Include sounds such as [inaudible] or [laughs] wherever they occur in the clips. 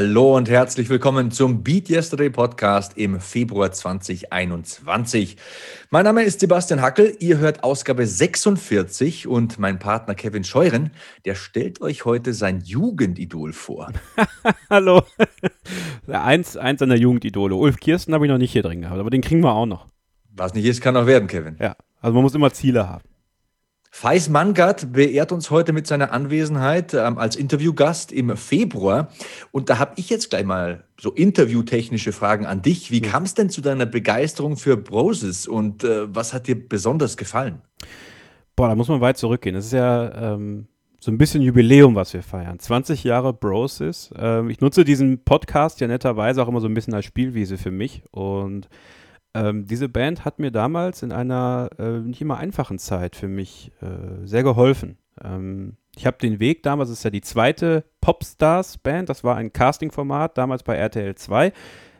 Hallo und herzlich willkommen zum Beat Yesterday Podcast im Februar 2021. Mein Name ist Sebastian Hackel, ihr hört Ausgabe 46 und mein Partner Kevin Scheuren, der stellt euch heute sein Jugendidol vor. [laughs] Hallo. eins, eins seiner Jugendidole. Ulf Kirsten habe ich noch nicht hier drin gehabt, aber den kriegen wir auch noch. Was nicht ist, kann noch werden, Kevin. Ja, also man muss immer Ziele haben. Feis Mangard beehrt uns heute mit seiner Anwesenheit ähm, als Interviewgast im Februar. Und da habe ich jetzt gleich mal so interviewtechnische Fragen an dich. Wie kam es denn zu deiner Begeisterung für Broses und äh, was hat dir besonders gefallen? Boah, da muss man weit zurückgehen. Das ist ja ähm, so ein bisschen Jubiläum, was wir feiern. 20 Jahre Broses. Ähm, ich nutze diesen Podcast ja netterweise auch immer so ein bisschen als Spielwiese für mich und ähm, diese Band hat mir damals in einer äh, nicht immer einfachen Zeit für mich äh, sehr geholfen. Ähm, ich habe den Weg damals, ist ja die zweite Popstars-Band, das war ein Casting-Format, damals bei RTL 2.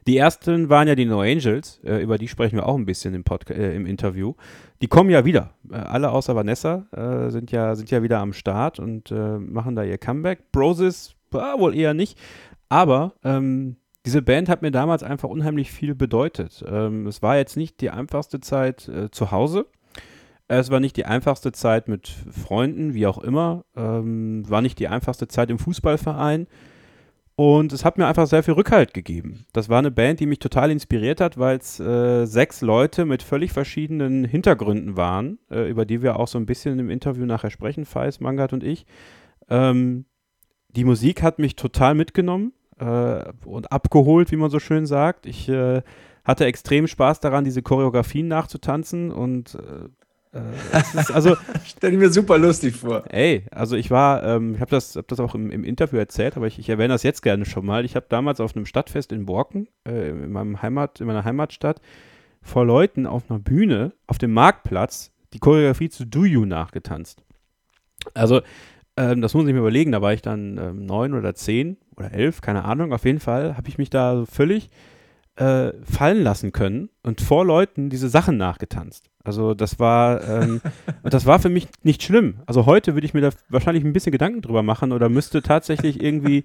Die ersten waren ja die No Angels, äh, über die sprechen wir auch ein bisschen im, Podca äh, im Interview. Die kommen ja wieder. Äh, alle außer Vanessa äh, sind, ja, sind ja wieder am Start und machen da ihr Comeback. Broses war wohl eher nicht. Aber ähm, diese Band hat mir damals einfach unheimlich viel bedeutet. Ähm, es war jetzt nicht die einfachste Zeit äh, zu Hause. Es war nicht die einfachste Zeit mit Freunden, wie auch immer. Ähm, war nicht die einfachste Zeit im Fußballverein. Und es hat mir einfach sehr viel Rückhalt gegeben. Das war eine Band, die mich total inspiriert hat, weil es äh, sechs Leute mit völlig verschiedenen Hintergründen waren, äh, über die wir auch so ein bisschen im Interview nachher sprechen, Feis, Mangat und ich. Ähm, die Musik hat mich total mitgenommen äh, und abgeholt, wie man so schön sagt. Ich äh, hatte extrem Spaß daran, diese Choreografien nachzutanzen und äh, äh also [laughs] stell mir super lustig vor. Ey, also ich war, ähm, ich habe das, hab das auch im, im, Interview erzählt, aber ich, ich, erwähne das jetzt gerne schon mal. Ich habe damals auf einem Stadtfest in Borken, äh, in meinem Heimat, in meiner Heimatstadt, vor Leuten auf einer Bühne auf dem Marktplatz die Choreografie zu Do You nachgetanzt. Also ähm, das muss ich mir überlegen, da war ich dann ähm, neun oder zehn oder elf, keine Ahnung. Auf jeden Fall habe ich mich da völlig äh, fallen lassen können und vor Leuten diese Sachen nachgetanzt. Also das war, ähm, [laughs] das war für mich nicht schlimm. Also heute würde ich mir da wahrscheinlich ein bisschen Gedanken drüber machen oder müsste tatsächlich irgendwie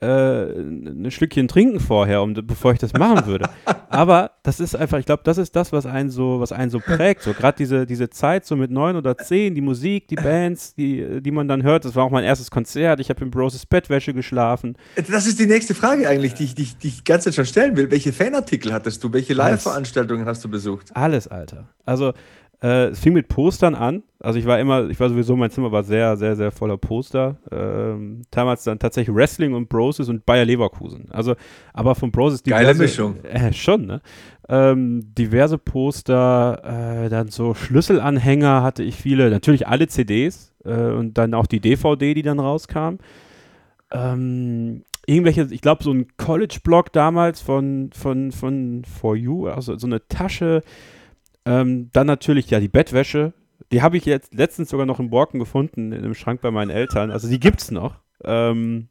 äh, ein Schlückchen trinken vorher, um, bevor ich das machen würde. Aber das ist einfach, ich glaube, das ist das, was einen so, was einen so prägt. So gerade diese, diese Zeit so mit neun oder zehn, die Musik, die Bands, die, die man dann hört. Das war auch mein erstes Konzert. Ich habe in Broses Bettwäsche geschlafen. Das ist die nächste Frage eigentlich, die ich, die, die ich die ganze Zeit schon stellen will. Welche Fanartikel hattest du? Welche Live-Veranstaltungen hast du besucht? Alles, Alter. Also äh, es fing mit Postern an. Also ich war immer, ich war sowieso, mein Zimmer war sehr, sehr, sehr voller Poster. Ähm, damals dann tatsächlich Wrestling und Broses und Bayer Leverkusen. Also, aber von Broses diverse, Geile Mischung. [laughs] Äh, schon, ne? Ähm, diverse Poster, äh, dann so Schlüsselanhänger hatte ich viele, natürlich alle CDs äh, und dann auch die DVD, die dann rauskam. Ähm, irgendwelche, ich glaube, so ein College-Blog damals von, von, von For You, also so eine Tasche ähm, dann natürlich ja die Bettwäsche. Die habe ich jetzt letztens sogar noch im Borken gefunden, in einem Schrank bei meinen Eltern. Also die gibt es noch. Ähm,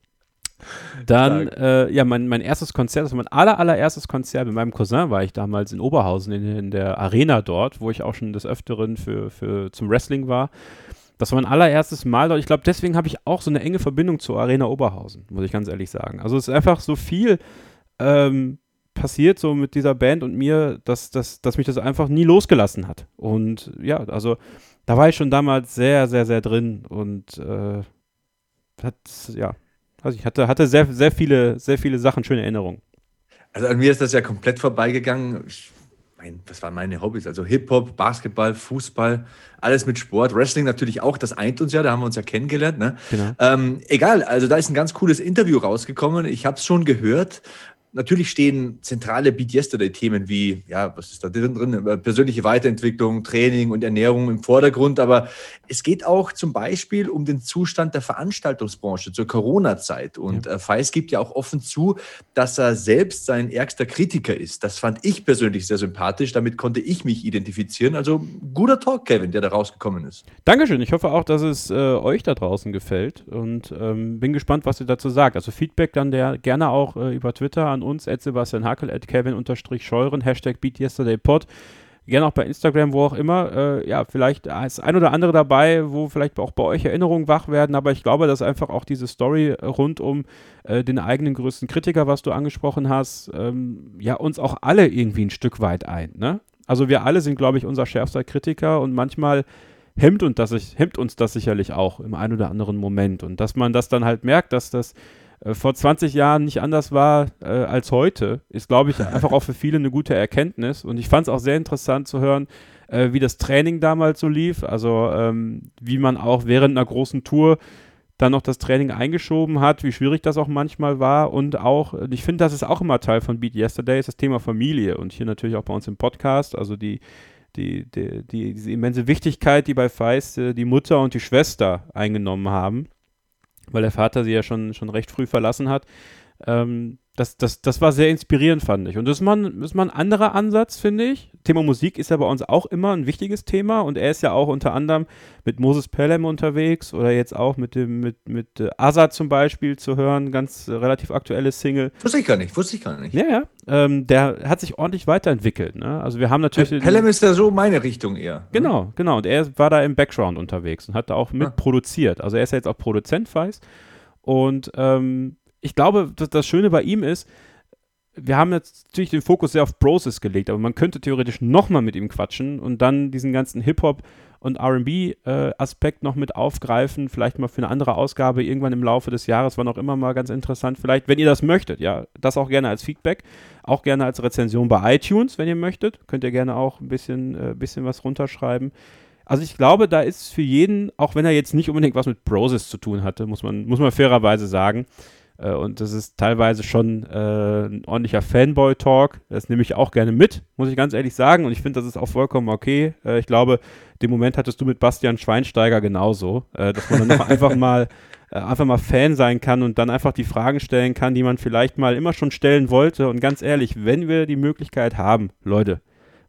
dann, äh, ja, mein, mein erstes Konzert, das war mein aller, allererstes Konzert mit meinem Cousin war ich damals in Oberhausen, in, in der Arena dort, wo ich auch schon des Öfteren für, für, zum Wrestling war. Das war mein allererstes Mal dort. Ich glaube, deswegen habe ich auch so eine enge Verbindung zur Arena Oberhausen, muss ich ganz ehrlich sagen. Also es ist einfach so viel ähm, passiert, so mit dieser Band und mir, dass, dass, dass mich das einfach nie losgelassen hat. Und ja, also da war ich schon damals sehr, sehr, sehr drin und äh, hat, ja, also ich hatte, hatte sehr, sehr viele, sehr viele Sachen, schöne Erinnerungen. Also an mir ist das ja komplett vorbeigegangen. Ich mein, das waren meine Hobbys. Also Hip-Hop, Basketball, Fußball, alles mit Sport. Wrestling natürlich auch, das eint uns ja, da haben wir uns ja kennengelernt. Ne? Genau. Ähm, egal, also da ist ein ganz cooles Interview rausgekommen. Ich habe es schon gehört. Natürlich stehen zentrale Beat Yesterday-Themen wie, ja, was ist da drin, drin? Persönliche Weiterentwicklung, Training und Ernährung im Vordergrund. Aber es geht auch zum Beispiel um den Zustand der Veranstaltungsbranche zur Corona-Zeit. Und ja. Äh, Feis gibt ja auch offen zu, dass er selbst sein ärgster Kritiker ist. Das fand ich persönlich sehr sympathisch. Damit konnte ich mich identifizieren. Also guter Talk, Kevin, der da rausgekommen ist. Dankeschön. Ich hoffe auch, dass es äh, euch da draußen gefällt und ähm, bin gespannt, was ihr dazu sagt. Also Feedback dann der gerne auch äh, über Twitter an an uns, Sebastian Hackel, at Kevin-Scheuren, Hashtag BeatYesterdayPod. gerne auch bei Instagram, wo auch immer. Äh, ja, vielleicht ist ein oder andere dabei, wo vielleicht auch bei euch Erinnerungen wach werden, aber ich glaube, dass einfach auch diese Story rund um äh, den eigenen größten Kritiker, was du angesprochen hast, ähm, ja, uns auch alle irgendwie ein Stück weit ein. Ne? Also wir alle sind, glaube ich, unser schärfster Kritiker und manchmal hemmt uns, das, hemmt uns das sicherlich auch im einen oder anderen Moment. Und dass man das dann halt merkt, dass das äh, vor 20 Jahren nicht anders war äh, als heute, ist, glaube ich, [laughs] einfach auch für viele eine gute Erkenntnis. Und ich fand es auch sehr interessant zu hören, äh, wie das Training damals so lief. Also ähm, wie man auch während einer großen Tour dann noch das Training eingeschoben hat, wie schwierig das auch manchmal war und auch, ich finde, das ist auch immer Teil von Beat Yesterday, ist das Thema Familie und hier natürlich auch bei uns im Podcast, also die, die, die, die diese immense Wichtigkeit, die bei Feist die Mutter und die Schwester eingenommen haben weil der Vater sie ja schon, schon recht früh verlassen hat. Ähm, das, das, das war sehr inspirierend, fand ich. Und das ist mal, das ist mal ein anderer Ansatz, finde ich. Thema Musik ist ja bei uns auch immer ein wichtiges Thema und er ist ja auch unter anderem mit Moses Pelham unterwegs oder jetzt auch mit dem mit, mit äh, Azad zum Beispiel zu hören, ganz äh, relativ aktuelle Single. Wusste ich gar nicht, wusste ich gar nicht. Ja, ja. Ähm, der hat sich ordentlich weiterentwickelt. Ne? Also wir haben natürlich. Äh, Pelham ist ja so meine Richtung eher. Ne? Genau, genau. Und er war da im Background unterwegs und hat da auch mitproduziert. Ah. Also er ist ja jetzt auch Produzent, weiß. Und ähm, ich glaube, dass das Schöne bei ihm ist, wir haben jetzt natürlich den Fokus sehr auf Process gelegt, aber man könnte theoretisch nochmal mit ihm quatschen und dann diesen ganzen Hip-Hop und RB-Aspekt äh, noch mit aufgreifen, vielleicht mal für eine andere Ausgabe irgendwann im Laufe des Jahres, war noch immer mal ganz interessant. Vielleicht, wenn ihr das möchtet, ja, das auch gerne als Feedback, auch gerne als Rezension bei iTunes, wenn ihr möchtet. Könnt ihr gerne auch ein bisschen, äh, bisschen was runterschreiben. Also ich glaube, da ist für jeden, auch wenn er jetzt nicht unbedingt was mit Process zu tun hatte, muss man, muss man fairerweise sagen, äh, und das ist teilweise schon äh, ein ordentlicher Fanboy-Talk. Das nehme ich auch gerne mit, muss ich ganz ehrlich sagen. Und ich finde, das ist auch vollkommen okay. Äh, ich glaube, den Moment hattest du mit Bastian Schweinsteiger genauso, äh, dass man dann noch [laughs] einfach mal einfach mal Fan sein kann und dann einfach die Fragen stellen kann, die man vielleicht mal immer schon stellen wollte. Und ganz ehrlich, wenn wir die Möglichkeit haben, Leute,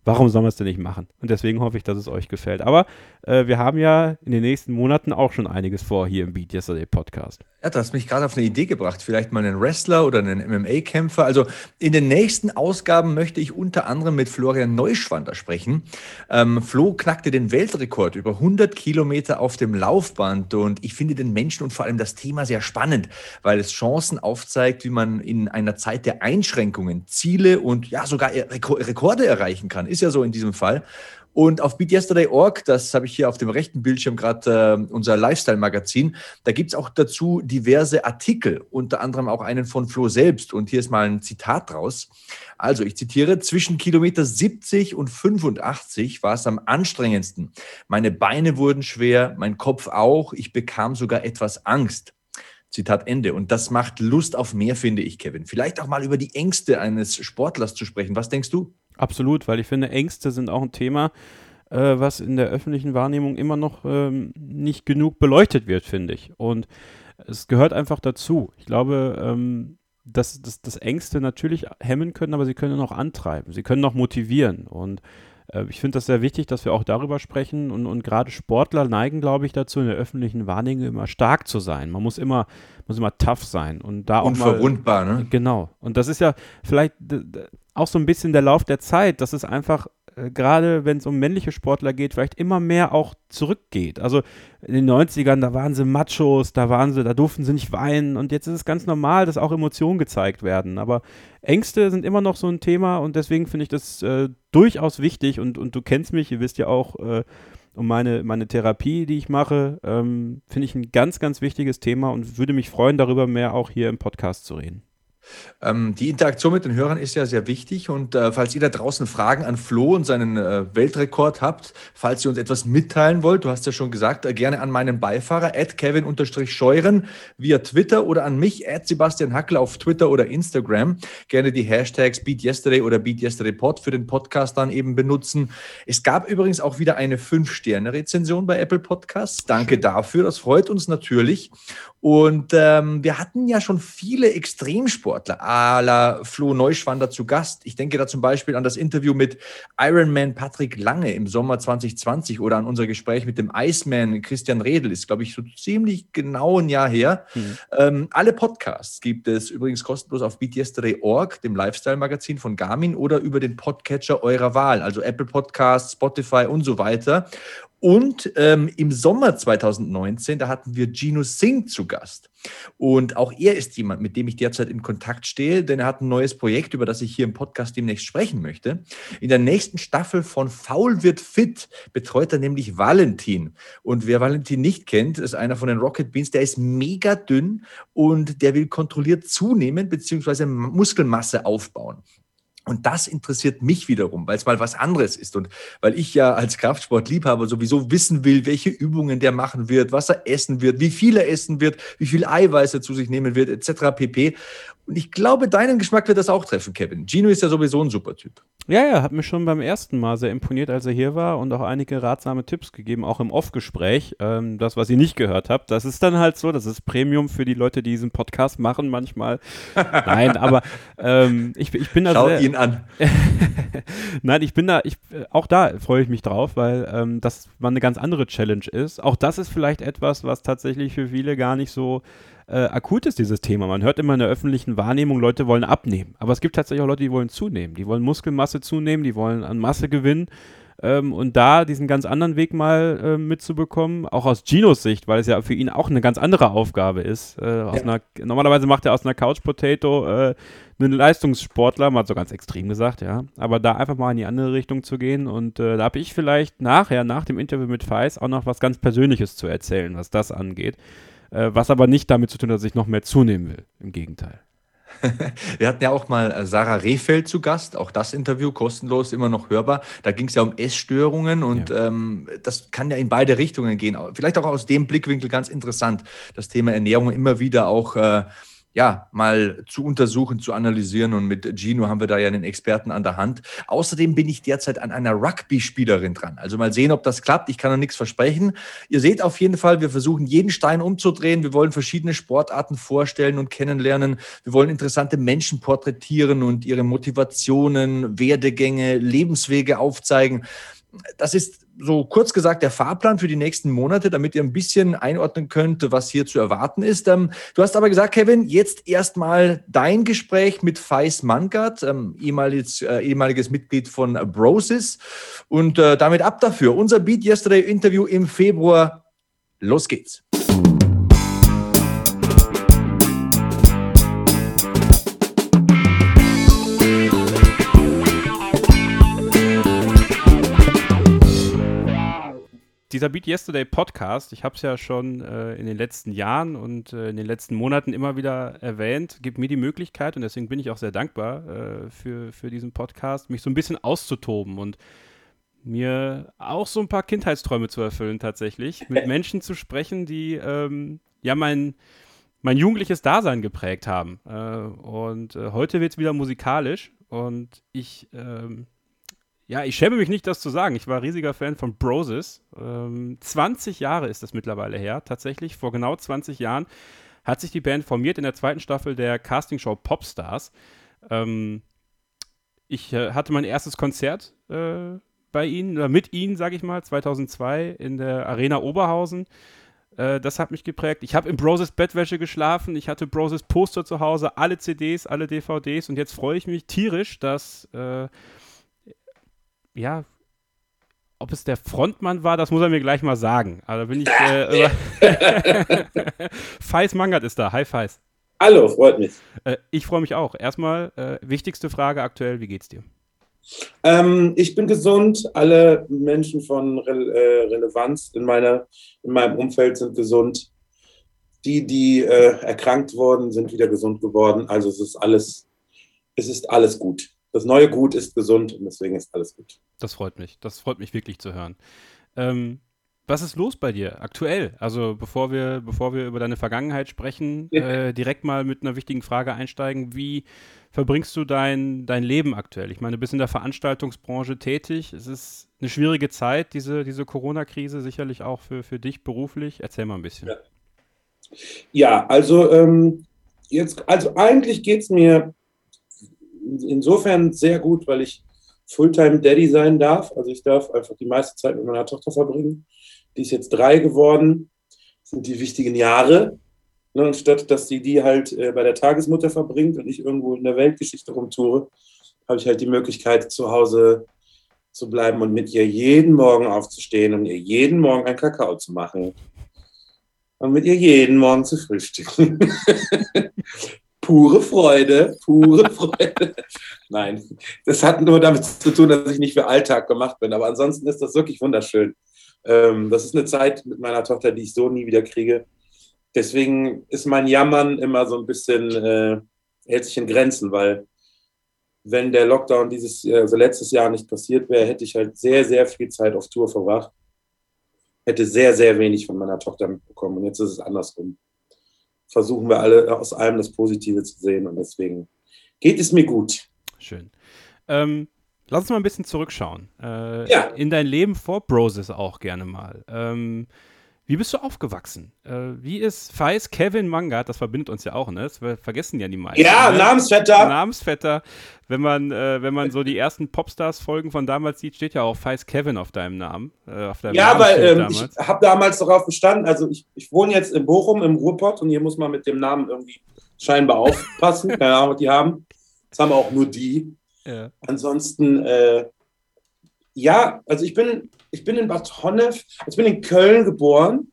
warum soll man es denn nicht machen? Und deswegen hoffe ich, dass es euch gefällt. Aber äh, wir haben ja in den nächsten Monaten auch schon einiges vor hier im Beat Yesterday Podcast. Ja, du hast mich gerade auf eine Idee gebracht. Vielleicht mal einen Wrestler oder einen MMA-Kämpfer. Also in den nächsten Ausgaben möchte ich unter anderem mit Florian Neuschwander sprechen. Ähm, Flo knackte den Weltrekord über 100 Kilometer auf dem Laufband und ich finde den Menschen und vor allem das Thema sehr spannend, weil es Chancen aufzeigt, wie man in einer Zeit der Einschränkungen Ziele und ja sogar Rekorde erreichen kann. Ist ja so in diesem Fall. Und auf BeatYesterday.org, das habe ich hier auf dem rechten Bildschirm gerade äh, unser Lifestyle-Magazin, da gibt es auch dazu diverse Artikel, unter anderem auch einen von Flo selbst. Und hier ist mal ein Zitat draus. Also, ich zitiere, zwischen Kilometer 70 und 85 war es am anstrengendsten. Meine Beine wurden schwer, mein Kopf auch, ich bekam sogar etwas Angst. Zitat Ende. Und das macht Lust auf mehr, finde ich, Kevin. Vielleicht auch mal über die Ängste eines Sportlers zu sprechen. Was denkst du? Absolut, weil ich finde, Ängste sind auch ein Thema, äh, was in der öffentlichen Wahrnehmung immer noch ähm, nicht genug beleuchtet wird, finde ich. Und es gehört einfach dazu. Ich glaube, ähm, dass, dass, dass Ängste natürlich hemmen können, aber sie können auch antreiben. Sie können auch motivieren. Und äh, ich finde das sehr wichtig, dass wir auch darüber sprechen. Und, und gerade Sportler neigen, glaube ich, dazu, in der öffentlichen Wahrnehmung immer stark zu sein. Man muss immer, muss immer tough sein. Und da auch Unverwundbar, mal, ne? Genau. Und das ist ja vielleicht auch so ein bisschen der Lauf der Zeit, dass es einfach äh, gerade wenn es um männliche Sportler geht, vielleicht immer mehr auch zurückgeht. Also in den 90ern, da waren sie Machos, da waren sie, da durften sie nicht weinen und jetzt ist es ganz normal, dass auch Emotionen gezeigt werden. Aber Ängste sind immer noch so ein Thema und deswegen finde ich das äh, durchaus wichtig und, und du kennst mich, ihr wisst ja auch äh, um meine, meine Therapie, die ich mache, ähm, finde ich ein ganz, ganz wichtiges Thema und würde mich freuen, darüber mehr auch hier im Podcast zu reden. Ähm, die Interaktion mit den Hörern ist ja sehr wichtig und äh, falls ihr da draußen Fragen an Flo und seinen äh, Weltrekord habt, falls ihr uns etwas mitteilen wollt, du hast ja schon gesagt, äh, gerne an meinen Beifahrer, at kevin-scheuren via Twitter oder an mich, at Sebastian Hackel auf Twitter oder Instagram. Gerne die Hashtags BeatYesterday oder BeatYesterdayPod für den Podcast dann eben benutzen. Es gab übrigens auch wieder eine 5-Sterne-Rezension bei Apple Podcasts. Danke dafür, das freut uns natürlich. Und ähm, wir hatten ja schon viele Extremsport Sportler, à la Flo Neuschwander zu Gast. Ich denke da zum Beispiel an das Interview mit Ironman Patrick Lange im Sommer 2020 oder an unser Gespräch mit dem Iceman Christian Redl, ist, glaube ich, so ziemlich genau ein Jahr her. Mhm. Ähm, alle Podcasts gibt es übrigens kostenlos auf BeatYesterday.org, dem Lifestyle-Magazin von Garmin oder über den Podcatcher eurer Wahl, also Apple Podcasts, Spotify und so weiter. Und ähm, im Sommer 2019, da hatten wir Gino Singh zu Gast. Und auch er ist jemand, mit dem ich derzeit in Kontakt stehe, denn er hat ein neues Projekt, über das ich hier im Podcast demnächst sprechen möchte. In der nächsten Staffel von Faul wird fit betreut er nämlich Valentin. Und wer Valentin nicht kennt, ist einer von den Rocket Beans, der ist mega dünn und der will kontrolliert zunehmen bzw. Muskelmasse aufbauen. Und das interessiert mich wiederum, weil es mal was anderes ist und weil ich ja als Kraftsportliebhaber sowieso wissen will, welche Übungen der machen wird, was er essen wird, wie viel er essen wird, wie viel Eiweiß er zu sich nehmen wird, etc. pp. Und ich glaube, deinen Geschmack wird das auch treffen, Kevin. Gino ist ja sowieso ein super Typ. Ja, ja, hat mir schon beim ersten Mal sehr imponiert, als er hier war und auch einige ratsame Tipps gegeben, auch im Off-Gespräch. Ähm, das, was ihr nicht gehört habt, das ist dann halt so, das ist Premium für die Leute, die diesen Podcast machen manchmal. [laughs] Nein, aber ähm, ich, ich bin da Schau sehr, ihn an. [laughs] Nein, ich bin da, ich, auch da freue ich mich drauf, weil ähm, das mal eine ganz andere Challenge ist. Auch das ist vielleicht etwas, was tatsächlich für viele gar nicht so äh, akut ist, dieses Thema. Man hört immer in der öffentlichen Wahrnehmung, Leute wollen abnehmen. Aber es gibt tatsächlich auch Leute, die wollen zunehmen. Die wollen Muskelmasse zunehmen, die wollen an Masse gewinnen. Ähm, und da diesen ganz anderen Weg mal äh, mitzubekommen, auch aus Ginos Sicht, weil es ja für ihn auch eine ganz andere Aufgabe ist. Äh, ja. einer, normalerweise macht er aus einer Couch Potato äh, einen Leistungssportler, mal so ganz extrem gesagt, ja. Aber da einfach mal in die andere Richtung zu gehen und äh, da habe ich vielleicht nachher, nach dem Interview mit Feis, auch noch was ganz Persönliches zu erzählen, was das angeht äh, was aber nicht damit zu tun hat, dass ich noch mehr zunehmen will. Im Gegenteil. [laughs] Wir hatten ja auch mal äh, Sarah Rehfeld zu Gast, auch das Interview kostenlos, immer noch hörbar. Da ging es ja um Essstörungen und ja. ähm, das kann ja in beide Richtungen gehen. Vielleicht auch aus dem Blickwinkel ganz interessant, das Thema Ernährung immer wieder auch äh, ja, mal zu untersuchen, zu analysieren. Und mit Gino haben wir da ja einen Experten an der Hand. Außerdem bin ich derzeit an einer Rugby-Spielerin dran. Also mal sehen, ob das klappt. Ich kann noch nichts versprechen. Ihr seht auf jeden Fall, wir versuchen jeden Stein umzudrehen. Wir wollen verschiedene Sportarten vorstellen und kennenlernen. Wir wollen interessante Menschen porträtieren und ihre Motivationen, Werdegänge, Lebenswege aufzeigen das ist so kurz gesagt der Fahrplan für die nächsten Monate, damit ihr ein bisschen einordnen könnt, was hier zu erwarten ist. Ähm, du hast aber gesagt, Kevin, jetzt erstmal dein Gespräch mit Feis Mangard, ähm, ehemaliges, äh, ehemaliges Mitglied von Brosis. Und äh, damit ab dafür. Unser Beat Yesterday Interview im Februar. Los geht's. Dieser Beat Yesterday Podcast, ich habe es ja schon äh, in den letzten Jahren und äh, in den letzten Monaten immer wieder erwähnt, gibt mir die Möglichkeit und deswegen bin ich auch sehr dankbar äh, für, für diesen Podcast, mich so ein bisschen auszutoben und mir auch so ein paar Kindheitsträume zu erfüllen tatsächlich, mit [laughs] Menschen zu sprechen, die ähm, ja mein, mein jugendliches Dasein geprägt haben. Äh, und äh, heute wird es wieder musikalisch und ich ähm, ja, ich schäme mich nicht, das zu sagen. Ich war riesiger Fan von Broses. Ähm, 20 Jahre ist das mittlerweile her. Tatsächlich, vor genau 20 Jahren hat sich die Band formiert in der zweiten Staffel der Castingshow Popstars. Ähm, ich äh, hatte mein erstes Konzert äh, bei ihnen, oder mit ihnen, sage ich mal, 2002 in der Arena Oberhausen. Äh, das hat mich geprägt. Ich habe in Broses Bettwäsche geschlafen. Ich hatte Broses Poster zu Hause, alle CDs, alle DVDs. Und jetzt freue ich mich tierisch, dass äh, ja, ob es der Frontmann war, das muss er mir gleich mal sagen. Aber bin ich. Äh, [laughs] Feis Mangert ist da. Hi, Feis. Hallo, freut mich. Äh, ich freue mich auch. Erstmal, äh, wichtigste Frage aktuell: Wie geht's dir? Ähm, ich bin gesund. Alle Menschen von Re äh, Relevanz in, meiner, in meinem Umfeld sind gesund. Die, die äh, erkrankt wurden, sind wieder gesund geworden. Also es ist alles, es ist alles gut das neue Gut ist gesund und deswegen ist alles gut. Das freut mich. Das freut mich wirklich zu hören. Ähm, was ist los bei dir aktuell? Also bevor wir, bevor wir über deine Vergangenheit sprechen, ja. äh, direkt mal mit einer wichtigen Frage einsteigen. Wie verbringst du dein, dein Leben aktuell? Ich meine, du bist in der Veranstaltungsbranche tätig. Es ist eine schwierige Zeit, diese, diese Corona-Krise, sicherlich auch für, für dich beruflich. Erzähl mal ein bisschen. Ja, ja also ähm, jetzt, also eigentlich geht es mir insofern sehr gut, weil ich Fulltime Daddy sein darf. Also ich darf einfach die meiste Zeit mit meiner Tochter verbringen. Die ist jetzt drei geworden. Das sind die wichtigen Jahre. Ne, anstatt dass sie die halt äh, bei der Tagesmutter verbringt und ich irgendwo in der Weltgeschichte rumtoure, habe ich halt die Möglichkeit, zu Hause zu bleiben und mit ihr jeden Morgen aufzustehen und ihr jeden Morgen ein Kakao zu machen. Und mit ihr jeden Morgen zu frühstücken. [laughs] pure Freude, pure [laughs] Freude. Nein, das hat nur damit zu tun, dass ich nicht für Alltag gemacht bin. Aber ansonsten ist das wirklich wunderschön. Ähm, das ist eine Zeit mit meiner Tochter, die ich so nie wieder kriege. Deswegen ist mein Jammern immer so ein bisschen, äh, hält sich in Grenzen, weil wenn der Lockdown dieses, also letztes Jahr nicht passiert wäre, hätte ich halt sehr, sehr viel Zeit auf Tour verbracht. Hätte sehr, sehr wenig von meiner Tochter mitbekommen. Und jetzt ist es andersrum. Versuchen wir alle aus allem das Positive zu sehen und deswegen geht es mir gut. Schön. Ähm, lass uns mal ein bisschen zurückschauen. Äh, ja. In dein Leben vor Broses auch gerne mal. Ähm, wie bist du aufgewachsen? Äh, wie ist Feis Kevin Manga, das verbindet uns ja auch, ne? Das vergessen ja die meisten. Ja, ne? Namensvetter. Namensvetter. Wenn man, äh, wenn man so die ersten Popstars-Folgen von damals sieht, steht ja auch Feis Kevin auf deinem Namen. Äh, auf deinem ja, aber ähm, ich habe damals darauf bestanden, also ich, ich wohne jetzt in Bochum im Ruhrpott und hier muss man mit dem Namen irgendwie scheinbar aufpassen. [laughs] Keine Ahnung, was die haben. Das haben auch nur die. Ja. Ansonsten, äh, ja, also ich bin ich bin in Bad Honnef, ich bin in Köln geboren.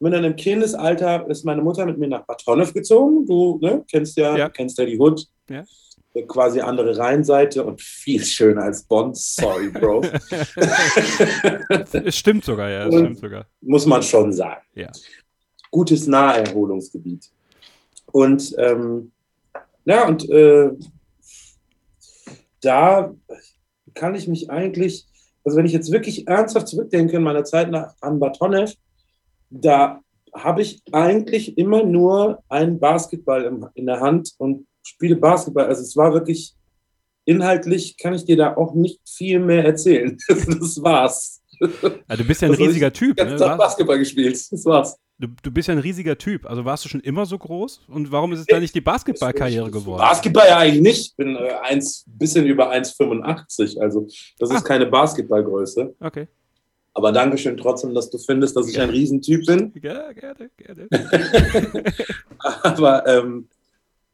Bin dann im Kindesalter ist meine Mutter mit mir nach Bad Honnef gezogen. Du ne, kennst ja, ja. kennst ja die Hood. Ja. Quasi andere Rheinseite und viel schöner als Bonn. Sorry, Bro. [laughs] [laughs] es stimmt sogar, ja. Es stimmt sogar. Muss man schon sagen. Ja. Gutes Naherholungsgebiet. Und ähm, ja, und äh, da kann ich mich eigentlich also wenn ich jetzt wirklich ernsthaft zurückdenke in meiner Zeit nach, an Batonev, da habe ich eigentlich immer nur einen Basketball im, in der Hand und spiele Basketball. Also es war wirklich inhaltlich, kann ich dir da auch nicht viel mehr erzählen. [laughs] das war's. Ja, du bist ja ein also riesiger Typ. Ich ne? Basketball gespielt, das war's. Du, du bist ja ein riesiger Typ. Also warst du schon immer so groß? Und warum ist es dann nicht die Basketballkarriere geworden? Basketball ja eigentlich nicht. Ich bin äh, eins, bisschen über 1,85. Also das ist ah. keine Basketballgröße. Okay. Aber Dankeschön trotzdem, dass du findest, dass ich ein Riesentyp bin. Ja, [laughs] gerne, gerne. [laughs] Aber ähm,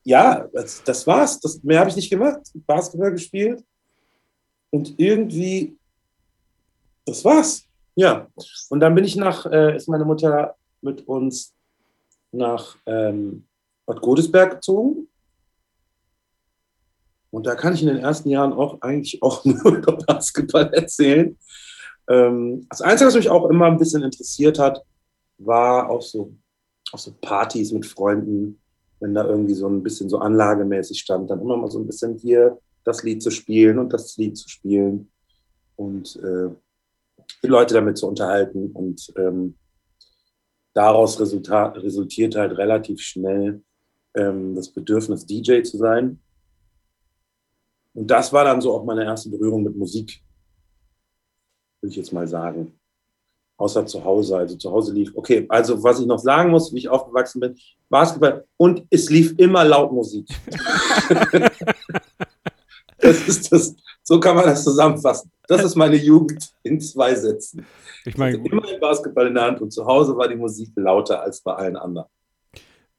ja, das, das war's. Das, mehr habe ich nicht gemacht. Basketball gespielt. Und irgendwie, das war's. Ja. Und dann bin ich nach, äh, ist meine Mutter mit uns nach ähm, Bad Godesberg gezogen. Und da kann ich in den ersten Jahren auch eigentlich auch [laughs] nur über Basketball erzählen. Ähm, das Einzige, was mich auch immer ein bisschen interessiert hat, war auch so, auch so Partys mit Freunden, wenn da irgendwie so ein bisschen so anlagemäßig stand, dann immer mal so ein bisschen hier das Lied zu spielen und das Lied zu spielen und äh, die Leute damit zu unterhalten. Und ähm, daraus resultat, resultiert halt relativ schnell ähm, das Bedürfnis, DJ zu sein. Und das war dann so auch meine erste Berührung mit Musik, würde ich jetzt mal sagen. Außer zu Hause. Also zu Hause lief, okay, also was ich noch sagen muss, wie ich aufgewachsen bin, Basketball und es lief immer laut Musik. [laughs] [laughs] [laughs] das ist das, so kann man das zusammenfassen. Das ist meine Jugend in zwei Sätzen. Ich meine, immer ein Basketball in der Hand und zu Hause war die Musik lauter als bei allen anderen.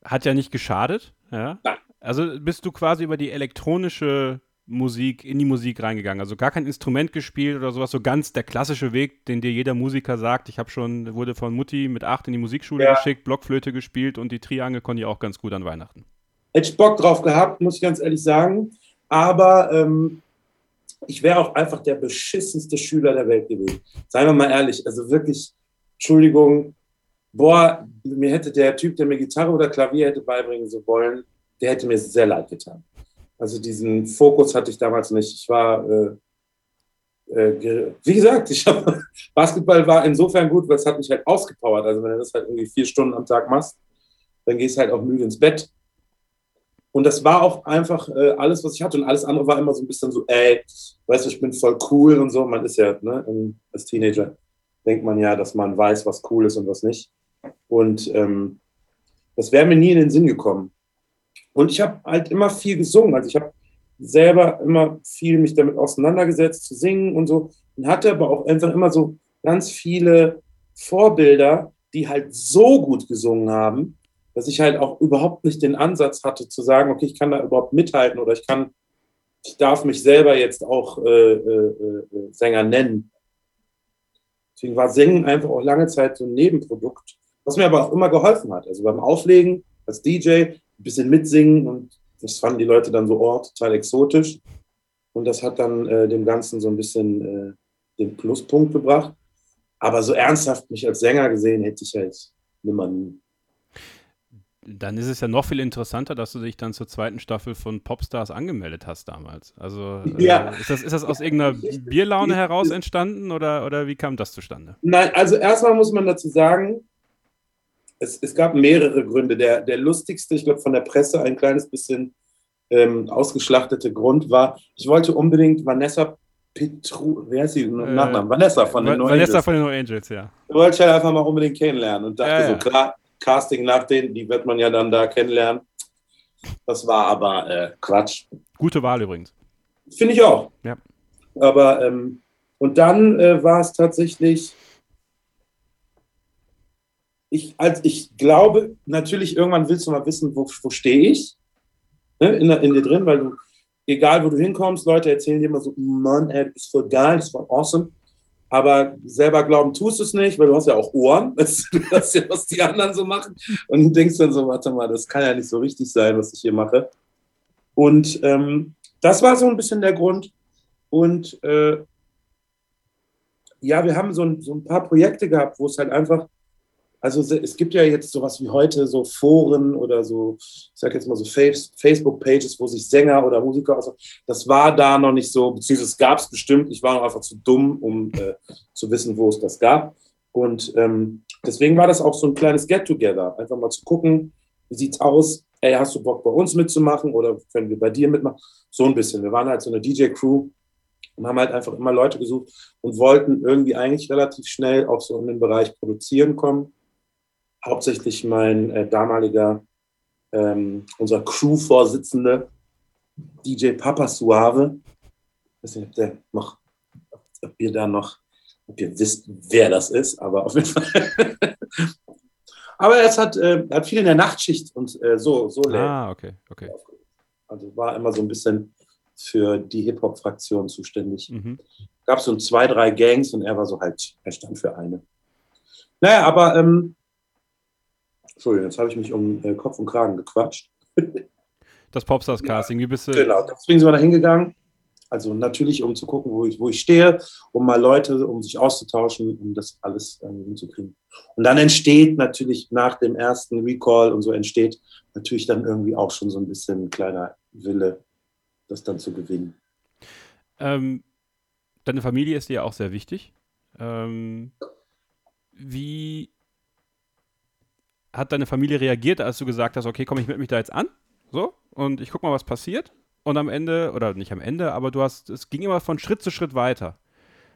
Hat ja nicht geschadet, ja. Nein. Also bist du quasi über die elektronische Musik in die Musik reingegangen. Also gar kein Instrument gespielt oder sowas, so ganz der klassische Weg, den dir jeder Musiker sagt. Ich habe schon, wurde von Mutti mit acht in die Musikschule ja. geschickt, Blockflöte gespielt und die Triangel konnte ich auch ganz gut an Weihnachten. Hätte ich Bock drauf gehabt, muss ich ganz ehrlich sagen. Aber ähm, ich wäre auch einfach der beschissenste Schüler der Welt gewesen. Seien wir mal ehrlich, also wirklich, Entschuldigung, boah, mir hätte der Typ, der mir Gitarre oder Klavier hätte beibringen so wollen, der hätte mir sehr leid getan. Also diesen Fokus hatte ich damals nicht. Ich war, äh, äh, wie gesagt, ich hab, [laughs] Basketball war insofern gut, weil es hat mich halt ausgepowert. Also wenn du das halt irgendwie vier Stunden am Tag machst, dann gehst du halt auch müde ins Bett. Und das war auch einfach äh, alles, was ich hatte. Und alles andere war immer so ein bisschen so, ey, weißt du, ich bin voll cool und so. Man ist ja, ne, als Teenager denkt man ja, dass man weiß, was cool ist und was nicht. Und ähm, das wäre mir nie in den Sinn gekommen. Und ich habe halt immer viel gesungen. Also ich habe selber immer viel mich damit auseinandergesetzt, zu singen und so. Und hatte aber auch einfach immer so ganz viele Vorbilder, die halt so gut gesungen haben, dass ich halt auch überhaupt nicht den Ansatz hatte zu sagen, okay, ich kann da überhaupt mithalten oder ich kann, ich darf mich selber jetzt auch äh, äh, äh Sänger nennen. Deswegen war Singen einfach auch lange Zeit so ein Nebenprodukt, was mir aber auch immer geholfen hat. Also beim Auflegen als DJ ein bisschen mitsingen und das fanden die Leute dann so, oh, total exotisch. Und das hat dann äh, dem Ganzen so ein bisschen äh, den Pluspunkt gebracht. Aber so ernsthaft mich als Sänger gesehen hätte ich halt nimmer nie. Dann ist es ja noch viel interessanter, dass du dich dann zur zweiten Staffel von Popstars angemeldet hast damals. Also äh, ja. ist, das, ist das aus irgendeiner Bierlaune heraus entstanden oder, oder wie kam das zustande? Nein, also erstmal muss man dazu sagen, es, es gab mehrere Gründe. Der, der lustigste, ich glaube, von der Presse ein kleines bisschen ähm, ausgeschlachtete Grund war, ich wollte unbedingt Vanessa Petru, wer ist sie? Äh, Nachnamen? Vanessa von den No Vanessa Angels. von den No Angels, ja. Wollte ich halt einfach mal unbedingt kennenlernen und dachte ja, so, klar, Casting nach denen, die wird man ja dann da kennenlernen. Das war aber äh, Quatsch. Gute Wahl übrigens. Finde ich auch. Ja. Aber, ähm, und dann äh, war es tatsächlich, ich, als ich glaube, natürlich irgendwann willst du mal wissen, wo, wo stehe ich ne, in, in dir drin, weil du, egal wo du hinkommst, Leute erzählen dir immer so, Mann, ey, du bist voll geil, das war awesome aber selber glauben tust du es nicht, weil du hast ja auch Ohren, [laughs] du hast ja, was die anderen so machen und denkst dann so, warte mal, das kann ja nicht so richtig sein, was ich hier mache. Und ähm, das war so ein bisschen der Grund. Und äh, ja, wir haben so ein, so ein paar Projekte gehabt, wo es halt einfach also es gibt ja jetzt sowas wie heute so Foren oder so, ich sag jetzt mal so Facebook-Pages, wo sich Sänger oder Musiker aus. Das war da noch nicht so, beziehungsweise es gab es bestimmt. Ich war noch einfach zu dumm, um äh, zu wissen, wo es das gab. Und ähm, deswegen war das auch so ein kleines Get-Together. Einfach mal zu gucken, wie sieht's aus? Ey, hast du Bock bei uns mitzumachen oder können wir bei dir mitmachen? So ein bisschen. Wir waren halt so eine DJ-Crew und haben halt einfach immer Leute gesucht und wollten irgendwie eigentlich relativ schnell auch so in den Bereich Produzieren kommen hauptsächlich mein äh, damaliger, ähm, unser Crew-Vorsitzende, DJ Papa Suave. Ich weiß nicht, ob, der noch, ob ihr da noch, ob ihr wisst, wer das ist, aber auf jeden Fall. [laughs] aber es hat, äh, hat viel in der Nachtschicht und äh, so, so Ah, okay, okay. Also war immer so ein bisschen für die Hip-Hop-Fraktion zuständig. Mhm. Gab so zwei, drei Gangs und er war so halt, er stand für eine. Naja, aber ähm, Entschuldigung, jetzt habe ich mich um äh, Kopf und Kragen gequatscht. [laughs] das Popstars-Casting, wie bist du? Genau, deswegen sind wir da hingegangen. Also natürlich, um zu gucken, wo ich, wo ich stehe, um mal Leute, um sich auszutauschen, um das alles ähm, hinzukriegen. Und dann entsteht natürlich nach dem ersten Recall und so entsteht natürlich dann irgendwie auch schon so ein bisschen ein kleiner Wille, das dann zu gewinnen. Ähm, deine Familie ist dir ja auch sehr wichtig. Ähm, wie hat deine Familie reagiert, als du gesagt hast, okay, komm, ich melde mich da jetzt an, so, und ich guck mal, was passiert. Und am Ende, oder nicht am Ende, aber du hast, es ging immer von Schritt zu Schritt weiter.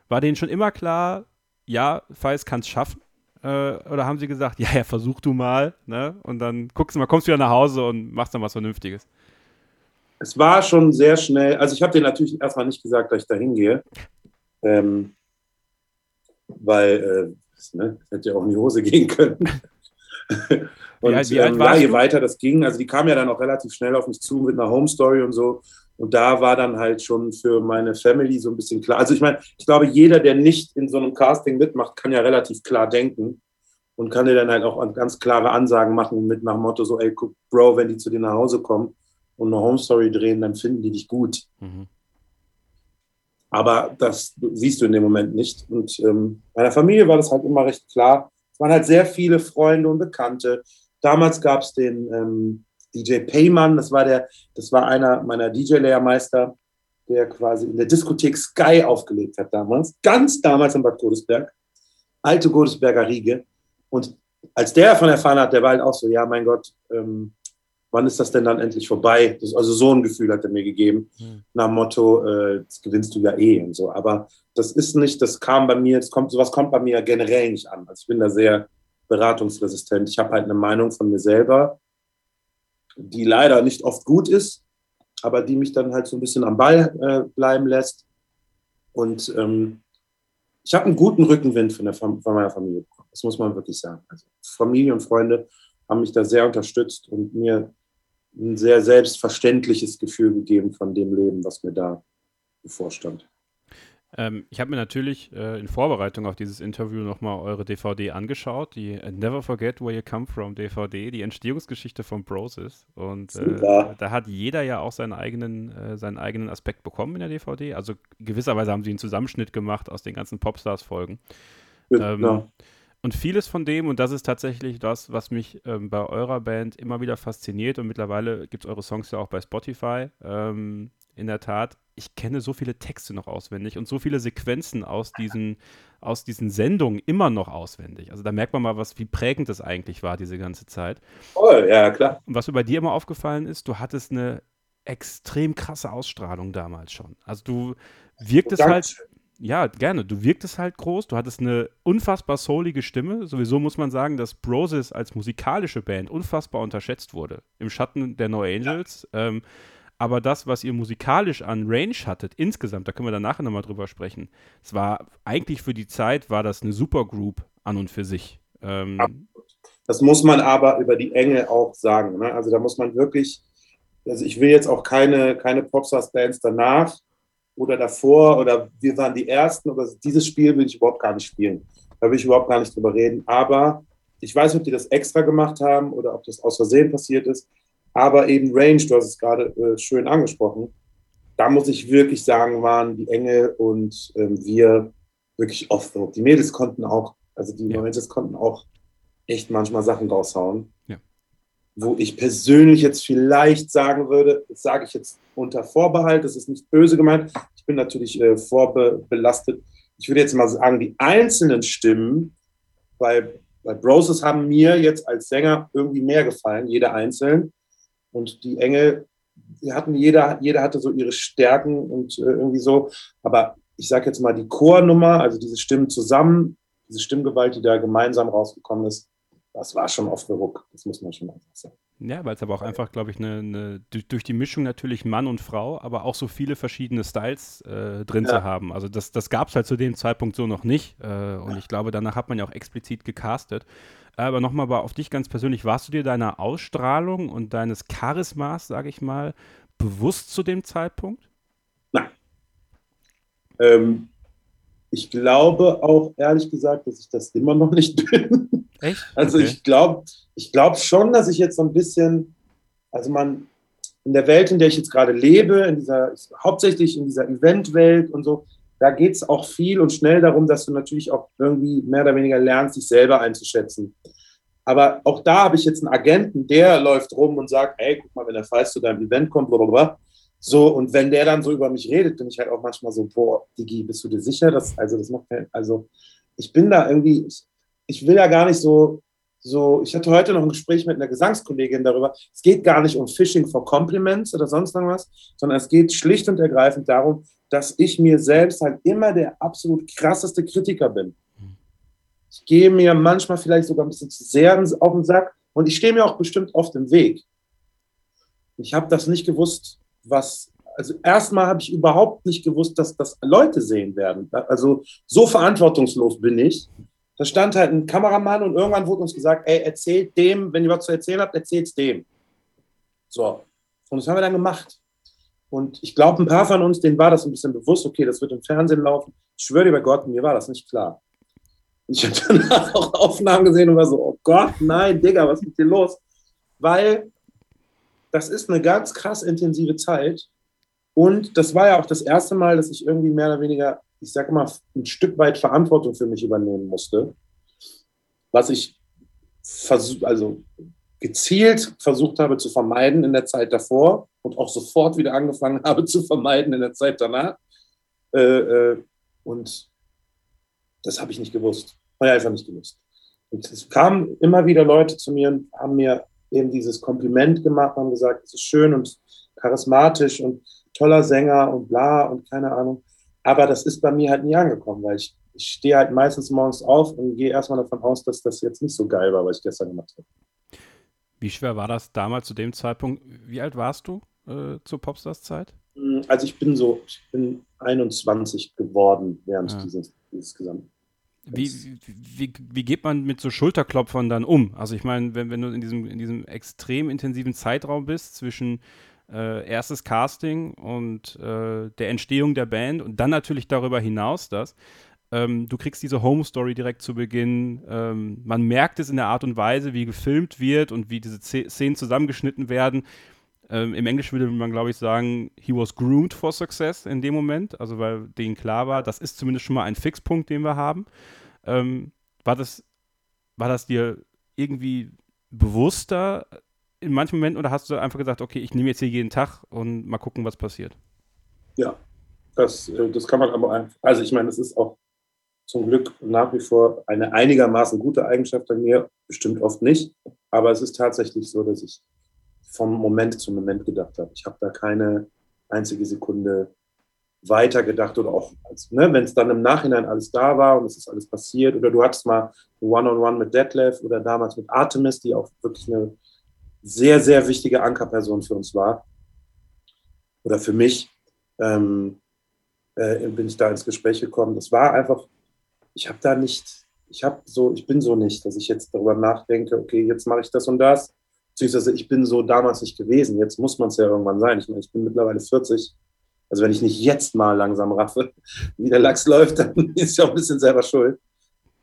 War denen schon immer klar, ja, Feis kann es schaffen? Äh, oder haben sie gesagt, ja, ja, versuch du mal, ne? Und dann guckst du mal, kommst wieder nach Hause und machst dann was Vernünftiges. Es war schon sehr schnell, also ich habe denen natürlich erstmal nicht gesagt, dass ich da hingehe. Ähm, weil äh, ne, hätte ja auch in die Hose gehen können. [laughs] und wie alt, wie alt ähm, ja, je weiter das ging, also die kam ja dann auch relativ schnell auf mich zu mit einer Home Story und so. Und da war dann halt schon für meine Family so ein bisschen klar. Also ich meine, ich glaube, jeder, der nicht in so einem Casting mitmacht, kann ja relativ klar denken und kann dir dann halt auch ganz klare Ansagen machen mit nach Motto so, ey, guck, Bro, wenn die zu dir nach Hause kommen und eine Home Story drehen, dann finden die dich gut. Mhm. Aber das siehst du in dem Moment nicht. Und ähm, meiner Familie war das halt immer recht klar. Es waren halt sehr viele Freunde und Bekannte. Damals gab es den ähm, DJ Payman, das war, der, das war einer meiner DJ-Lehrmeister, der quasi in der Diskothek Sky aufgelegt hat damals. Ganz damals in Bad Godesberg. Alte Godesberger Riege. Und als der davon erfahren hat, der war halt auch so, ja, mein Gott, ähm, wann ist das denn dann endlich vorbei? Das, also so ein Gefühl hat er mir gegeben, mhm. nach dem Motto, äh, das gewinnst du ja eh und so. Aber das ist nicht, das kam bei mir, das kommt, sowas kommt bei mir generell nicht an. Also ich bin da sehr beratungsresistent. Ich habe halt eine Meinung von mir selber die leider nicht oft gut ist, aber die mich dann halt so ein bisschen am Ball äh, bleiben lässt. Und ähm, ich habe einen guten Rückenwind von, der, von meiner Familie bekommen. Das muss man wirklich sagen. Also Familie und Freunde haben mich da sehr unterstützt und mir ein sehr selbstverständliches Gefühl gegeben von dem Leben, was mir da bevorstand. Ähm, ich habe mir natürlich äh, in Vorbereitung auf dieses Interview nochmal eure DVD angeschaut, die Never Forget Where You Come From DVD, die Entstehungsgeschichte von Broses. Und äh, da hat jeder ja auch seinen eigenen, äh, seinen eigenen Aspekt bekommen in der DVD. Also gewisserweise haben sie einen Zusammenschnitt gemacht aus den ganzen Popstars-Folgen. Ja, ähm, und vieles von dem, und das ist tatsächlich das, was mich ähm, bei eurer Band immer wieder fasziniert, und mittlerweile gibt es eure Songs ja auch bei Spotify, ähm, in der Tat, ich kenne so viele Texte noch auswendig und so viele Sequenzen aus diesen, aus diesen Sendungen immer noch auswendig. Also da merkt man mal, was, wie prägend das eigentlich war, diese ganze Zeit. Oh, ja, klar. Und was mir bei dir immer aufgefallen ist, du hattest eine extrem krasse Ausstrahlung damals schon. Also du wirktest oh, halt, ja, gerne. Du wirktest halt groß, du hattest eine unfassbar soulige Stimme. Sowieso muss man sagen, dass Broses als musikalische Band unfassbar unterschätzt wurde. Im Schatten der No Angels. Ja. Ähm, aber das, was ihr musikalisch an Range hattet, insgesamt, da können wir dann nachher nochmal drüber sprechen, es war eigentlich für die Zeit, war das eine Supergroup an und für sich. Ähm, das muss man aber über die Enge auch sagen. Ne? Also da muss man wirklich, also ich will jetzt auch keine, keine Popstars-Bands danach oder davor oder wir waren die Ersten oder dieses Spiel will ich überhaupt gar nicht spielen. Da will ich überhaupt gar nicht drüber reden. Aber ich weiß nicht, ob die das extra gemacht haben oder ob das aus Versehen passiert ist. Aber eben Range, du hast es gerade äh, schön angesprochen, da muss ich wirklich sagen, waren die Engel und ähm, wir wirklich oft so. Die Mädels konnten auch, also die ja. Mädels konnten auch echt manchmal Sachen raushauen. Ja. Wo ich persönlich jetzt vielleicht sagen würde, das sage ich jetzt unter Vorbehalt, das ist nicht böse gemeint, ich bin natürlich äh, vorbelastet. Ich würde jetzt mal sagen, die einzelnen Stimmen bei, bei Broses haben mir jetzt als Sänger irgendwie mehr gefallen, jeder einzeln. Und die Engel, die hatten jeder, jeder hatte so ihre Stärken und äh, irgendwie so. Aber ich sage jetzt mal die Chornummer, also diese Stimmen zusammen, diese Stimmgewalt, die da gemeinsam rausgekommen ist, das war schon off the hook. Das muss man schon einfach sagen. Ja, weil es aber auch einfach, glaube ich, eine, eine, durch die Mischung natürlich Mann und Frau, aber auch so viele verschiedene Styles äh, drin ja. zu haben. Also das, das gab es halt zu dem Zeitpunkt so noch nicht. Äh, und ich glaube, danach hat man ja auch explizit gecastet. Aber nochmal auf dich ganz persönlich, warst du dir deiner Ausstrahlung und deines Charismas, sage ich mal, bewusst zu dem Zeitpunkt? Nein. Ähm, ich glaube auch ehrlich gesagt, dass ich das immer noch nicht [laughs] bin. Echt? Also okay. ich glaube ich glaub schon, dass ich jetzt so ein bisschen, also man, in der Welt, in der ich jetzt gerade lebe, in dieser, hauptsächlich in dieser Eventwelt und so, da geht es auch viel und schnell darum, dass du natürlich auch irgendwie mehr oder weniger lernst, dich selber einzuschätzen. Aber auch da habe ich jetzt einen Agenten, der läuft rum und sagt, hey, guck mal, wenn der Fall zu deinem Event kommt, blablabla. So, und wenn der dann so über mich redet, bin ich halt auch manchmal so, boah, Digi, bist du dir sicher? Dass, also, das macht also, ich bin da irgendwie, ich, ich will ja gar nicht so, so, ich hatte heute noch ein Gespräch mit einer Gesangskollegin darüber. Es geht gar nicht um Phishing for Compliments oder sonst irgendwas, sondern es geht schlicht und ergreifend darum, dass ich mir selbst halt immer der absolut krasseste Kritiker bin. Ich gehe mir manchmal vielleicht sogar ein bisschen zu sehr auf den Sack und ich stehe mir auch bestimmt oft im Weg. Ich habe das nicht gewusst, was. Also erstmal habe ich überhaupt nicht gewusst, dass das Leute sehen werden. Also so verantwortungslos bin ich. Da stand halt ein Kameramann und irgendwann wurde uns gesagt, ey, erzählt dem, wenn ihr was zu erzählen habt, erzählt es dem. So. Und das haben wir dann gemacht. Und ich glaube, ein paar von uns, denen war das ein bisschen bewusst, okay, das wird im Fernsehen laufen. Ich schwöre dir bei Gott, mir war das nicht klar. Und ich habe danach auch Aufnahmen gesehen und war so, oh Gott, nein, Digga, was ist mit dir los? Weil das ist eine ganz krass intensive Zeit. Und das war ja auch das erste Mal, dass ich irgendwie mehr oder weniger, ich sage mal, ein Stück weit Verantwortung für mich übernehmen musste. Was ich versuch, also gezielt versucht habe zu vermeiden in der Zeit davor und auch sofort wieder angefangen habe zu vermeiden in der Zeit danach. Äh, äh, und das habe ich nicht gewusst. Habe ich einfach nicht gewusst. Und es kamen immer wieder Leute zu mir und haben mir eben dieses Kompliment gemacht, haben gesagt, es ist schön und charismatisch und toller Sänger und bla und keine Ahnung. Aber das ist bei mir halt nie angekommen, weil ich, ich stehe halt meistens morgens auf und gehe erstmal davon aus, dass das jetzt nicht so geil war, was ich gestern gemacht habe. Wie schwer war das damals zu dem Zeitpunkt? Wie alt warst du äh, zur Popstars-Zeit? Hm, also ich bin so, ich bin 21 geworden während ja. dieses, dieses gesamten. Wie, wie, wie geht man mit so Schulterklopfern dann um? Also ich meine, wenn, wenn du in diesem, in diesem extrem intensiven Zeitraum bist zwischen äh, erstes Casting und äh, der Entstehung der Band und dann natürlich darüber hinaus das, ähm, du kriegst diese Home Story direkt zu Beginn. Ähm, man merkt es in der Art und Weise, wie gefilmt wird und wie diese Szenen zusammengeschnitten werden. Ähm, Im Englischen würde man, glaube ich, sagen, he was groomed for success in dem Moment, also weil denen klar war, das ist zumindest schon mal ein Fixpunkt, den wir haben. Ähm, war, das, war das dir irgendwie bewusster in manchen Momenten oder hast du einfach gesagt, okay, ich nehme jetzt hier jeden Tag und mal gucken, was passiert? Ja, das, äh, das kann man aber einfach. Also, ich meine, es ist auch zum Glück nach wie vor eine einigermaßen gute Eigenschaft an mir, bestimmt oft nicht, aber es ist tatsächlich so, dass ich vom Moment zu Moment gedacht habe. Ich habe da keine einzige Sekunde weitergedacht oder auch, ne, wenn es dann im Nachhinein alles da war und es ist alles passiert oder du hattest mal One-on-One -on -one mit Detlef oder damals mit Artemis, die auch wirklich eine sehr, sehr wichtige Ankerperson für uns war oder für mich, ähm, äh, bin ich da ins Gespräch gekommen. Das war einfach, ich habe da nicht, ich habe so, ich bin so nicht, dass ich jetzt darüber nachdenke, okay, jetzt mache ich das und das beziehungsweise ich bin so damals nicht gewesen. Jetzt muss man es ja irgendwann sein. Ich meine, ich bin mittlerweile 40. Also wenn ich nicht jetzt mal langsam raffe, [laughs] wie der Lachs läuft, dann [laughs] ist ich auch ein bisschen selber schuld.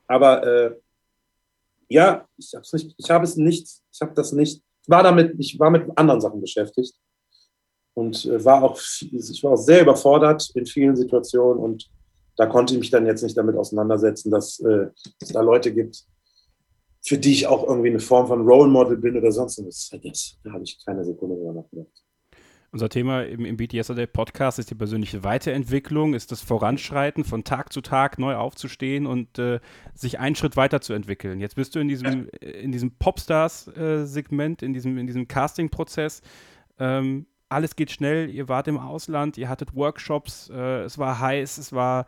Aber äh, ja, ich habe es nicht, ich habe es nicht, ich habe das nicht, ich war damit, ich war mit anderen Sachen beschäftigt und äh, war auch, ich war auch sehr überfordert in vielen Situationen und da konnte ich mich dann jetzt nicht damit auseinandersetzen, dass äh, es da Leute gibt, für die ich auch irgendwie eine Form von Role Model bin oder sonst was. Das, da habe ich keine Sekunde drüber nachgedacht. Unser Thema im, im Beat Yesterday Podcast ist die persönliche Weiterentwicklung, ist das Voranschreiten, von Tag zu Tag neu aufzustehen und äh, sich einen Schritt weiterzuentwickeln. Jetzt bist du in diesem, in diesem Popstars-Segment, in diesem, in diesem Casting-Prozess. Ähm, alles geht schnell, ihr wart im Ausland, ihr hattet Workshops, äh, es war heiß, es war,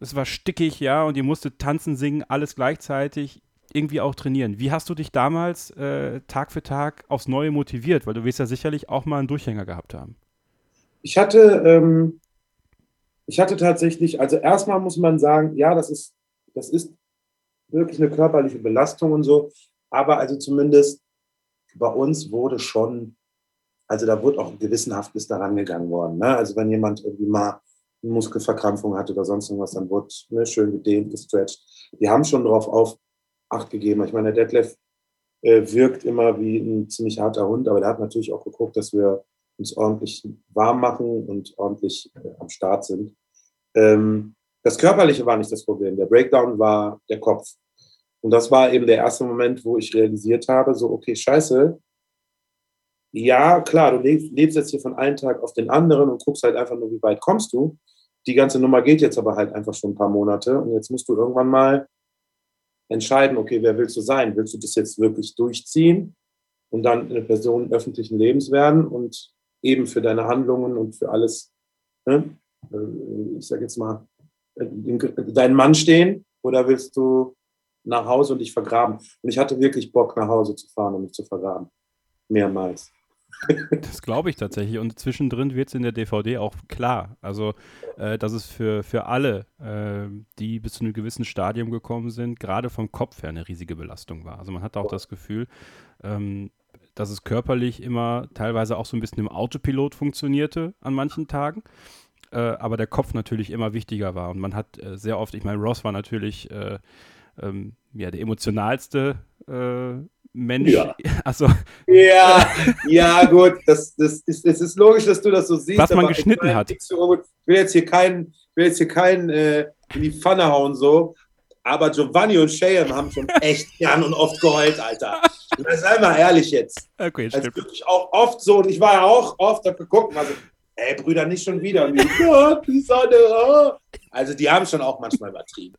es war stickig, ja, und ihr musstet tanzen, singen, alles gleichzeitig irgendwie auch trainieren. Wie hast du dich damals äh, Tag für Tag aufs Neue motiviert? Weil du wirst ja sicherlich auch mal einen Durchhänger gehabt haben. Ich hatte, ähm, ich hatte tatsächlich, also erstmal muss man sagen, ja, das ist, das ist wirklich eine körperliche Belastung und so, aber also zumindest bei uns wurde schon, also da wurde auch gewissenhaft bis daran gegangen worden. Ne? Also wenn jemand irgendwie mal eine Muskelverkrampfung hatte oder sonst irgendwas, dann wurde ne, schön gedehnt, gestretcht. Die haben schon darauf auf, Acht gegeben. Ich meine, der Detlef äh, wirkt immer wie ein ziemlich harter Hund, aber der hat natürlich auch geguckt, dass wir uns ordentlich warm machen und ordentlich äh, am Start sind. Ähm, das Körperliche war nicht das Problem. Der Breakdown war der Kopf. Und das war eben der erste Moment, wo ich realisiert habe, so, okay, scheiße. Ja, klar, du lebst, jetzt hier von einem Tag auf den anderen und guckst halt einfach nur, wie weit kommst du. Die ganze Nummer geht jetzt aber halt einfach schon ein paar Monate und jetzt musst du irgendwann mal entscheiden, okay, wer willst du sein? Willst du das jetzt wirklich durchziehen und dann eine Person öffentlichen Lebens werden und eben für deine Handlungen und für alles, ne, äh, ich sage jetzt mal, deinen Mann stehen oder willst du nach Hause und dich vergraben? Und ich hatte wirklich Bock, nach Hause zu fahren und mich zu vergraben. Mehrmals. Das glaube ich tatsächlich. Und zwischendrin wird es in der DVD auch klar. Also, äh, dass es für, für alle, äh, die bis zu einem gewissen Stadium gekommen sind, gerade vom Kopf her eine riesige Belastung war. Also man hat auch das Gefühl, ähm, dass es körperlich immer teilweise auch so ein bisschen im Autopilot funktionierte an manchen Tagen. Äh, aber der Kopf natürlich immer wichtiger war. Und man hat äh, sehr oft, ich meine, Ross war natürlich äh, ähm, ja, der emotionalste äh, Mensch. Ja. [laughs] Also. Ja, [laughs] ja, gut. Das, das ist, es ist logisch, dass du das so siehst. Was man geschnitten hat. Ich will jetzt hier keinen, will jetzt hier keinen äh, in die Pfanne hauen, so. Aber Giovanni und Cheyenne haben schon [laughs] echt gern und oft geheult, Alter. Sei mal ehrlich jetzt. Okay, stimmt. Also wirklich auch oft so. Und ich war ja auch oft, hab geguckt und war so, ey, Brüder, nicht schon wieder. Und die, Gott, die Sonne. Oh. Also die haben schon auch manchmal übertrieben.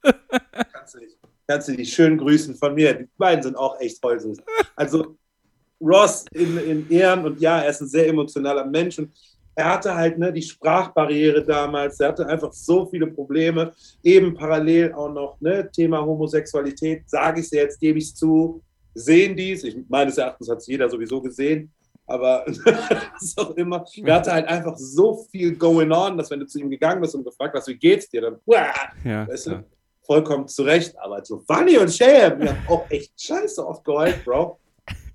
Kannst du nicht kannst du die schön grüßen von mir. Die beiden sind auch echt toll süß. Also Ross in, in Ehren und ja, er ist ein sehr emotionaler Mensch und er hatte halt ne, die Sprachbarriere damals, er hatte einfach so viele Probleme, eben parallel auch noch ne, Thema Homosexualität, sage ich es jetzt, gebe ich es zu, sehen dies. Ich, meines Erachtens hat es jeder sowieso gesehen. Aber [laughs] was auch immer. Er hatte halt einfach so viel going on, dass wenn du zu ihm gegangen bist und gefragt hast, wie geht's dir, dann uah, ja, weißt du, vollkommen zurecht. Aber so Funny und Shay mir auch echt scheiße oft geheult, Bro.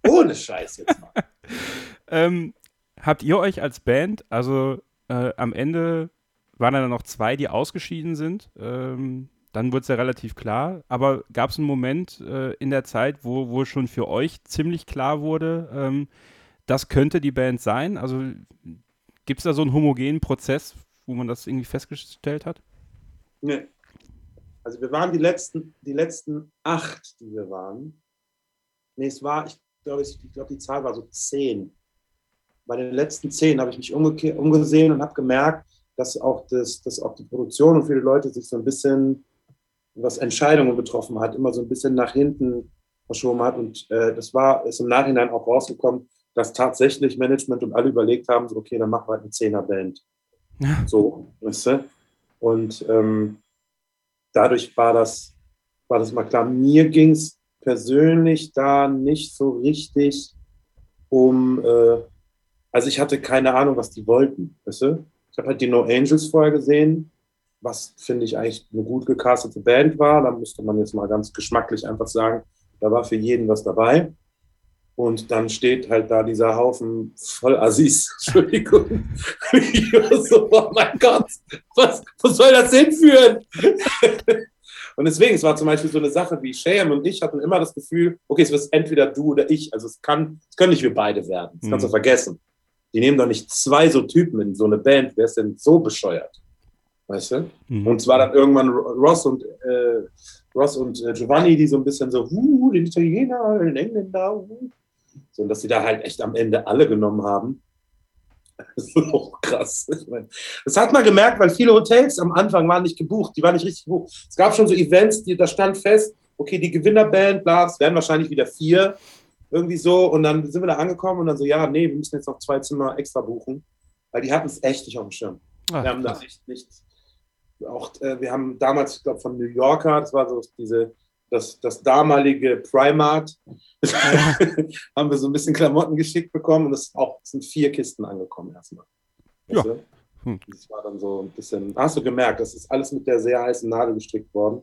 Ohne Scheiß jetzt mal. [laughs] ähm, habt ihr euch als Band, also äh, am Ende waren dann noch zwei, die ausgeschieden sind. Ähm, dann wurde es ja relativ klar. Aber gab es einen Moment äh, in der Zeit, wo, wo schon für euch ziemlich klar wurde, ähm, das könnte die Band sein? Also gibt es da so einen homogenen Prozess, wo man das irgendwie festgestellt hat? Nee. Also wir waren die letzten, die letzten acht, die wir waren. Nee, es war, ich glaube, ich, ich glaube, die Zahl war so zehn. Bei den letzten zehn habe ich mich umgesehen und habe gemerkt, dass auch, das, dass auch die Produktion und viele Leute sich so ein bisschen, was Entscheidungen betroffen hat, immer so ein bisschen nach hinten verschoben hat. Und äh, das war, ist im Nachhinein auch rausgekommen, dass tatsächlich Management und alle überlegt haben, so, okay, dann machen wir halt eine Zehner-Band. Ja. So, weißt du? Und ähm, dadurch war das, war das mal klar. Mir ging es persönlich da nicht so richtig um, äh, also ich hatte keine Ahnung, was die wollten, weißt du? Ich habe halt die No Angels vorher gesehen, was finde ich eigentlich eine gut gecastete Band war. Da müsste man jetzt mal ganz geschmacklich einfach sagen, da war für jeden was dabei. Und dann steht halt da dieser Haufen voll Assis. [laughs] Entschuldigung. [laughs] so, oh mein Gott, was, wo soll das hinführen? [laughs] und deswegen, es war zum Beispiel so eine Sache wie Shayam und ich hatten immer das Gefühl, okay, es wird entweder du oder ich. Also es kann, es können nicht wir beide werden. Das kannst du mhm. vergessen. Die nehmen doch nicht zwei so Typen in so eine Band. Wer ist denn so bescheuert? Weißt du? Mhm. Und zwar dann irgendwann Ross und äh, Ross und äh, Giovanni, die so ein bisschen so, uh, den Italiener, den Engländer, uh. So, dass sie da halt echt am Ende alle genommen haben. [laughs] Das ist auch krass. Das hat man gemerkt, weil viele Hotels am Anfang waren nicht gebucht, die waren nicht richtig gebucht. Es gab schon so Events, die, da stand fest, okay, die Gewinnerband, bla, es werden wahrscheinlich wieder vier, irgendwie so. Und dann sind wir da angekommen und dann so, ja, nee, wir müssen jetzt noch zwei Zimmer extra buchen, weil die hatten es echt nicht auf dem Schirm. Ach, wir haben da echt nicht, auch, äh, wir haben damals, ich glaube, von New Yorker, das war so diese das, das damalige Primark, ja. [laughs] haben wir so ein bisschen Klamotten geschickt bekommen und es auch, sind vier Kisten angekommen erstmal. Ja. Hm. Das war dann so ein bisschen, hast du gemerkt, das ist alles mit der sehr heißen Nadel gestrickt worden.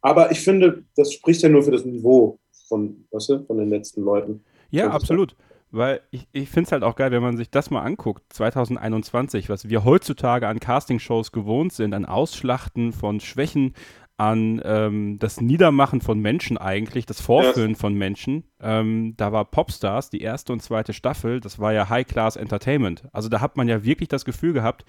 Aber ich finde, das spricht ja nur für das Niveau von, weißt du, von den letzten Leuten. Ja, absolut. Weil ich, ich finde es halt auch geil, wenn man sich das mal anguckt, 2021, was wir heutzutage an Castingshows gewohnt sind, an Ausschlachten von Schwächen, an ähm, das Niedermachen von Menschen eigentlich, das Vorführen yes. von Menschen. Ähm, da war Popstars, die erste und zweite Staffel, das war ja High-Class Entertainment. Also da hat man ja wirklich das Gefühl gehabt,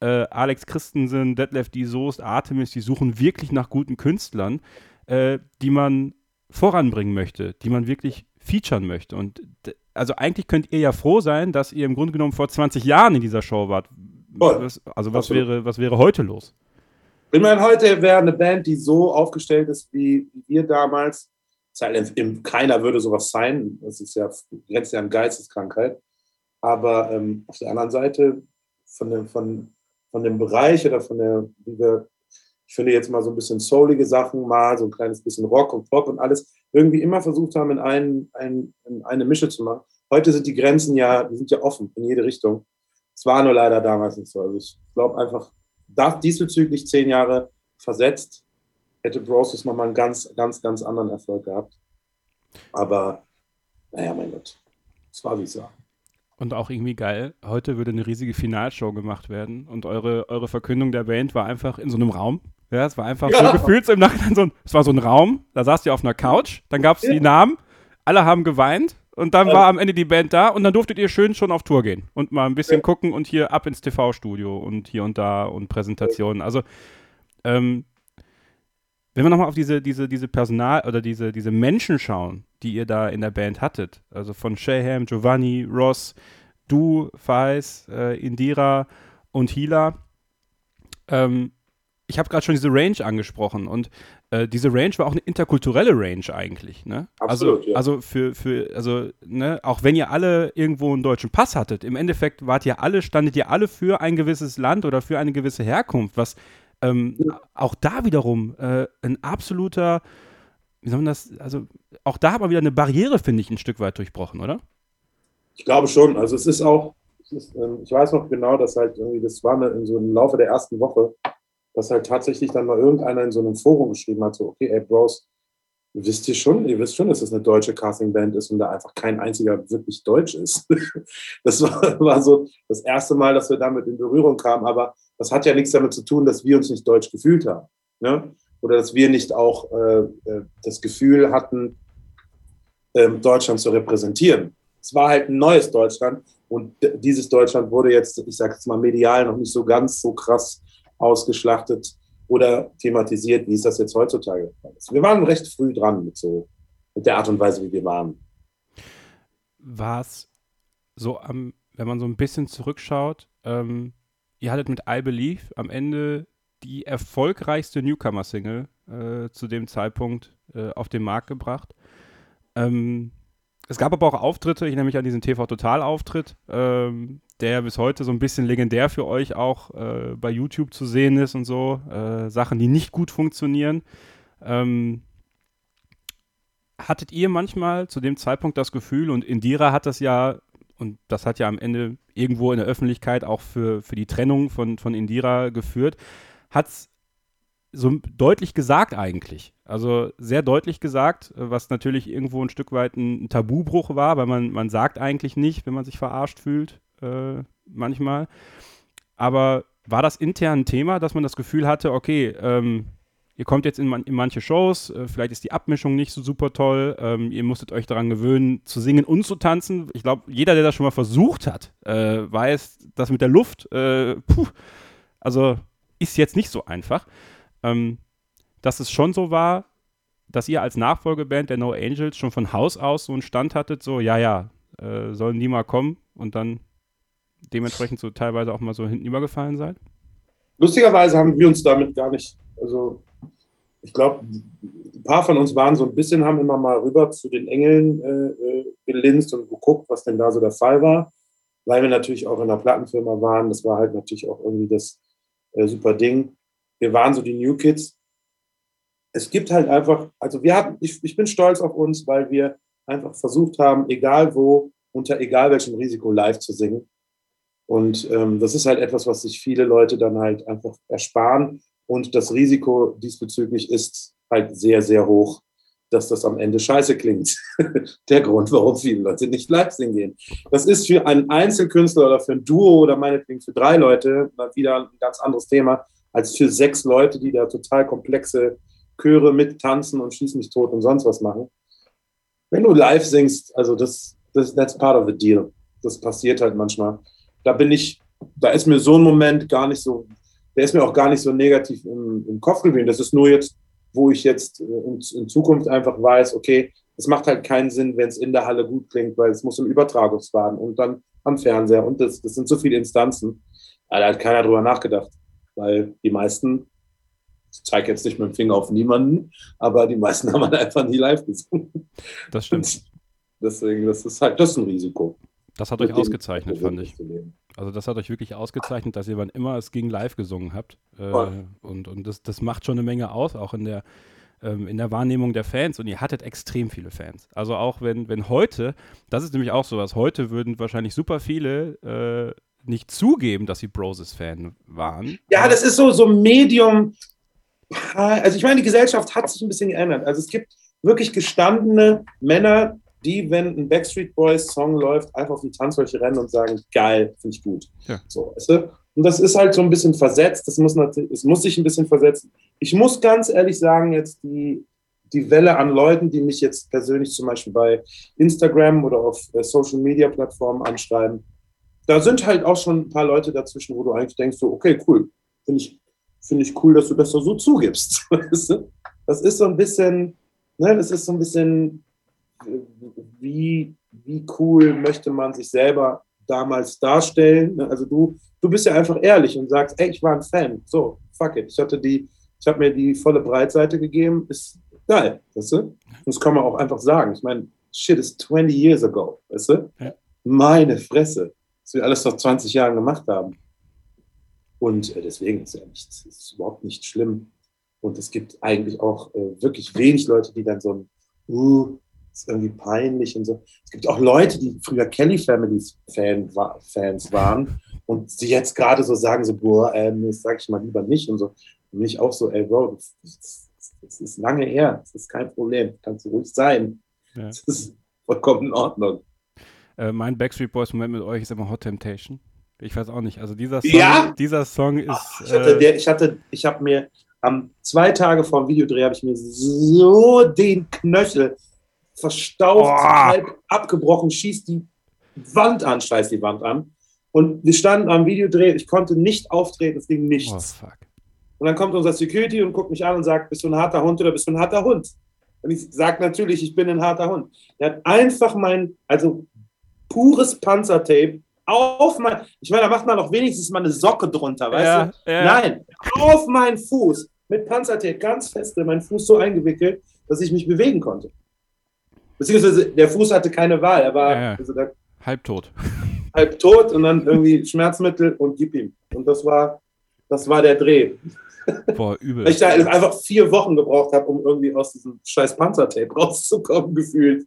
äh, Alex Christensen, Detlef D. Soest, Artemis, die suchen wirklich nach guten Künstlern, äh, die man voranbringen möchte, die man wirklich featuren möchte. Und also eigentlich könnt ihr ja froh sein, dass ihr im Grunde genommen vor 20 Jahren in dieser Show wart. Was, also was wäre, was wäre heute los? Ich meine, heute wäre eine Band, die so aufgestellt ist wie wir damals. Keiner würde sowas sein. Das ist ja, grenzt ja an Geisteskrankheit. Aber ähm, auf der anderen Seite, von dem, von, von dem Bereich oder von der, wie wir, ich finde jetzt mal so ein bisschen soulige Sachen, mal so ein kleines bisschen Rock und Pop und alles, irgendwie immer versucht haben, in, ein, ein, in eine Mische zu machen. Heute sind die Grenzen ja, die sind ja offen in jede Richtung. Es war nur leider damals nicht so. Also ich glaube einfach, das, diesbezüglich zehn Jahre versetzt, hätte Brosis nochmal einen ganz, ganz, ganz anderen Erfolg gehabt. Aber, naja, mein Gott, es war wie es war. Und auch irgendwie geil, heute würde eine riesige Finalshow gemacht werden und eure, eure Verkündung der Band war einfach in so einem Raum. Ja, es war einfach ja. so gefühlt im Nachhinein so ein, es war so ein Raum, da saßt ihr auf einer Couch, dann gab es ja. die Namen, alle haben geweint und dann war am Ende die Band da und dann durftet ihr schön schon auf Tour gehen und mal ein bisschen ja. gucken und hier ab ins TV-Studio und hier und da und Präsentationen. Also, ähm, wenn wir nochmal auf diese, diese, diese Personal- oder diese, diese Menschen schauen, die ihr da in der Band hattet, also von Shaham, Giovanni, Ross, du, Faiz, äh, Indira und Hila, ähm, ich habe gerade schon diese Range angesprochen und äh, diese Range war auch eine interkulturelle Range eigentlich. Ne? Absolut, also, ja. also für, für, also, ne, auch wenn ihr alle irgendwo einen deutschen Pass hattet, im Endeffekt wart ihr alle, standet ihr alle für ein gewisses Land oder für eine gewisse Herkunft, was ähm, ja. auch da wiederum äh, ein absoluter wie soll man das, also auch da hat man wieder eine Barriere, finde ich, ein Stück weit durchbrochen, oder? Ich glaube schon. Also es ist auch, ähm, ich weiß noch genau, dass halt irgendwie, das war in so im Laufe der ersten Woche, dass halt tatsächlich dann mal irgendeiner in so einem Forum geschrieben hat, so, okay, ey, Bros, wisst ihr schon, ihr wisst schon, dass das eine deutsche Castingband ist und da einfach kein einziger wirklich deutsch ist. [laughs] Das war, war so das erste Mal, dass wir damit in Berührung kamen, aber das hat ja nichts damit zu tun, dass wir uns nicht deutsch gefühlt haben. Ne? Oder dass wir nicht auch äh, äh das Gefühl hatten, äh, Deutschland zu repräsentieren. Es war halt ein neues Deutschland und dieses Deutschland wurde jetzt, ich sage jetzt mal medial, noch nicht so ganz so krass ausgeschlachtet oder thematisiert, wie es das jetzt heutzutage ist. Wir waren recht früh dran mit so mit der Art und Weise, wie wir waren. War es so am, wenn man so ein bisschen zurückschaut, ähm, ihr hattet mit I Believe am Ende die erfolgreichste Newcomer-Single äh, zu dem Zeitpunkt äh, auf den Markt gebracht. Ähm, es gab aber auch Auftritte, ich nehme mich an diesen TV-Total-Auftritt, ähm, der bis heute so ein bisschen legendär für euch auch äh, bei YouTube zu sehen ist und so. Äh, Sachen, die nicht gut funktionieren. Ähm, hattet ihr manchmal zu dem Zeitpunkt das Gefühl, und Indira hat das ja, und das hat ja am Ende irgendwo in der Öffentlichkeit auch für, für die Trennung von, von Indira geführt, hat es so deutlich gesagt eigentlich. Also sehr deutlich gesagt, was natürlich irgendwo ein Stück weit ein Tabubruch war, weil man, man sagt eigentlich nicht, wenn man sich verarscht fühlt, äh, manchmal. Aber war das intern ein Thema, dass man das Gefühl hatte, okay, ähm, ihr kommt jetzt in, man, in manche Shows, äh, vielleicht ist die Abmischung nicht so super toll, ähm, ihr musstet euch daran gewöhnen, zu singen und zu tanzen. Ich glaube, jeder, der das schon mal versucht hat, äh, weiß, dass mit der Luft, äh, puh, also ist jetzt nicht so einfach ähm, dass es schon so war, dass ihr als Nachfolgeband der No Angels schon von Haus aus so einen Stand hattet, so, ja, ja, äh, sollen die mal kommen und dann dementsprechend so teilweise auch mal so hinten übergefallen seid? Lustigerweise haben wir uns damit gar nicht, also ich glaube, ein paar von uns waren so ein bisschen, haben immer mal rüber zu den Engeln äh, äh, gelinst und geguckt, was denn da so der Fall war, weil wir natürlich auch in einer Plattenfirma waren. Das war halt natürlich auch irgendwie das äh, super Ding wir waren so die New Kids. Es gibt halt einfach, also wir hatten, ich, ich bin stolz auf uns, weil wir einfach versucht haben, egal wo, unter egal welchem Risiko live zu singen. Und ähm, das ist halt etwas, was sich viele Leute dann halt einfach ersparen. Und das Risiko diesbezüglich ist halt sehr, sehr hoch, dass das am Ende scheiße klingt. [laughs] Der Grund, warum viele Leute nicht live singen gehen. Das ist für einen Einzelkünstler oder für ein Duo oder meinetwegen für drei Leute wieder ein ganz anderes Thema als für sechs Leute, die da total komplexe Chöre mittanzen und schießen mich tot und sonst was machen. Wenn du live singst, also das, das that's part of the deal. Das passiert halt manchmal. Da bin ich, da ist mir so ein Moment gar nicht so, der ist mir auch gar nicht so negativ im, im Kopf geblieben. Das ist nur jetzt, wo ich jetzt äh, in, in Zukunft einfach weiß, okay, es macht halt keinen Sinn, wenn es in der Halle gut klingt, weil es muss im Übertragungswagen und dann am Fernseher und das, das sind so viele Instanzen. Da hat keiner drüber nachgedacht weil die meisten, ich zeige jetzt nicht mit dem Finger auf niemanden, aber die meisten [laughs] haben halt einfach nie live gesungen. Das stimmt. Und deswegen, das ist halt, das ist ein Risiko. Das hat euch ausgezeichnet, fand ich. Also das hat euch wirklich ausgezeichnet, dass ihr wann immer es ging live gesungen habt. Äh, und und das, das macht schon eine Menge aus, auch in der, ähm, in der Wahrnehmung der Fans. Und ihr hattet extrem viele Fans. Also auch wenn, wenn heute, das ist nämlich auch sowas, heute würden wahrscheinlich super viele äh, nicht zugeben, dass sie Broses-Fan waren. Ja, das ist so, so Medium. Also ich meine, die Gesellschaft hat sich ein bisschen geändert. Also es gibt wirklich gestandene Männer, die, wenn ein Backstreet Boys Song läuft, einfach auf die Tanzfläche rennen und sagen, geil, finde ich gut. Ja. So, weißt du? Und das ist halt so ein bisschen versetzt. Das muss natürlich, es muss sich ein bisschen versetzen. Ich muss ganz ehrlich sagen, jetzt die, die Welle an Leuten, die mich jetzt persönlich zum Beispiel bei Instagram oder auf äh, Social Media Plattformen anschreiben, da sind halt auch schon ein paar Leute dazwischen, wo du eigentlich denkst, so, okay, cool, finde ich, find ich cool, dass du das so zugibst. [laughs] das ist so ein bisschen, ne, das ist so ein bisschen, wie, wie cool möchte man sich selber damals darstellen. Also du, du bist ja einfach ehrlich und sagst, ey, ich war ein Fan. So, fuck it. Ich hatte die, ich habe mir die volle Breitseite gegeben, ist geil, weißt du? Das kann man auch einfach sagen. Ich meine, shit is 20 years ago, weißt du? Ja. Meine Fresse was wir alles vor 20 Jahren gemacht haben. Und äh, deswegen ist ja nichts, ist überhaupt nicht schlimm. Und es gibt eigentlich auch äh, wirklich wenig Leute, die dann so ein, uh, ist irgendwie peinlich und so. Es gibt auch Leute, die früher Kelly Families Fan, wa Fans waren und sie jetzt gerade so sagen, so, boah, ähm, das sag ich mal lieber nicht und so. Und ich auch so, ey, Bro, das, das, das ist lange her, das ist kein Problem, kannst du ruhig sein. Ja. Das ist vollkommen in Ordnung. Äh, mein Backstreet Boys Moment mit euch ist immer Hot Temptation. Ich weiß auch nicht. Also dieser Song, ja? dieser Song ist. Ach, ich hatte, äh, ich hatte, ich habe mir am zwei Tage vor dem Videodreh habe ich mir so den Knöchel verstaucht, oh. halb abgebrochen, schießt die Wand an, scheißt die Wand an. Und wir standen am Videodreh, ich konnte nicht auftreten, es ging nichts. Oh, und dann kommt unser Security und guckt mich an und sagt, bist du ein harter Hund oder bist du ein harter Hund? Und ich sage natürlich, ich bin ein harter Hund. Er hat einfach mein, also pures Panzertape auf mein, ich meine, da macht man doch wenigstens mal eine Socke drunter, weißt ja, du? Ja. Nein, auf meinen Fuß mit Panzertape ganz fest in meinen Fuß so eingewickelt, dass ich mich bewegen konnte. Beziehungsweise der Fuß hatte keine Wahl, er war ja, also der, halbtot. [laughs] Halbtot und dann irgendwie Schmerzmittel und gib ihm. Und das war, das war der Dreh. [laughs] Boah, übel. Weil ich da einfach vier Wochen gebraucht habe, um irgendwie aus diesem scheiß Panzertape rauszukommen, [laughs] gefühlt.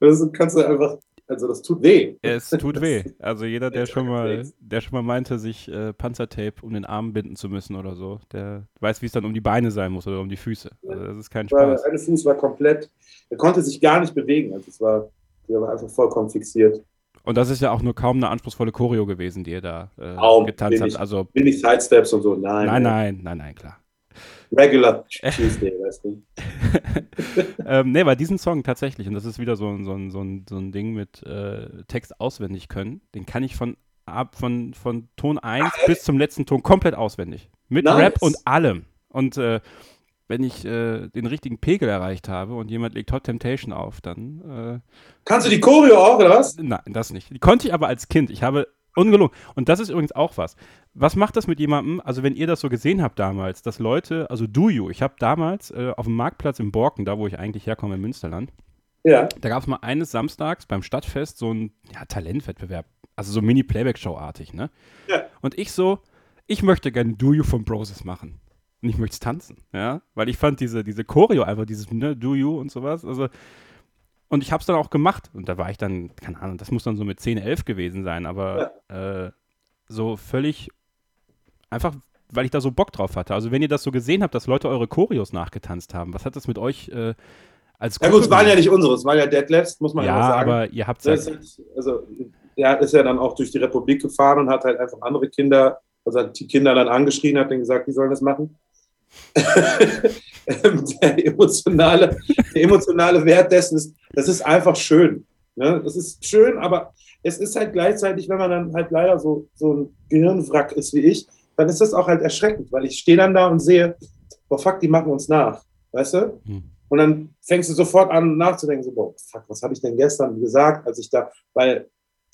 Und das kannst du einfach also das tut weh. Es tut weh. Also jeder, der schon mal, der schon mal meinte, sich äh, Panzertape um den Arm binden zu müssen oder so, der weiß, wie es dann um die Beine sein muss oder um die Füße. Also das ist kein Spaß. Der eine Fuß war komplett, er konnte sich gar nicht bewegen. Also es war, der war einfach vollkommen fixiert. Und das ist ja auch nur kaum eine anspruchsvolle Choreo gewesen, die ihr da äh, getanzt habt. Also bin ich Sidesteps und so? Nein. Nein, nein, nein, nein, klar. Regular Tuesday, weißt du. [laughs] ähm, nee, bei diesem Song tatsächlich, und das ist wieder so, so, so, so ein Ding mit äh, Text auswendig können, den kann ich von, ab, von, von Ton 1 ah, bis zum letzten Ton komplett auswendig. Mit nice. Rap und allem. Und äh, wenn ich äh, den richtigen Pegel erreicht habe und jemand legt Hot Temptation auf, dann. Äh, Kannst du die Choreo auch, oder was? Nein, das nicht. Die konnte ich aber als Kind. Ich habe Ungelungen. Und das ist übrigens auch was. Was macht das mit jemandem, also wenn ihr das so gesehen habt damals, dass Leute, also du, you, ich habe damals äh, auf dem Marktplatz in Borken, da wo ich eigentlich herkomme, in Münsterland, ja. da gab es mal eines Samstags beim Stadtfest so ein ja, Talentwettbewerb, also so Mini-Playback-Show-artig, ne? Ja. Und ich so, ich möchte gerne Do You von Broses machen. Und ich möchte es tanzen, ja? Weil ich fand diese, diese Choreo einfach, dieses ne, Do You und sowas, also und ich habe es dann auch gemacht. Und da war ich dann, keine Ahnung, das muss dann so mit 10, 11 gewesen sein, aber ja. äh, so völlig einfach, weil ich da so Bock drauf hatte. Also wenn ihr das so gesehen habt, dass Leute eure Choreos nachgetanzt haben, was hat das mit euch äh, als Ja gut, es waren ja nicht unsere, es waren ja Deadlifts, muss man ja sagen. Ja, aber ihr habt es halt Also er ist ja dann auch durch die Republik gefahren und hat halt einfach andere Kinder, also hat die Kinder dann angeschrien, hat denen gesagt, die sollen das machen. [laughs] der, emotionale, der emotionale Wert dessen ist, das ist einfach schön. Ne? Das ist schön, aber es ist halt gleichzeitig, wenn man dann halt leider so, so ein Gehirnwrack ist wie ich, dann ist das auch halt erschreckend, weil ich stehe dann da und sehe, boah, fuck, die machen uns nach, weißt du? Hm. Und dann fängst du sofort an nachzudenken, so, boah, fuck, was habe ich denn gestern gesagt, als ich da, weil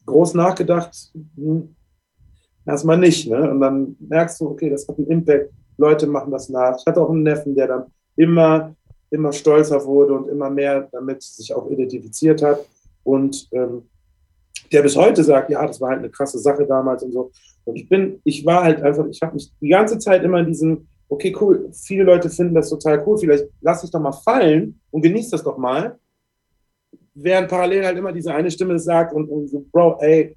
groß nachgedacht, hm, erstmal nicht, ne? Und dann merkst du, okay, das hat einen Impact, Leute machen das nach. Ich hatte auch einen Neffen, der dann immer, immer stolzer wurde und immer mehr damit sich auch identifiziert hat. Und ähm, der bis heute sagt, ja, das war halt eine krasse Sache damals und so. Und ich bin, ich war halt einfach, ich habe mich die ganze Zeit immer in diesem, okay, cool, viele Leute finden das total cool, vielleicht lass ich doch mal fallen und genieß das doch mal. Während parallel halt immer diese eine Stimme sagt und, und so, Bro, ey,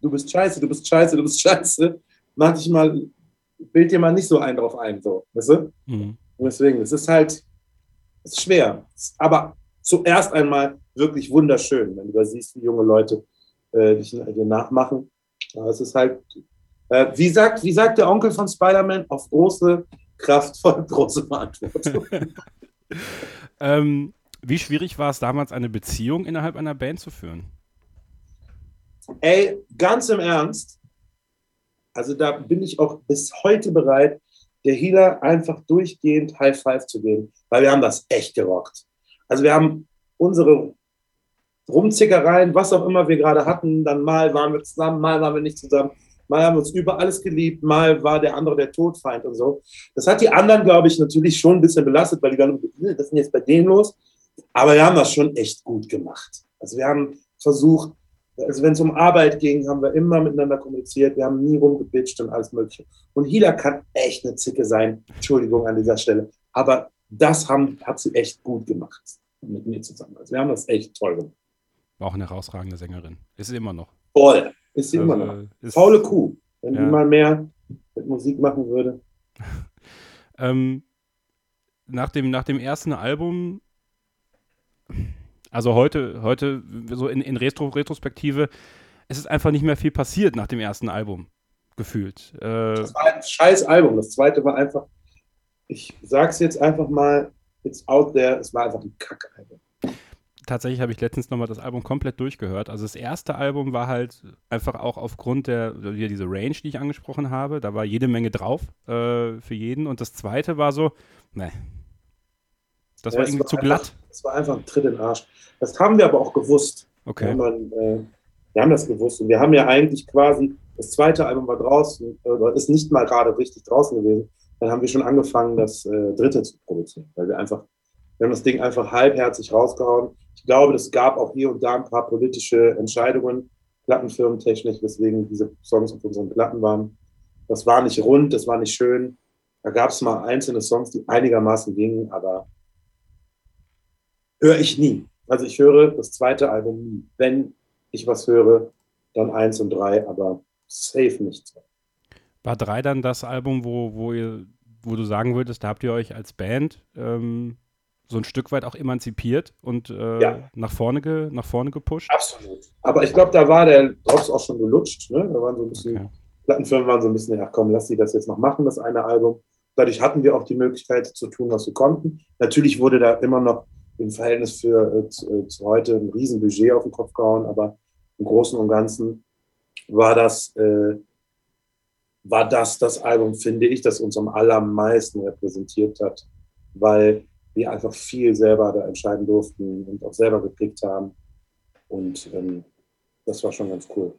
du bist scheiße, du bist scheiße, du bist [laughs] scheiße. Mach dich mal, bild dir mal nicht so einen drauf ein, so, weißt du? Mhm. Und deswegen, es ist halt es ist schwer. Aber zuerst einmal wirklich wunderschön, wenn du da siehst, wie junge Leute äh, dich dir nachmachen. Aber es ist halt, äh, wie, sagt, wie sagt der Onkel von Spider-Man, auf große Kraft voll [laughs] große Verantwortung. [laughs] ähm, wie schwierig war es damals, eine Beziehung innerhalb einer Band zu führen? Ey, ganz im Ernst, also da bin ich auch bis heute bereit, der Healer einfach durchgehend High Five zu geben, weil wir haben das echt gerockt. Also wir haben unsere Rumzickereien, was auch immer wir gerade hatten, dann mal waren wir zusammen, mal waren wir nicht zusammen, mal haben wir uns über alles geliebt, mal war der andere der Todfeind und so. Das hat die anderen, glaube ich, natürlich schon ein bisschen belastet, weil die waren, was ist denn jetzt bei denen los? Aber wir haben das schon echt gut gemacht. Also wir haben versucht, also wenn es um Arbeit ging, haben wir immer miteinander kommuniziert, wir haben nie rumgebitscht und alles mögliche. Und Hila kann echt eine Zicke sein, Entschuldigung an dieser Stelle, Aber das haben, hat sie echt gut gemacht mit mir zusammen. Also wir haben das echt toll gemacht. War auch eine herausragende Sängerin. Ist sie immer noch. Voll. Ist sie also, immer noch. Faule Kuh. Wenn ja. die mal mehr mit Musik machen würde. [laughs] ähm, nach, dem, nach dem ersten Album, also heute, heute so in, in Retro Retrospektive, es ist einfach nicht mehr viel passiert nach dem ersten Album, gefühlt. Äh, das war ein scheiß Album. Das zweite war einfach, ich sag's jetzt einfach mal, it's out there, es war einfach ein Kackalbum tatsächlich habe ich letztens nochmal das Album komplett durchgehört. Also das erste Album war halt einfach auch aufgrund der, diese Range, die ich angesprochen habe, da war jede Menge drauf äh, für jeden. Und das zweite war so, ne. Das ja, war irgendwie war zu einfach, glatt. Das war einfach ein Tritt in den Arsch. Das haben wir aber auch gewusst. Okay. Wir haben, äh, wir haben das gewusst. Und wir haben ja eigentlich quasi, das zweite Album war draußen, äh, ist nicht mal gerade richtig draußen gewesen. Dann haben wir schon angefangen, das äh, dritte zu produzieren, weil wir einfach wir haben das Ding einfach halbherzig rausgehauen. Ich glaube, es gab auch hier und da ein paar politische Entscheidungen, plattenfirmentechnisch, weswegen diese Songs auf unseren Platten waren. Das war nicht rund, das war nicht schön. Da gab es mal einzelne Songs, die einigermaßen gingen, aber höre ich nie. Also ich höre das zweite Album nie. Wenn ich was höre, dann eins und drei, aber safe nicht. War drei dann das Album, wo, wo, ihr, wo du sagen würdest, da habt ihr euch als Band ähm, so ein Stück weit auch emanzipiert und äh, ja. nach, vorne ge, nach vorne gepusht. Absolut. Aber ich glaube, da war der Drops auch schon gelutscht. Ne? Da waren so ein bisschen, okay. Plattenfirmen waren so ein bisschen, ach komm, lass sie das jetzt noch machen, das eine Album. Dadurch hatten wir auch die Möglichkeit zu tun, was wir konnten. Natürlich wurde da immer noch im Verhältnis für äh, zu, äh, zu, heute ein Riesenbudget auf den Kopf gehauen, aber im Großen und Ganzen war das, äh, war das das Album, finde ich, das uns am allermeisten repräsentiert hat, weil wir einfach viel selber da entscheiden durften und auch selber gepickt haben. Und ähm, das war schon ganz cool.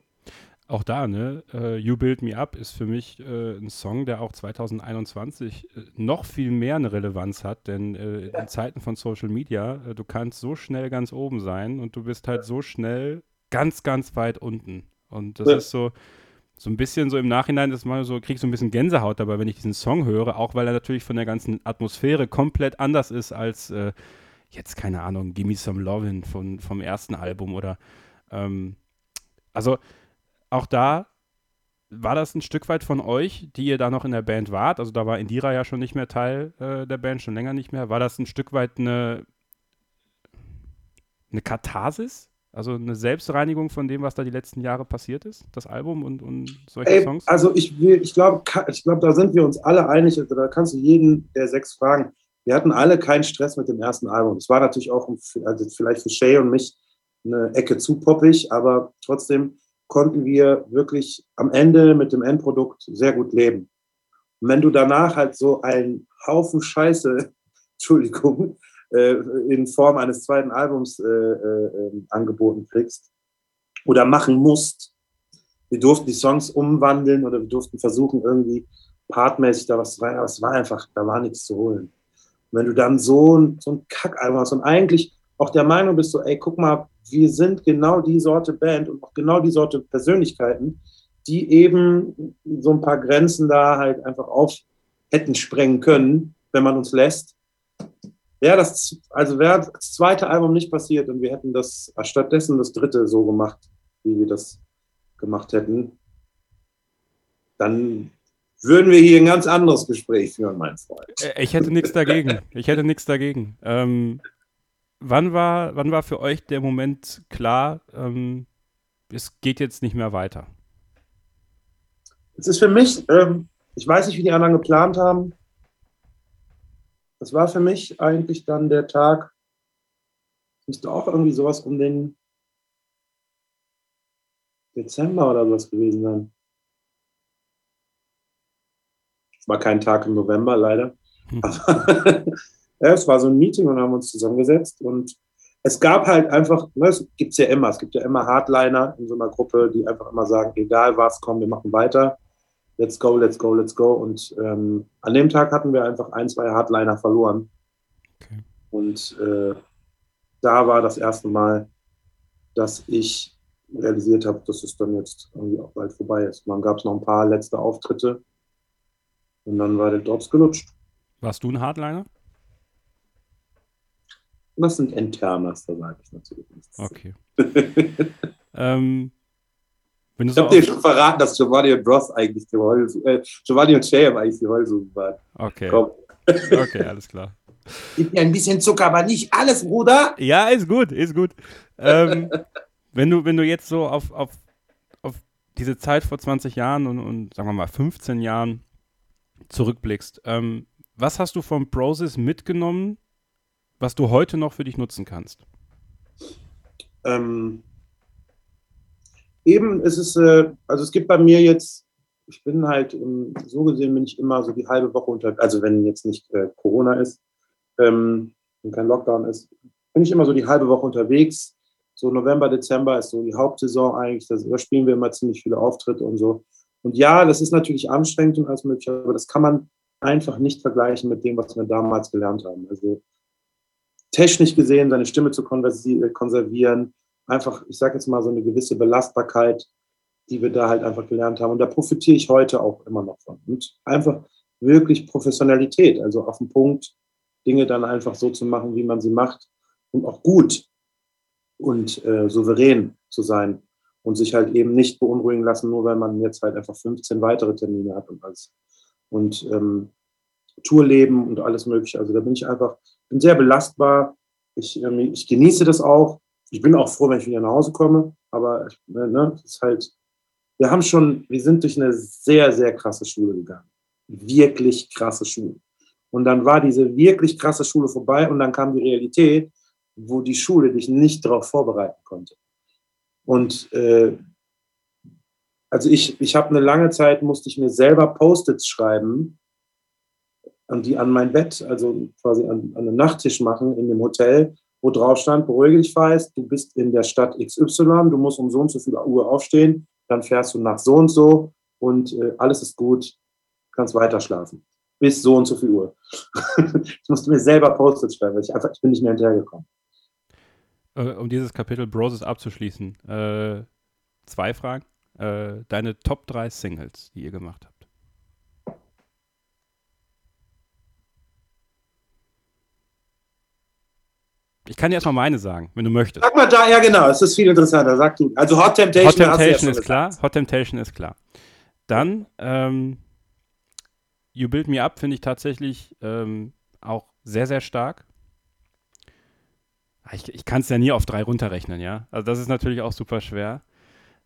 Auch da, ne? Uh, you Build Me Up ist für mich äh, ein Song, der auch 2021 äh, noch viel mehr eine Relevanz hat, denn äh, ja. in Zeiten von Social Media, äh, du kannst so schnell ganz oben sein und du bist halt so schnell ganz, ganz weit unten. Und das ja. ist so, so ein bisschen so im Nachhinein, das mal so, krieg ich so ein bisschen Gänsehaut dabei, wenn ich diesen Song höre, auch weil er natürlich von der ganzen Atmosphäre komplett anders ist als äh, jetzt, keine Ahnung, Gimme Some Lovin' von, vom ersten Album oder ähm, also auch da war das ein Stück weit von euch, die ihr da noch in der Band wart? Also da war Indira ja schon nicht mehr Teil äh, der Band, schon länger nicht mehr. War das ein Stück weit eine, eine Katharsis? Also eine Selbstreinigung von dem, was da die letzten Jahre passiert ist, das Album und, und solche Ey, Songs? Also ich, ich glaube, ich glaub, da sind wir uns alle einig. Da kannst du jeden der sechs fragen. Wir hatten alle keinen Stress mit dem ersten Album. Es war natürlich auch also vielleicht für Shay und mich eine Ecke zu poppig, aber trotzdem konnten wir wirklich am Ende mit dem Endprodukt sehr gut leben. Und wenn du danach halt so einen Haufen Scheiße, [laughs] Entschuldigung, äh, in Form eines zweiten Albums äh, äh, ähm, angeboten kriegst oder machen musst. Wir durften die Songs umwandeln oder wir durften versuchen, irgendwie partmäßig da was rein, aber es war einfach, da war nichts zu holen. Und wenn du dann so ein, so ein Kackalbum hast und eigentlich auch der Meinung bist, so, ey, guck mal, wir sind genau die Sorte Band und auch genau die Sorte Persönlichkeiten, die eben so ein paar Grenzen da halt einfach auf hätten sprengen können, wenn man uns lässt. Wäre das, also wäre das zweite Album nicht passiert und wir hätten das stattdessen das dritte so gemacht, wie wir das gemacht hätten, dann würden wir hier ein ganz anderes Gespräch führen, mein Freund. Äh, ich hätte nichts dagegen. Ich hätte nichts dagegen. Ähm, wann, war, wann war für euch der Moment klar, ähm, es geht jetzt nicht mehr weiter? Es ist für mich, ähm, ich weiß nicht, wie die anderen geplant haben, das war für mich eigentlich dann der Tag, müsste auch irgendwie sowas um den Dezember oder was gewesen sein. Es war kein Tag im November, leider. Hm. [laughs] [laughs] Ja, es war so ein Meeting und haben uns zusammengesetzt und es gab halt einfach, ne, es gibt es ja immer, es gibt ja immer Hardliner in so einer Gruppe, die einfach immer sagen, egal was, komm, wir machen weiter let's go, let's go, let's go. Und ähm, an dem Tag hatten wir einfach ein, zwei Hardliner verloren. Okay. Und äh, da war das erste Mal, dass ich realisiert habe, dass es dann jetzt irgendwie auch bald vorbei ist. Dann gab es noch ein paar letzte Auftritte und dann war der Drops gelutscht. Warst du ein Hardliner? Das sind Internas, da sage ich natürlich nichts. Okay. [laughs] ähm, ich habe dir schon verraten, dass Giovanni und Ross eigentlich die Heulsusen, äh, Giovanni und Sham eigentlich die Heulsusen waren. Okay. Komm. [laughs] Okay, alles klar. Gib mir ein bisschen Zucker, aber nicht alles, Bruder. Ja, ist gut, ist gut. Ähm, [laughs] wenn, du, wenn du jetzt so auf, auf, auf diese Zeit vor 20 Jahren und, und sagen wir mal 15 Jahren zurückblickst, ähm, was hast du vom Broses mitgenommen, was du heute noch für dich nutzen kannst? Ähm, eben ist es, äh, also es gibt bei mir jetzt, ich bin halt, um, so gesehen bin ich immer so die halbe Woche unter, also wenn jetzt nicht äh, Corona ist ähm, und kein Lockdown ist, bin ich immer so die halbe Woche unterwegs. So November, Dezember ist so die Hauptsaison eigentlich, da spielen wir immer ziemlich viele Auftritte und so. Und ja, das ist natürlich anstrengend und alles mögliche, aber das kann man einfach nicht vergleichen mit dem, was wir damals gelernt haben. Also technisch gesehen, seine Stimme zu konservieren, einfach, ich sage jetzt mal, so eine gewisse Belastbarkeit, die wir da halt einfach gelernt haben. Und da profitiere ich heute auch immer noch von. Und einfach wirklich Professionalität, also auf den Punkt, Dinge dann einfach so zu machen, wie man sie macht und auch gut und äh, souverän zu sein und sich halt eben nicht beunruhigen lassen, nur weil man jetzt halt einfach 15 weitere Termine hat und alles. Und ähm, Tourleben und alles Mögliche. Also da bin ich einfach, bin sehr belastbar. Ich, ähm, ich genieße das auch. Ich bin auch froh, wenn ich wieder nach Hause komme. Aber ne, ne, ist halt, wir haben schon, wir sind durch eine sehr, sehr krasse Schule gegangen. Wirklich krasse Schule. Und dann war diese wirklich krasse Schule vorbei und dann kam die Realität, wo die Schule dich nicht darauf vorbereiten konnte. Und äh, also ich, ich habe eine lange Zeit, musste ich mir selber Post-its schreiben und die an mein Bett, also quasi an, an den Nachttisch machen in dem Hotel, wo drauf stand, beruhige dich fest, du bist in der Stadt XY, du musst um so und so viel Uhr aufstehen, dann fährst du nach so und so und äh, alles ist gut, kannst weiter schlafen. Bis so und so viel Uhr. [laughs] ich musste mir selber Post-its schreiben, weil ich einfach, ich bin nicht mehr hinterhergekommen. Äh, um dieses Kapitel Broses abzuschließen, äh, zwei Fragen. Äh, deine Top 3 Singles, die ihr gemacht habt. Ich kann dir erstmal meine sagen, wenn du möchtest. Sag mal da, ja genau, es ist viel interessanter. Sag du. Also Hot Temptation, Hot Temptation ist klar. Hot Temptation ist klar. Dann ähm, You Build Me Up finde ich tatsächlich ähm, auch sehr, sehr stark. Ich, ich kann es ja nie auf drei runterrechnen, ja. Also das ist natürlich auch super schwer.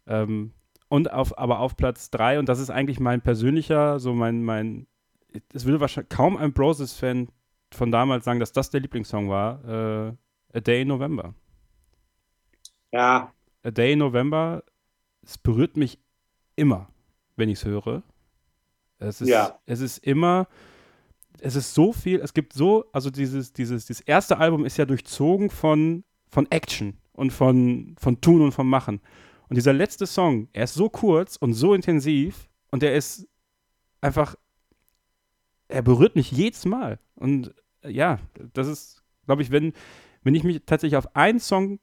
Ähm, und auf, aber auf Platz drei, und das ist eigentlich mein persönlicher, so mein, mein, es würde wahrscheinlich kaum ein Broses-Fan von damals sagen, dass das der Lieblingssong war. Äh, A Day in November. Ja. A Day in November, es berührt mich immer, wenn ich es höre. Es ist, ja. es ist immer, es ist so viel, es gibt so, also dieses, dieses, dieses erste Album ist ja durchzogen von, von Action und von, von Tun und von Machen. Und dieser letzte Song, er ist so kurz und so intensiv und er ist einfach, er berührt mich jedes Mal. Und ja, das ist, glaube ich, wenn, wenn ich mich tatsächlich auf einen Song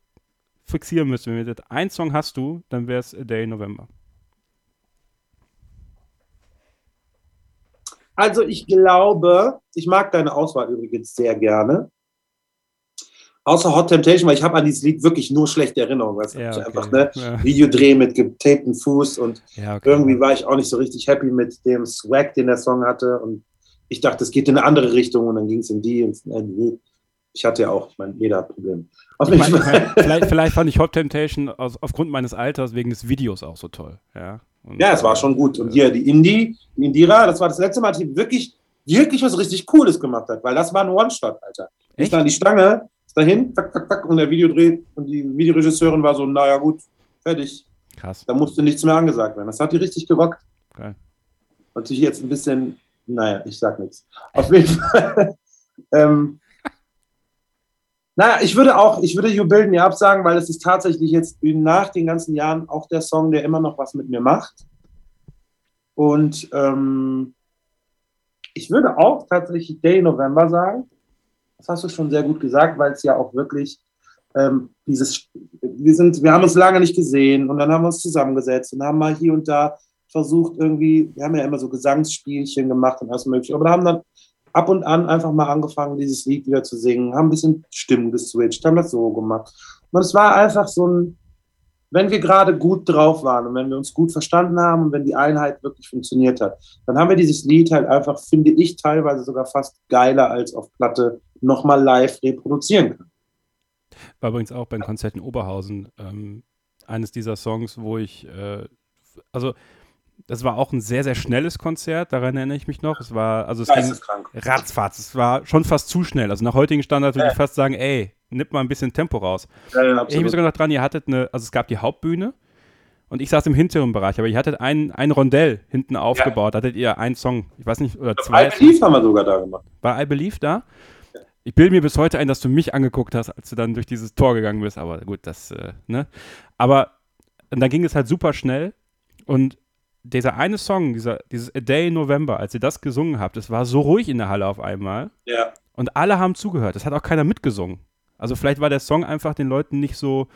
fixieren müsste, wenn wir einen Song hast du, dann wäre es A Day in November. Also ich glaube, ich mag deine Auswahl übrigens sehr gerne. Außer Hot Temptation, weil ich habe an dieses Lied wirklich nur schlechte Erinnerungen. Weil ja, okay. einfach ne ja. Videodreh mit getapten Fuß und ja, okay. irgendwie war ich auch nicht so richtig happy mit dem Swag, den der Song hatte. Und ich dachte, es geht in eine andere Richtung und dann ging es in die. Und, äh, ich hatte ja auch, ich meine, jeder hat Probleme. Ich mein, ich [laughs] vielleicht, vielleicht, fand ich Hot Temptation aus, aufgrund meines Alters wegen des Videos auch so toll. Ja, und, ja es war schon gut. Und hier die Indie, die Indira, das war das letzte Mal, die wirklich, wirklich was richtig Cooles gemacht hat, weil das war ein One-Shot, Alter. Echt? Ist dann die Stange, ist dahin, zack, zack, zack, und der Videodreh und die Videoregisseurin war so, naja, gut, fertig. Krass. Da musste nichts mehr angesagt werden. Das hat die richtig gerockt. Geil. Natürlich jetzt ein bisschen, naja, ich sag nichts. Auf jeden [laughs] Fall. ähm, naja, ich würde auch, ich würde You Build Me Up sagen, weil es ist tatsächlich jetzt nach den ganzen Jahren auch der Song, der immer noch was mit mir macht. Und ähm, ich würde auch tatsächlich Day November sagen. Das hast du schon sehr gut gesagt, weil es ja auch wirklich ähm, dieses, wir sind, wir haben uns lange nicht gesehen und dann haben wir uns zusammengesetzt und haben mal hier und da versucht irgendwie, wir haben ja immer so Gesangsspielchen gemacht und alles mögliche, aber da haben dann ab und an einfach mal angefangen, dieses Lied wieder zu singen, haben ein bisschen Stimmen geswitcht, haben das so gemacht. Und es war einfach so ein, wenn wir gerade gut drauf waren und wenn wir uns gut verstanden haben und wenn die Einheit wirklich funktioniert hat, dann haben wir dieses Lied halt einfach, finde ich, teilweise sogar fast geiler als auf Platte nochmal live reproduzieren können. War übrigens auch beim Konzert in Oberhausen ähm, eines dieser Songs, wo ich, äh, also das war auch ein sehr, sehr schnelles Konzert, daran erinnere ich mich noch. Es war, also es ging ratzfatz, es war schon fast zu schnell. Also nach heutigen Standard würde ich fast sagen, ey, nimm mal ein bisschen Tempo raus. Ja, ja, ich habe sogar noch dran, ihr hattet eine, also es gab die Hauptbühne und ich saß im hinteren Bereich, aber ihr hattet ein, ein Rondell hinten aufgebaut, ja. hattet ihr einen Song, ich weiß nicht, oder zwei. I Believe haben wir sogar da gemacht. War I Believe da? Ich bilde mir bis heute ein, dass du mich angeguckt hast, als du dann durch dieses Tor gegangen bist, aber gut, das, äh, ne? Aber dann ging es halt super schnell und dieser eine Song, dieser, dieses A Day in November, als ihr das gesungen habt, es war so ruhig in der Halle auf einmal. Ja. Und alle haben zugehört. Es hat auch keiner mitgesungen. Also vielleicht war der Song einfach den Leuten nicht so,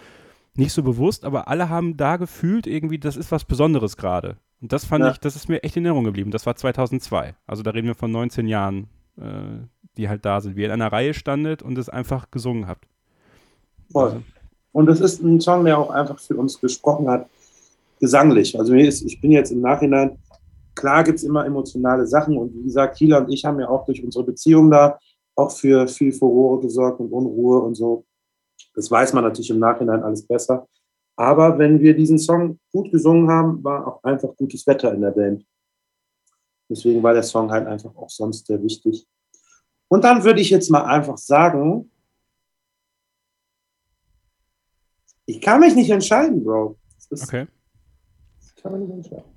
nicht so bewusst, aber alle haben da gefühlt irgendwie, das ist was Besonderes gerade. Und das fand ja. ich, das ist mir echt in Erinnerung geblieben. Das war 2002. Also da reden wir von 19 Jahren, äh, die halt da sind. Wie ihr in einer Reihe standet und es einfach gesungen habt. Voll. Also. Und das ist ein Song, der auch einfach für uns gesprochen hat, gesanglich. Also ich bin jetzt im Nachhinein, klar gibt es immer emotionale Sachen und wie gesagt, Kieler und ich haben ja auch durch unsere Beziehung da auch für viel Furore gesorgt und Unruhe und so. Das weiß man natürlich im Nachhinein alles besser. Aber wenn wir diesen Song gut gesungen haben, war auch einfach gutes Wetter in der Band. Deswegen war der Song halt einfach auch sonst sehr wichtig. Und dann würde ich jetzt mal einfach sagen, ich kann mich nicht entscheiden, Bro. okay. Ich kann mich nicht entscheiden.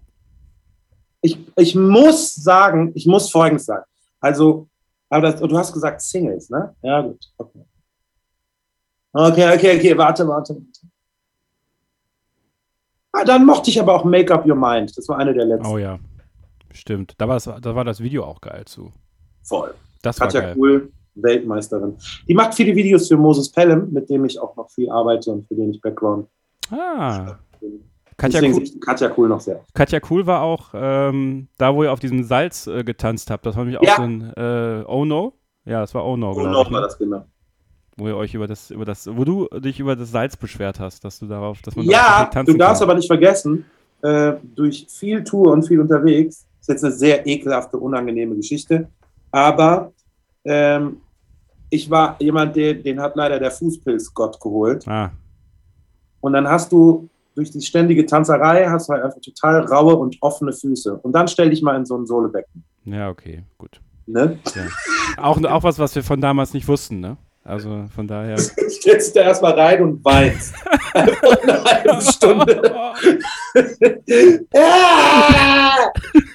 Ich, ich muss sagen, ich muss Folgendes sagen. Also, aber das, du hast gesagt Singles, ne? Ja, gut. Okay. Okay, okay, okay, warte, warte, warte. Ah, dann mochte ich aber auch Make Up Your Mind. Das war eine der letzten. Oh ja, stimmt. Da war das, da war das Video auch geil zu. Voll. Das Katja war geil. Cool, Weltmeisterin. Die macht viele Videos für Moses Pelham, mit dem ich auch noch viel arbeite und für den ich Background. Ah. Katja cool, Katja Cool noch sehr. Katja Cool war auch ähm, da, wo ihr auf diesem Salz äh, getanzt habt. Das war nämlich auch ja. so ein äh, Oh No. Ja, das war Oh No, ich. Oh No war ne? das, genau. Wo ihr euch über das, über das, wo du dich über das Salz beschwert hast, dass du darauf, dass man Ja, du darfst kann. aber nicht vergessen, äh, durch viel Tour und viel unterwegs, ist jetzt eine sehr ekelhafte, unangenehme Geschichte, aber ähm, ich war jemand, den, den hat leider der Fußpilz Gott geholt. Ah. Und dann hast du durch die ständige Tanzerei hast du halt einfach total raue und offene Füße. Und dann stell dich mal in so ein Sohlebecken. Ja, okay, gut. Ne? Ja. Auch, auch was, was wir von damals nicht wussten, ne? Also von daher. [laughs] Stellst du da erstmal rein und weinst. [laughs] eine halbe Stunde. [laughs]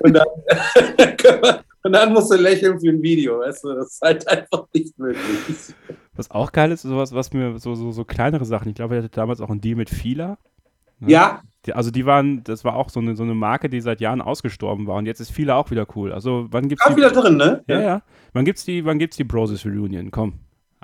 und, dann, und dann musst du lächeln für ein Video. Weißt du? Das ist halt einfach nicht möglich. Was auch geil ist, sowas, was mir so, so, so kleinere Sachen. Ich glaube, ich hatte damals auch einen Deal mit Fila. Ne? Ja. Die, also die waren, das war auch so eine, so eine Marke, die seit Jahren ausgestorben war und jetzt ist viele auch wieder cool. Also wann gibt's auch die, wieder drin, ne? Ja, ja. Wann gibt's die, wann gibt's die Broses Reunion? Komm.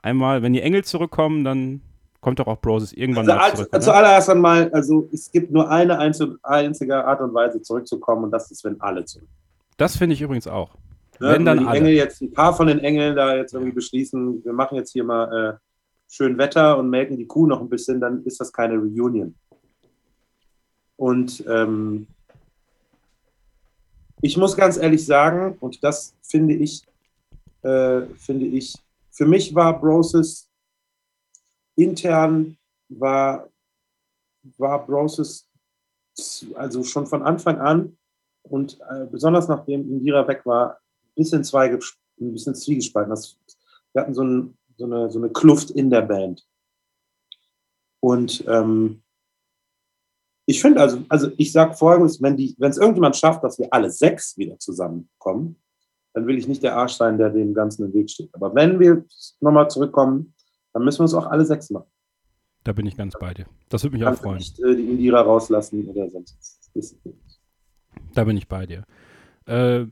Einmal, wenn die Engel zurückkommen, dann kommt doch auch Broses irgendwann also mal zurück. Also zuallererst einmal, also es gibt nur eine einzige Art und Weise zurückzukommen und das ist, wenn alle zurückkommen. Das finde ich übrigens auch. Ja, wenn dann wenn die alle. Engel jetzt, ein paar von den Engeln da jetzt irgendwie beschließen, wir machen jetzt hier mal äh, schön Wetter und melken die Kuh noch ein bisschen, dann ist das keine Reunion. Und ähm, ich muss ganz ehrlich sagen, und das finde ich, äh, finde ich, für mich war Brosis intern, war, war Brosis also schon von Anfang an und äh, besonders nachdem Indira weg war, ein bisschen, ein bisschen zwiegespalten. Das, wir hatten so, ein, so, eine, so eine Kluft in der Band. Und ähm, ich finde also, also ich sage folgendes, wenn es irgendjemand schafft, dass wir alle sechs wieder zusammenkommen, dann will ich nicht der Arsch sein, der dem Ganzen im Weg steht. Aber wenn wir nochmal zurückkommen, dann müssen wir es auch alle sechs machen. Da bin ich ganz bei dir. Das würde mich auch freuen. Nicht äh, die Indira rauslassen oder sonst was. Da bin ich bei dir. Äh,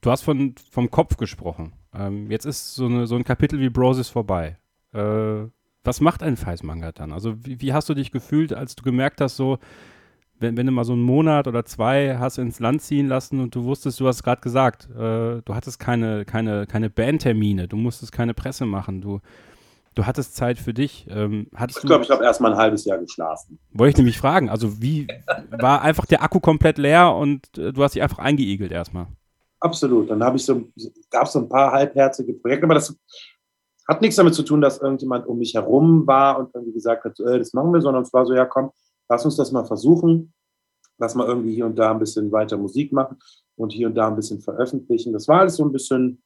du hast von, vom Kopf gesprochen. Ähm, jetzt ist so, eine, so ein Kapitel wie Brosis vorbei. Äh, was macht ein Feißmanga dann? Also wie, wie, hast du dich gefühlt, als du gemerkt hast, so, wenn, wenn du mal so einen Monat oder zwei hast ins Land ziehen lassen und du wusstest, du hast gerade gesagt, äh, du hattest keine, keine, keine Bandtermine, du musstest keine Presse machen, du, du hattest Zeit für dich. Ähm, ich glaube, ich habe erst mal ein halbes Jahr geschlafen. Wollte ich nämlich fragen, also wie war einfach der Akku komplett leer und äh, du hast dich einfach eingeigelt erstmal? Absolut. Dann habe ich so, gab es so ein paar halbherzige Projekte, aber das hat nichts damit zu tun, dass irgendjemand um mich herum war und irgendwie gesagt hat, äh, das machen wir, sondern es war so, ja komm, lass uns das mal versuchen, lass mal irgendwie hier und da ein bisschen weiter Musik machen und hier und da ein bisschen veröffentlichen. Das war alles so ein bisschen,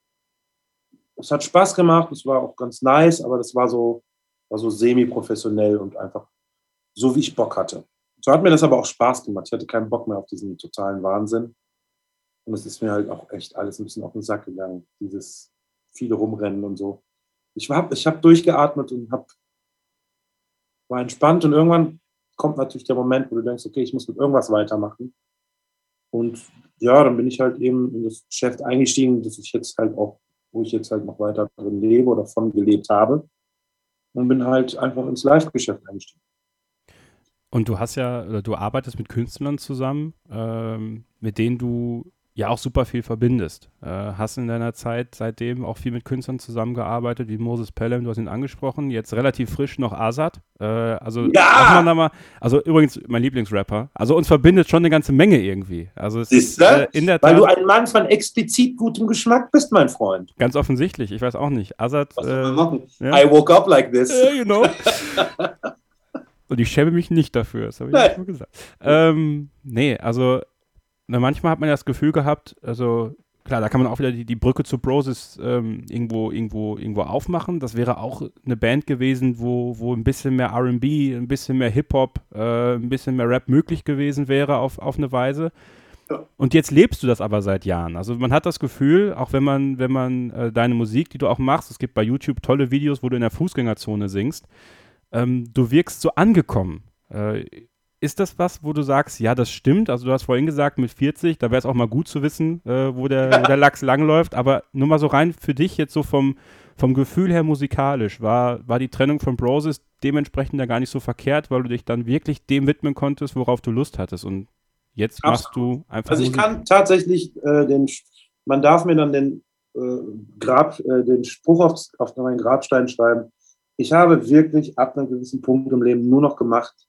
es hat Spaß gemacht, es war auch ganz nice, aber das war so, war so semi-professionell und einfach so, wie ich Bock hatte. So hat mir das aber auch Spaß gemacht. Ich hatte keinen Bock mehr auf diesen totalen Wahnsinn. Und es ist mir halt auch echt alles ein bisschen auf den Sack gegangen, dieses viele rumrennen und so ich habe ich hab durchgeatmet und hab, war entspannt und irgendwann kommt natürlich der Moment, wo du denkst, okay, ich muss mit irgendwas weitermachen. Und ja, dann bin ich halt eben in das Geschäft eingestiegen, dass ich jetzt halt auch, wo ich jetzt halt noch weiter drin lebe oder von gelebt habe. Und bin halt einfach ins Live-Geschäft eingestiegen. Und du hast ja, oder du arbeitest mit Künstlern zusammen, ähm, mit denen du ja auch super viel verbindest. Äh, hast in deiner Zeit seitdem auch viel mit Künstlern zusammengearbeitet, wie Moses Pelham, du hast ihn angesprochen, jetzt relativ frisch noch Azad. Äh, also ja! mal, also übrigens mein Lieblingsrapper. Also uns verbindet schon eine ganze Menge irgendwie. Also es ist äh, in der Tat, Weil du ein Mann von explizit gutem Geschmack bist, mein Freund. Ganz offensichtlich, ich weiß auch nicht. Azad. Was äh, machen? Ja? I woke up like this. You know. [laughs] Und ich schäme mich nicht dafür, das habe ich Nein. schon gesagt. Ähm, nee, also na, manchmal hat man ja das Gefühl gehabt, also klar, da kann man auch wieder die, die Brücke zu Broses ähm, irgendwo, irgendwo, irgendwo aufmachen. Das wäre auch eine Band gewesen, wo, wo ein bisschen mehr RB, ein bisschen mehr Hip-Hop, äh, ein bisschen mehr Rap möglich gewesen wäre auf, auf eine Weise. Und jetzt lebst du das aber seit Jahren. Also man hat das Gefühl, auch wenn man, wenn man äh, deine Musik, die du auch machst, es gibt bei YouTube tolle Videos, wo du in der Fußgängerzone singst, ähm, du wirkst so angekommen. Äh, ist das was, wo du sagst, ja, das stimmt? Also du hast vorhin gesagt, mit 40, da wäre es auch mal gut zu wissen, äh, wo, der, wo der [laughs] Lachs langläuft, aber nur mal so rein für dich jetzt so vom, vom Gefühl her musikalisch, war, war die Trennung von Broses dementsprechend ja gar nicht so verkehrt, weil du dich dann wirklich dem widmen konntest, worauf du Lust hattest und jetzt Absolut. machst du einfach Also ich Musik. kann tatsächlich äh, den, man darf mir dann den äh, Grab, äh, den Spruch auf, auf meinen Grabstein schreiben, ich habe wirklich ab einem gewissen Punkt im Leben nur noch gemacht,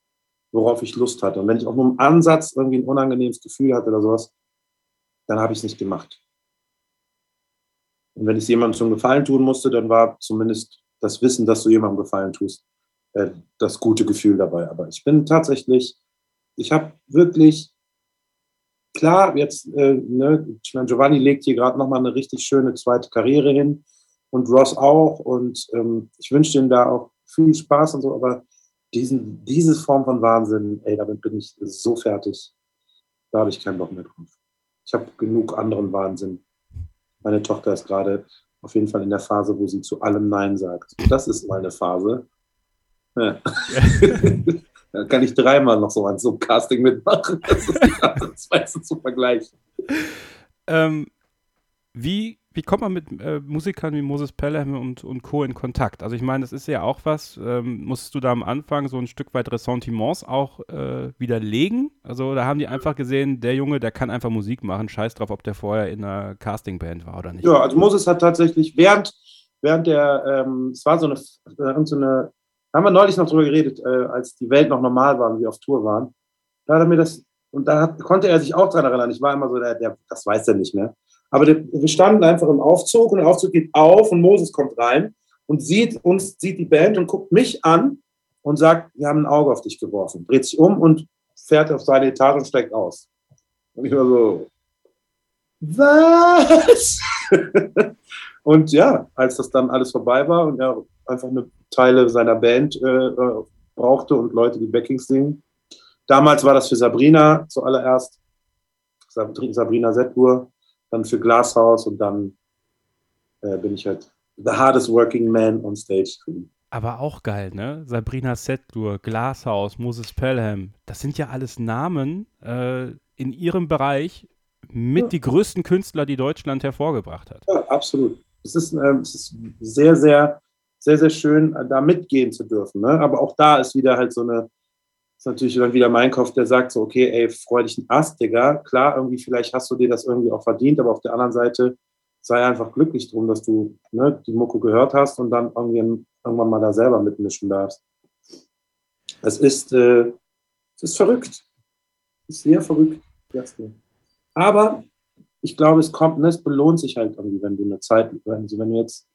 worauf ich Lust hatte. Und wenn ich auch nur im Ansatz irgendwie ein unangenehmes Gefühl hatte oder sowas, dann habe ich es nicht gemacht. Und wenn ich es jemandem zum Gefallen tun musste, dann war zumindest das Wissen, dass du jemandem Gefallen tust, äh, das gute Gefühl dabei. Aber ich bin tatsächlich, ich habe wirklich, klar, jetzt, äh, ne, Giovanni legt hier gerade nochmal eine richtig schöne zweite Karriere hin und Ross auch. Und ähm, ich wünsche ihm da auch viel Spaß und so, aber diesen, diese Form von Wahnsinn, ey, damit bin ich so fertig. Da habe ich keinen Bock mehr drauf. Ich habe genug anderen Wahnsinn. Meine Tochter ist gerade auf jeden Fall in der Phase, wo sie zu allem Nein sagt. Das ist meine Phase. Ja. [laughs] da kann ich dreimal noch so an so einem Casting mitmachen. Das ist die Arbeitsweise zu vergleichen. Ähm, wie wie kommt man mit äh, Musikern wie Moses Pelham und, und Co. in Kontakt? Also ich meine, das ist ja auch was, ähm, musstest du da am Anfang so ein Stück weit Ressentiments auch äh, widerlegen? Also da haben die einfach gesehen, der Junge, der kann einfach Musik machen, scheiß drauf, ob der vorher in einer Castingband war oder nicht. Ja, also Moses hat tatsächlich während, während der, ähm, es war so eine, äh, so eine, haben wir neulich noch drüber geredet, äh, als die Welt noch normal war und wir auf Tour waren, da hat er mir das, und da hat, konnte er sich auch dran erinnern, ich war immer so, der, der das weiß er nicht mehr aber wir standen einfach im Aufzug und der Aufzug geht auf und Moses kommt rein und sieht uns, sieht die Band und guckt mich an und sagt, wir haben ein Auge auf dich geworfen. Dreht sich um und fährt auf seine Etage und steigt aus. Und ich war so, was? [laughs] und ja, als das dann alles vorbei war und er einfach eine Teile seiner Band äh, äh brauchte und Leute, die Backings singen. Damals war das für Sabrina zuallererst. Sabrina Settur dann für Glashaus und dann äh, bin ich halt the hardest working man on stage. Aber auch geil, ne? Sabrina Settur, Glashaus, Moses Pelham, das sind ja alles Namen äh, in ihrem Bereich mit ja. die größten Künstler, die Deutschland hervorgebracht hat. Ja, absolut. Es ist, äh, es ist sehr, sehr, sehr, sehr schön, da mitgehen zu dürfen. Ne? Aber auch da ist wieder halt so eine, ist natürlich dann wieder mein Kopf, der sagt so, okay, ey, freu dich ein Ast, Digga. Klar, irgendwie, vielleicht hast du dir das irgendwie auch verdient, aber auf der anderen Seite sei einfach glücklich drum, dass du ne, die Mucke gehört hast und dann irgendwie irgendwann mal da selber mitmischen darfst. Es ist, äh, es ist verrückt. Es ist sehr verrückt. Aber ich glaube, es kommt, ne, es belohnt sich halt irgendwie, wenn du eine Zeit, also wenn du jetzt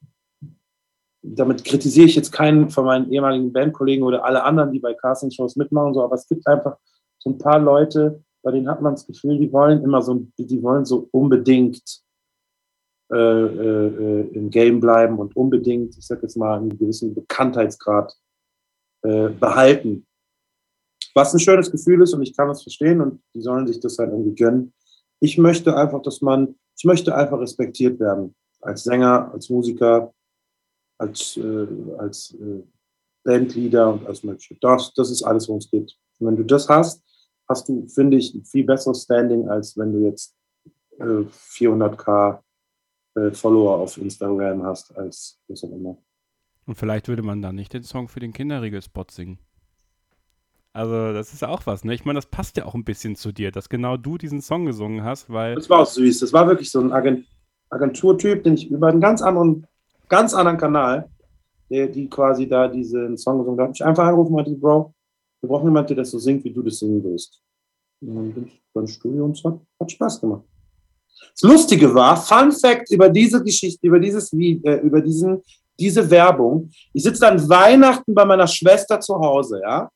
damit kritisiere ich jetzt keinen von meinen ehemaligen Bandkollegen oder alle anderen, die bei Castingshows mitmachen, so, aber es gibt einfach so ein paar Leute, bei denen hat man das Gefühl, die wollen immer so, die wollen so unbedingt äh, äh, im Game bleiben und unbedingt, ich sag jetzt mal, einen gewissen Bekanntheitsgrad äh, behalten. Was ein schönes Gefühl ist und ich kann das verstehen und die sollen sich das halt irgendwie gönnen. Ich möchte einfach, dass man, ich möchte einfach respektiert werden. Als Sänger, als Musiker, als, äh, als äh, Bandleader und als Mensch. Das, das ist alles, worum es geht. Und wenn du das hast, hast du, finde ich, ein viel besseres Standing, als wenn du jetzt äh, 400k äh, Follower auf Instagram hast, als was auch immer. Und vielleicht würde man dann nicht den Song für den Kinderregelspot singen. Also, das ist auch was, ne? Ich meine, das passt ja auch ein bisschen zu dir, dass genau du diesen Song gesungen hast, weil. Das war auch süß. Das war wirklich so ein Agent Agenturtyp, den ich über einen ganz anderen ganz anderen Kanal, der, die quasi da diesen Song gesungen hat. Ich einfach angerufen und meinte, Bro, wir brauchen jemanden, der das so singt, wie du das singen willst. Und dann bin ich beim Studio und es hat, hat Spaß gemacht. Das Lustige war, Fun Fact über diese Geschichte, über dieses äh, über diesen, diese Werbung. Ich sitze dann Weihnachten bei meiner Schwester zu Hause, ja.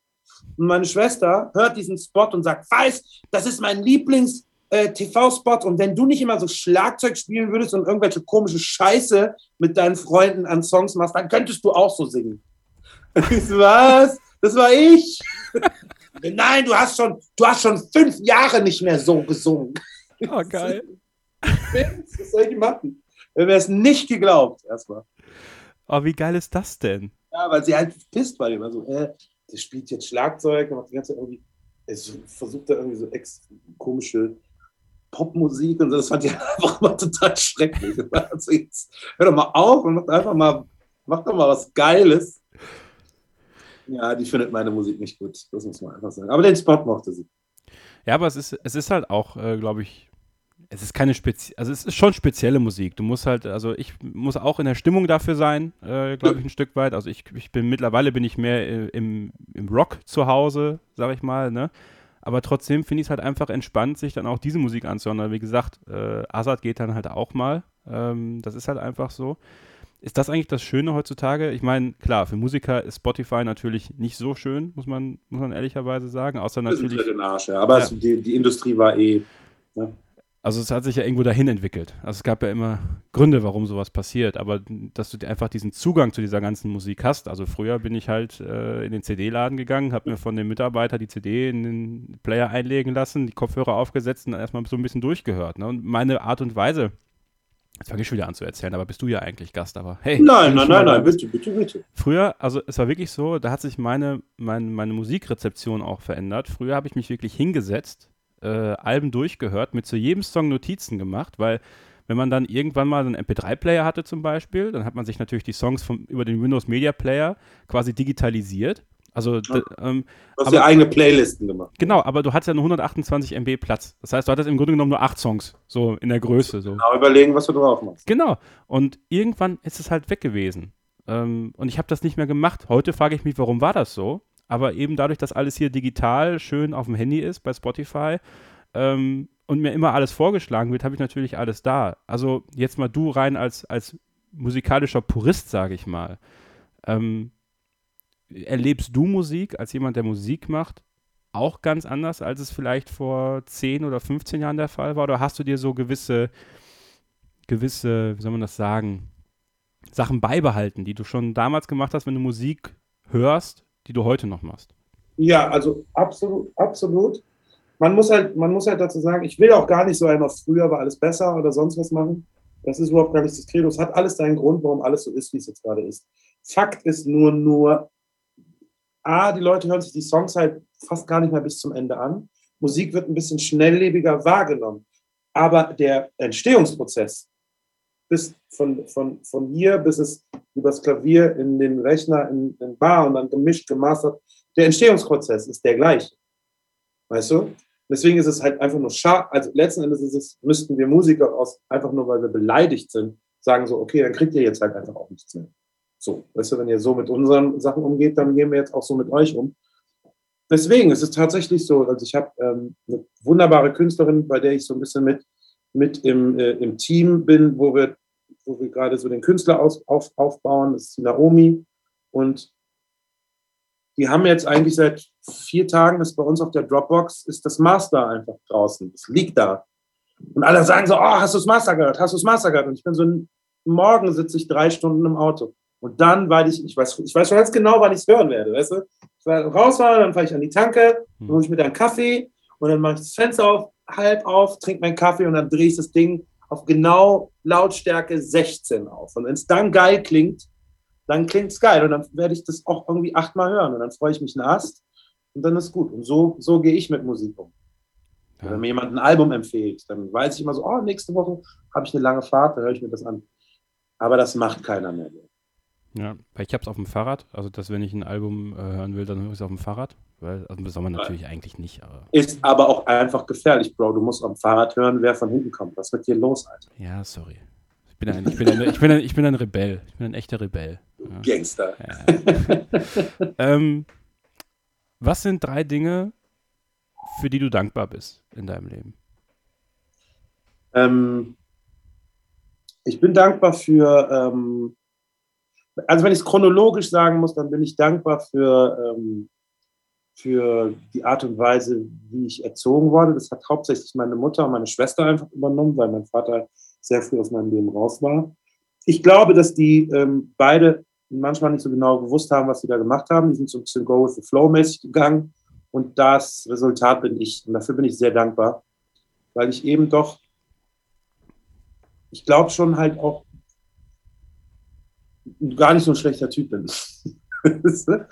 Und meine Schwester hört diesen Spot und sagt, weiß, das ist mein Lieblings, äh, TV-Spot und wenn du nicht immer so Schlagzeug spielen würdest und irgendwelche komische Scheiße mit deinen Freunden an Songs machst, dann könntest du auch so singen. [laughs] Was? Das war ich. [laughs] Nein, du hast schon, du hast schon fünf Jahre nicht mehr so gesungen. Oh, [laughs] geil. Was soll ich machen? Wenn wir es nicht geglaubt, erstmal. Oh, wie geil ist das denn? Ja, weil sie halt pisst bei dem. Also, äh, der spielt jetzt Schlagzeug, macht die ganze Zeit irgendwie, es versucht da irgendwie so ex komische Popmusik und so, das fand ich [laughs] einfach mal total schrecklich. [laughs] Also jetzt, hör doch mal auf und mach einfach mal, mach doch mal was Geiles. Ja, die findet meine Musik nicht gut, das muss man einfach sagen. Aber den Spot mochte sie. Ja, aber es ist, es ist halt auch, äh, glaube ich, es ist keine spezielle, also es ist schon spezielle Musik. Du musst halt, also ich muss auch in der Stimmung dafür sein, äh, glaube ich, ein Stück weit. Also ich, ich bin mittlerweile bin ich mehr äh, im, im Rock zu Hause, sage ich mal, ne? Aber trotzdem finde ich es halt einfach entspannt, sich dann auch diese Musik anzuhören. Wie gesagt, äh, Azad geht dann halt auch mal. Ähm, das ist halt einfach so. Ist das eigentlich das Schöne heutzutage? Ich meine, klar, für Musiker ist Spotify natürlich nicht so schön, muss man, muss man ehrlicherweise sagen. Außer natürlich. Das ist Arsch, ja. Aber ja. Es, die, die Industrie war eh. Ne? Also es hat sich ja irgendwo dahin entwickelt. Also es gab ja immer Gründe, warum sowas passiert, aber dass du einfach diesen Zugang zu dieser ganzen Musik hast. Also früher bin ich halt äh, in den CD-Laden gegangen, habe mir von dem Mitarbeiter die CD in den Player einlegen lassen, die Kopfhörer aufgesetzt und erstmal so ein bisschen durchgehört. Ne? Und meine Art und Weise, Jetzt fange ich schon wieder an zu erzählen, aber bist du ja eigentlich Gast, aber hey. Nein, nein, nein, nein, bitte, bitte, bitte. Früher, also es war wirklich so, da hat sich meine, meine, meine Musikrezeption auch verändert. Früher habe ich mich wirklich hingesetzt, äh, Alben durchgehört, mit zu jedem Song Notizen gemacht, weil wenn man dann irgendwann mal einen MP3-Player hatte zum Beispiel, dann hat man sich natürlich die Songs vom, über den Windows Media Player quasi digitalisiert. Also, ja. ähm, du hast ja eigene Playlisten gemacht. Genau, aber du hattest ja nur 128 MB Platz. Das heißt, du hattest im Grunde genommen nur acht Songs, so in der Größe. So. Genau, überlegen, was du drauf machst. Genau. Und irgendwann ist es halt weg gewesen. Ähm, und ich habe das nicht mehr gemacht. Heute frage ich mich, warum war das so? Aber eben dadurch, dass alles hier digital schön auf dem Handy ist bei Spotify ähm, und mir immer alles vorgeschlagen wird, habe ich natürlich alles da. Also jetzt mal du rein als, als musikalischer Purist, sage ich mal. Ähm, erlebst du Musik als jemand, der Musik macht, auch ganz anders, als es vielleicht vor 10 oder 15 Jahren der Fall war? Oder hast du dir so gewisse, gewisse, wie soll man das sagen, Sachen beibehalten, die du schon damals gemacht hast, wenn du Musik hörst die du heute noch machst. Ja, also absolut, absolut. Man muss halt, man muss halt dazu sagen, ich will auch gar nicht so einmal früher war alles besser oder sonst was machen. Das ist überhaupt gar nicht das Credo. Es hat alles seinen Grund, warum alles so ist, wie es jetzt gerade ist. Fakt ist nur, nur, A, die Leute hören sich die Songs halt fast gar nicht mehr bis zum Ende an. Musik wird ein bisschen schnelllebiger wahrgenommen. Aber der Entstehungsprozess bis von, von, von hier bis es übers Klavier in den Rechner, in den Bar und dann gemischt, gemastert. Der Entstehungsprozess ist der gleiche. Weißt du? Deswegen ist es halt einfach nur schade. Also letzten Endes ist es, müssten wir Musiker aus, einfach nur weil wir beleidigt sind, sagen so, okay, dann kriegt ihr jetzt halt einfach auch nichts mehr. So, weißt du, wenn ihr so mit unseren Sachen umgeht, dann gehen wir jetzt auch so mit euch um. Deswegen ist es tatsächlich so, also ich habe ähm, eine wunderbare Künstlerin, bei der ich so ein bisschen mit, mit im, äh, im Team bin, wo wir, wo wir gerade so den Künstler aus, auf, aufbauen. Das ist Naomi. Und die haben jetzt eigentlich seit vier Tagen, ist bei uns auf der Dropbox, ist das Master einfach draußen. Es liegt da. Und alle sagen so, oh, hast du das Master gehört? Hast du das Master gehört? Und ich bin so, morgen sitze ich drei Stunden im Auto. Und dann, weil ich, ich weiß, ich weiß schon ganz genau, wann ich es hören werde, weißt du? Ich werde rausfahren, dann fahre ich an die Tanke, dann hole ich mir dann einen Kaffee und dann mache ich das Fenster auf, halb auf, trinke meinen Kaffee und dann drehe ich das Ding auf genau Lautstärke 16 auf. Und wenn es dann geil klingt, dann klingt es geil und dann werde ich das auch irgendwie achtmal hören und dann freue ich mich einen Ast und dann ist gut. Und so, so gehe ich mit Musik um. Ja. Wenn mir jemand ein Album empfiehlt, dann weiß ich immer so, oh, nächste Woche habe ich eine lange Fahrt, dann höre ich mir das an. Aber das macht keiner mehr. Ja, weil ich habe es auf dem Fahrrad. Also, dass wenn ich ein Album äh, hören will, dann höre ich es auf dem Fahrrad. Weil, also soll man natürlich ja. eigentlich nicht. Aber ist aber auch einfach gefährlich, Bro. Du musst am Fahrrad hören, wer von hinten kommt. Was wird dir los, Alter? Ja, sorry. Ich bin ein, ich bin ein, ich bin ein, ich bin ein Rebell. Ich bin ein echter Rebell. Ja. Gangster. Ja. [laughs] ähm, was sind drei Dinge, für die du dankbar bist in deinem Leben? Ähm, ich bin dankbar für ähm, also wenn ich es chronologisch sagen muss, dann bin ich dankbar für, ähm, für die Art und Weise, wie ich erzogen wurde. Das hat hauptsächlich meine Mutter und meine Schwester einfach übernommen, weil mein Vater sehr früh aus meinem Leben raus war. Ich glaube, dass die ähm, beide manchmal nicht so genau gewusst haben, was sie da gemacht haben. Die sind so ein bisschen Go with the Flow mäßig gegangen. Und das Resultat bin ich. Und dafür bin ich sehr dankbar, weil ich eben doch, ich glaube schon halt auch gar nicht so ein schlechter Typ bin. [laughs]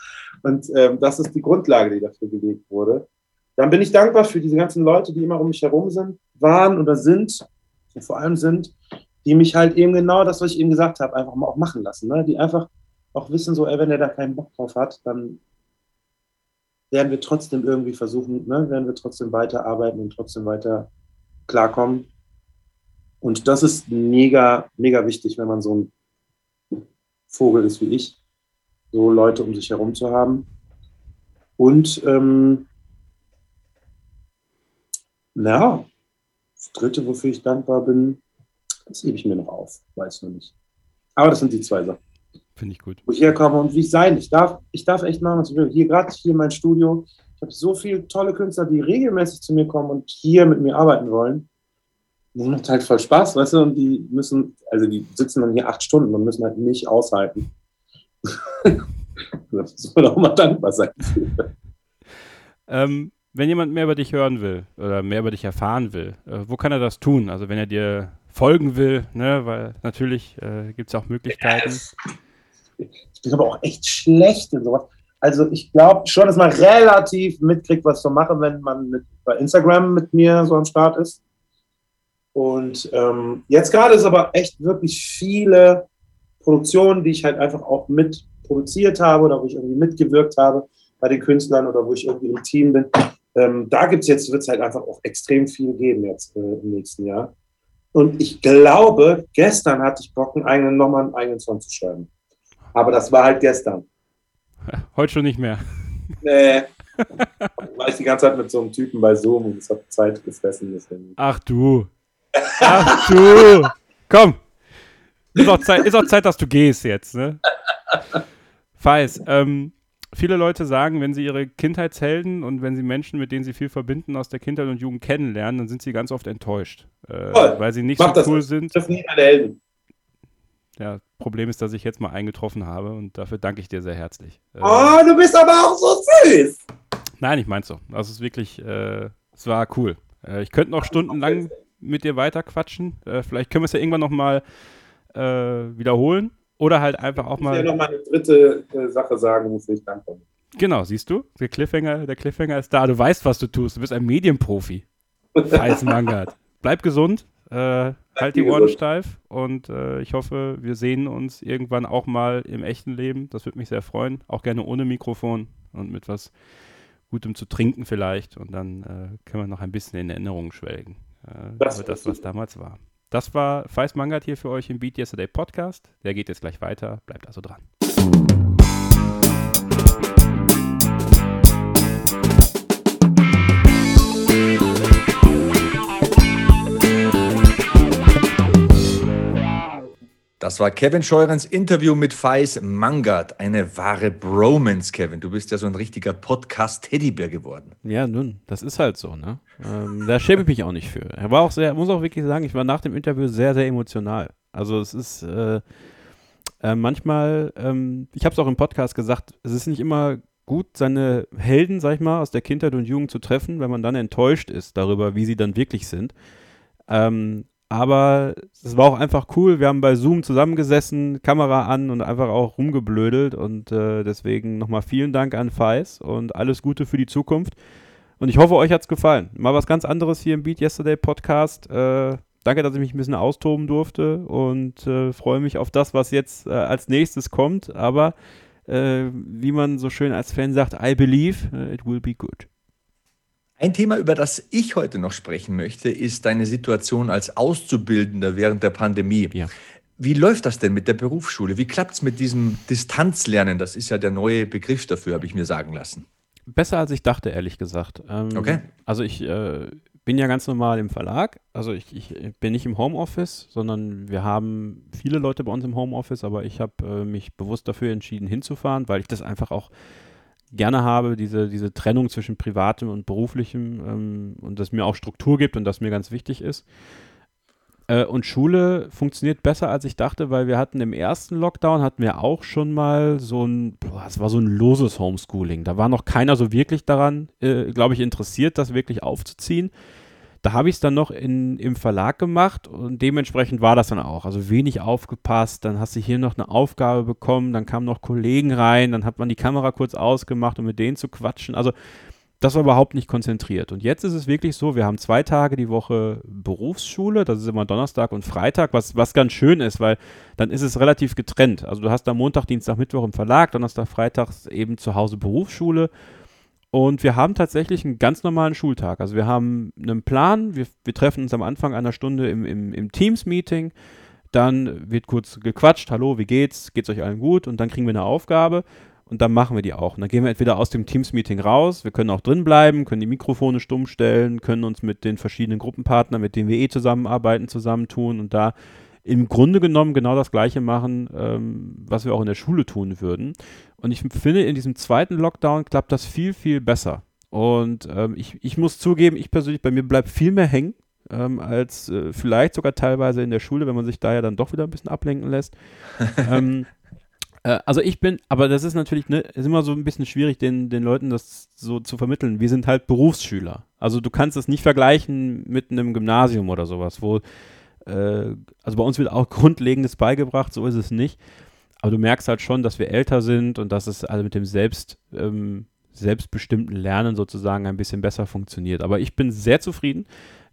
und ähm, das ist die Grundlage, die dafür gelegt wurde. Dann bin ich dankbar für diese ganzen Leute, die immer um mich herum sind, waren oder sind, und vor allem sind, die mich halt eben genau das, was ich eben gesagt habe, einfach mal auch machen lassen. Ne? Die einfach auch wissen, so, ey, wenn er da keinen Bock drauf hat, dann werden wir trotzdem irgendwie versuchen, ne? werden wir trotzdem weiterarbeiten und trotzdem weiter klarkommen. Und das ist mega, mega wichtig, wenn man so ein Vogel ist wie ich, so Leute um sich herum zu haben. Und ähm, na, das dritte, wofür ich dankbar bin, das hebe ich mir noch auf, weiß nur nicht. Aber das sind die zwei Sachen. Finde ich gut. Wo ich herkomme und wie ich sein. Ich darf, ich darf echt machen, was ich will. Hier, gerade hier mein Studio. Ich habe so viele tolle Künstler, die regelmäßig zu mir kommen und hier mit mir arbeiten wollen das macht halt voll Spaß, weißt du, und die müssen, also die sitzen dann hier acht Stunden und müssen halt nicht aushalten. [laughs] das soll auch mal dankbar sein. ähm, wenn jemand mehr über dich hören will oder mehr über dich erfahren will, äh, wo kann er das tun? Also wenn er dir folgen will, ne, weil natürlich äh, gibt es auch Möglichkeiten. Ich bin aber auch echt schlecht in sowas. Also ich glaube schon, dass man relativ mitkriegt, was ich so mache, wenn man mit, bei Instagram mit mir so am Start ist. Und ähm, jetzt gerade ist aber echt wirklich viele Produktionen, die ich halt einfach auch mit produziert habe oder wo ich irgendwie mitgewirkt habe bei den Künstlern oder wo ich irgendwie im Team bin. Ähm, da gibt es jetzt, wird es halt einfach auch extrem viel geben jetzt äh, im nächsten Jahr. Und ich glaube, gestern hatte ich Bock, einen eigenen, nochmal einen eigenen Song zu schreiben. Aber das war halt gestern. [laughs] Heute schon nicht mehr. Nee. war ich die ganze Zeit mit so einem Typen bei Zoom und es hat Zeit gefressen. Deswegen. Ach du, Ach du. Komm. Ist auch, Zeit, ist auch Zeit, dass du gehst jetzt, ne? Feis, ähm, viele Leute sagen, wenn sie ihre Kindheitshelden und wenn sie Menschen, mit denen sie viel verbinden, aus der Kindheit und Jugend kennenlernen, dann sind sie ganz oft enttäuscht. Äh, weil sie nicht Mach so cool das. sind. Das sind meine Helden. Ja, Problem ist, dass ich jetzt mal eingetroffen habe und dafür danke ich dir sehr herzlich. Äh, oh, du bist aber auch so süß. Nein, ich mein's so. Es ist wirklich, äh, es war cool. Äh, ich könnte noch stundenlang mit dir weiter quatschen. Äh, vielleicht können wir es ja irgendwann nochmal äh, wiederholen. Oder halt einfach auch mal. Ich will ja nochmal eine dritte äh, Sache sagen, wofür ich dankbar bin. Genau, siehst du? Der Cliffhanger, der Cliffhanger ist da. Du weißt, was du tust. Du bist ein Medienprofi. [laughs] Als Mangard. Bleib gesund. Äh, halt die Ohren steif und äh, ich hoffe, wir sehen uns irgendwann auch mal im echten Leben. Das würde mich sehr freuen. Auch gerne ohne Mikrofon und mit was Gutem zu trinken vielleicht. Und dann äh, können wir noch ein bisschen in Erinnerungen schwelgen. Äh, das, das, was damals war. Das war Feist Mangat hier für euch im Beat Yesterday Podcast. Der geht jetzt gleich weiter. Bleibt also dran. Das war Kevin Scheurens Interview mit Feis Mangard. Eine wahre Bromance, Kevin. Du bist ja so ein richtiger Podcast-Teddybär geworden. Ja, nun, das ist halt so, ne? Ähm, da schäme ich mich auch nicht für. Er war auch sehr, muss auch wirklich sagen, ich war nach dem Interview sehr, sehr emotional. Also es ist äh, äh, manchmal, ähm, ich habe es auch im Podcast gesagt, es ist nicht immer gut, seine Helden, sag ich mal, aus der Kindheit und Jugend zu treffen, wenn man dann enttäuscht ist darüber, wie sie dann wirklich sind. Ähm, aber es war auch einfach cool. Wir haben bei Zoom zusammengesessen, Kamera an und einfach auch rumgeblödelt. Und äh, deswegen nochmal vielen Dank an Feis und alles Gute für die Zukunft. Und ich hoffe, euch hat es gefallen. Mal was ganz anderes hier im Beat Yesterday Podcast. Äh, danke, dass ich mich ein bisschen austoben durfte und äh, freue mich auf das, was jetzt äh, als nächstes kommt. Aber äh, wie man so schön als Fan sagt, I believe äh, it will be good. Ein Thema, über das ich heute noch sprechen möchte, ist deine Situation als Auszubildender während der Pandemie. Ja. Wie läuft das denn mit der Berufsschule? Wie klappt es mit diesem Distanzlernen? Das ist ja der neue Begriff dafür, habe ich mir sagen lassen. Besser als ich dachte, ehrlich gesagt. Ähm, okay. Also ich äh, bin ja ganz normal im Verlag. Also ich, ich, bin nicht im Homeoffice, sondern wir haben viele Leute bei uns im Homeoffice, aber ich habe äh, mich bewusst dafür entschieden, hinzufahren, weil ich das einfach auch gerne habe, diese, diese Trennung zwischen privatem und beruflichem ähm, und das mir auch Struktur gibt und das mir ganz wichtig ist. Äh, und Schule funktioniert besser, als ich dachte, weil wir hatten im ersten Lockdown hatten wir auch schon mal so ein, es war so ein loses Homeschooling. Da war noch keiner so wirklich daran, äh, glaube ich, interessiert, das wirklich aufzuziehen. Da habe ich es dann noch in, im Verlag gemacht und dementsprechend war das dann auch. Also wenig aufgepasst, dann hast du hier noch eine Aufgabe bekommen, dann kamen noch Kollegen rein, dann hat man die Kamera kurz ausgemacht, um mit denen zu quatschen. Also das war überhaupt nicht konzentriert. Und jetzt ist es wirklich so, wir haben zwei Tage die Woche Berufsschule, das ist immer Donnerstag und Freitag, was, was ganz schön ist, weil dann ist es relativ getrennt. Also du hast da Montag, Dienstag, Mittwoch im Verlag, Donnerstag, Freitag eben zu Hause Berufsschule und wir haben tatsächlich einen ganz normalen Schultag. Also wir haben einen Plan, wir, wir treffen uns am Anfang einer Stunde im, im, im Teams-Meeting, dann wird kurz gequatscht, hallo, wie geht's, geht's euch allen gut? Und dann kriegen wir eine Aufgabe. Und dann machen wir die auch. Und dann gehen wir entweder aus dem Teams-Meeting raus, wir können auch drin bleiben, können die Mikrofone stumm stellen, können uns mit den verschiedenen Gruppenpartnern, mit denen wir eh zusammenarbeiten, zusammentun. Und da im Grunde genommen genau das Gleiche machen, ähm, was wir auch in der Schule tun würden. Und ich finde, in diesem zweiten Lockdown klappt das viel, viel besser. Und ähm, ich, ich muss zugeben, ich persönlich, bei mir bleibt viel mehr hängen, ähm, als äh, vielleicht sogar teilweise in der Schule, wenn man sich da ja dann doch wieder ein bisschen ablenken lässt. [laughs] ähm, äh, also ich bin, aber das ist natürlich ne, ist immer so ein bisschen schwierig, den, den Leuten das so zu vermitteln. Wir sind halt Berufsschüler. Also du kannst es nicht vergleichen mit einem Gymnasium oder sowas, wo äh, also bei uns wird auch Grundlegendes beigebracht, so ist es nicht. Aber du merkst halt schon, dass wir älter sind und dass es also mit dem Selbst, ähm, selbstbestimmten Lernen sozusagen ein bisschen besser funktioniert. Aber ich bin sehr zufrieden.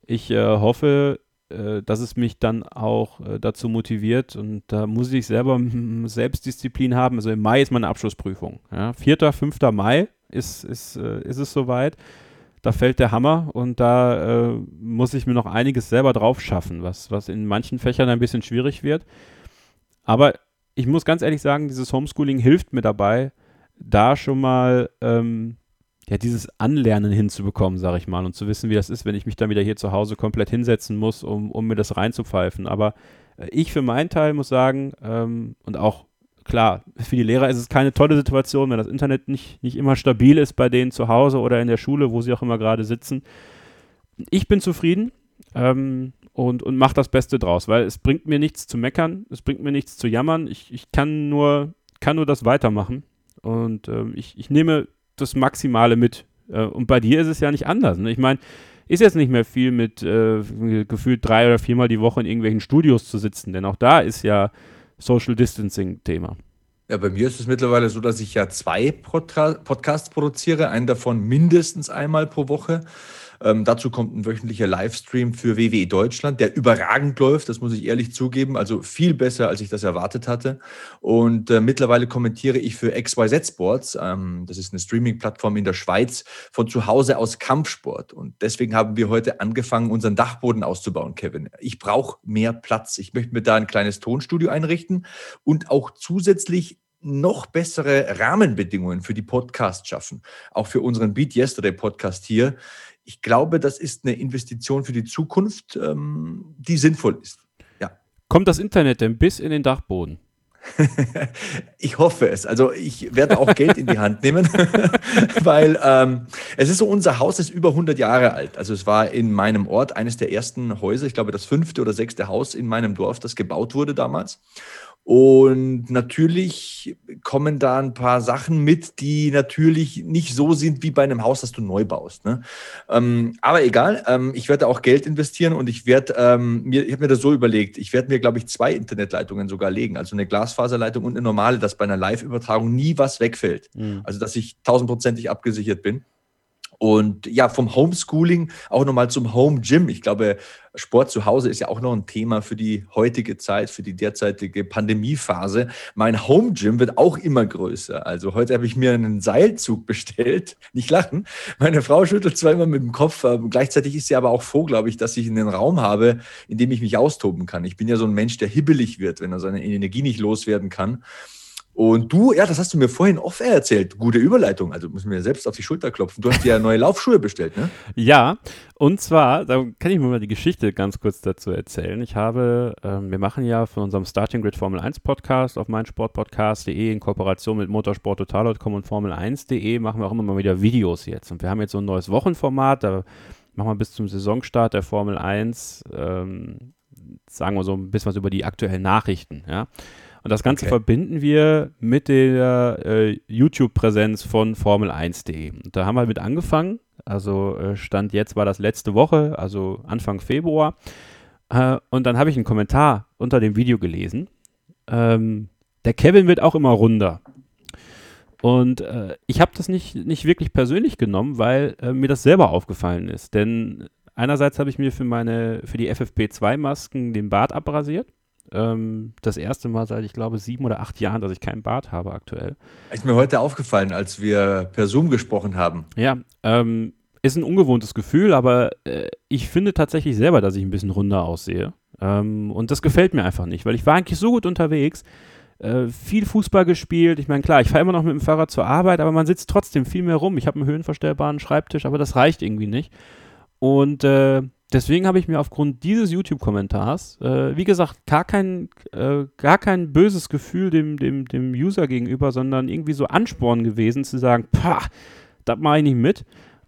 Ich äh, hoffe, äh, dass es mich dann auch äh, dazu motiviert und da muss ich selber Selbstdisziplin haben. Also im Mai ist meine Abschlussprüfung. Ja. 4., 5. Mai ist, ist, äh, ist es soweit da fällt der Hammer und da äh, muss ich mir noch einiges selber drauf schaffen, was, was in manchen Fächern ein bisschen schwierig wird. Aber ich muss ganz ehrlich sagen, dieses Homeschooling hilft mir dabei, da schon mal ähm, ja, dieses Anlernen hinzubekommen, sage ich mal, und zu wissen, wie das ist, wenn ich mich dann wieder hier zu Hause komplett hinsetzen muss, um, um mir das reinzupfeifen. Aber äh, ich für meinen Teil muss sagen, ähm, und auch klar, für die Lehrer ist es keine tolle Situation, wenn das Internet nicht, nicht immer stabil ist bei denen zu Hause oder in der Schule, wo sie auch immer gerade sitzen. Ich bin zufrieden ähm, und, und mache das Beste draus, weil es bringt mir nichts zu meckern, es bringt mir nichts zu jammern. Ich, ich kann, nur, kann nur das weitermachen und ähm, ich, ich nehme das Maximale mit. Äh, und bei dir ist es ja nicht anders. Ne? Ich meine, ist jetzt nicht mehr viel mit äh, gefühlt drei oder viermal die Woche in irgendwelchen Studios zu sitzen, denn auch da ist ja Social Distancing-Thema. Ja, bei mir ist es mittlerweile so, dass ich ja zwei Podcasts produziere, einen davon mindestens einmal pro Woche. Ähm, dazu kommt ein wöchentlicher Livestream für WWE Deutschland, der überragend läuft, das muss ich ehrlich zugeben. Also viel besser, als ich das erwartet hatte. Und äh, mittlerweile kommentiere ich für XYZ Sports. Ähm, das ist eine Streaming-Plattform in der Schweiz von zu Hause aus Kampfsport. Und deswegen haben wir heute angefangen, unseren Dachboden auszubauen, Kevin. Ich brauche mehr Platz. Ich möchte mir da ein kleines Tonstudio einrichten und auch zusätzlich noch bessere Rahmenbedingungen für die Podcasts schaffen. Auch für unseren Beat Yesterday Podcast hier. Ich glaube, das ist eine Investition für die Zukunft, ähm, die sinnvoll ist. Ja. Kommt das Internet denn bis in den Dachboden? [laughs] ich hoffe es. Also ich werde auch Geld in die Hand nehmen, [laughs] weil ähm, es ist so, unser Haus ist über 100 Jahre alt. Also es war in meinem Ort eines der ersten Häuser, ich glaube das fünfte oder sechste Haus in meinem Dorf, das gebaut wurde damals. Und natürlich kommen da ein paar Sachen mit, die natürlich nicht so sind wie bei einem Haus, das du neu baust. Ne? Ähm, aber egal, ähm, ich werde auch Geld investieren und ich werde ähm, mir, ich habe mir das so überlegt, ich werde mir, glaube ich, zwei Internetleitungen sogar legen, also eine Glasfaserleitung und eine normale, dass bei einer Live-Übertragung nie was wegfällt. Mhm. Also dass ich tausendprozentig abgesichert bin. Und ja, vom Homeschooling auch nochmal zum Home Gym. Ich glaube, Sport zu Hause ist ja auch noch ein Thema für die heutige Zeit, für die derzeitige Pandemiephase. Mein Home Gym wird auch immer größer. Also heute habe ich mir einen Seilzug [laughs] bestellt. Nicht lachen. Meine Frau schüttelt zwar immer mit dem Kopf, gleichzeitig ist sie aber auch froh, glaube ich, dass ich einen Raum habe, in dem ich mich austoben kann. Ich bin ja so ein Mensch, der hibbelig wird, wenn er seine Energie nicht loswerden kann. Und du, ja, das hast du mir vorhin off erzählt. Gute Überleitung. Also müssen wir selbst auf die Schulter klopfen. Du hast dir ja neue Laufschuhe bestellt, ne? Ja, und zwar, da kann ich mir mal die Geschichte ganz kurz dazu erzählen. Ich habe, ähm, wir machen ja von unserem Starting Grid Formel 1 Podcast auf meinsportpodcast.de in Kooperation mit motorsporttotal.com und Formel1.de machen wir auch immer mal wieder Videos jetzt. Und wir haben jetzt so ein neues Wochenformat, da machen wir bis zum Saisonstart der Formel 1, ähm, sagen wir so ein bisschen was über die aktuellen Nachrichten, ja. Und das Ganze okay. verbinden wir mit der äh, YouTube-Präsenz von Formel1.de. Und da haben wir mit angefangen. Also äh, Stand jetzt war das letzte Woche, also Anfang Februar. Äh, und dann habe ich einen Kommentar unter dem Video gelesen. Ähm, der Kevin wird auch immer runder. Und äh, ich habe das nicht, nicht wirklich persönlich genommen, weil äh, mir das selber aufgefallen ist. Denn einerseits habe ich mir für meine, für die FFP2-Masken den Bart abrasiert. Ähm, das erste Mal seit, ich glaube, sieben oder acht Jahren, dass ich keinen Bart habe aktuell. Ist mir heute aufgefallen, als wir per Zoom gesprochen haben. Ja, ähm, ist ein ungewohntes Gefühl, aber äh, ich finde tatsächlich selber, dass ich ein bisschen runder aussehe. Ähm, und das gefällt mir einfach nicht, weil ich war eigentlich so gut unterwegs, äh, viel Fußball gespielt. Ich meine, klar, ich fahre immer noch mit dem Fahrrad zur Arbeit, aber man sitzt trotzdem viel mehr rum. Ich habe einen höhenverstellbaren Schreibtisch, aber das reicht irgendwie nicht. Und äh, deswegen habe ich mir aufgrund dieses YouTube-Kommentars, äh, wie gesagt, gar kein, äh, gar kein böses Gefühl dem, dem, dem User gegenüber, sondern irgendwie so Ansporn gewesen, zu sagen, pah, das mache ich nicht mit.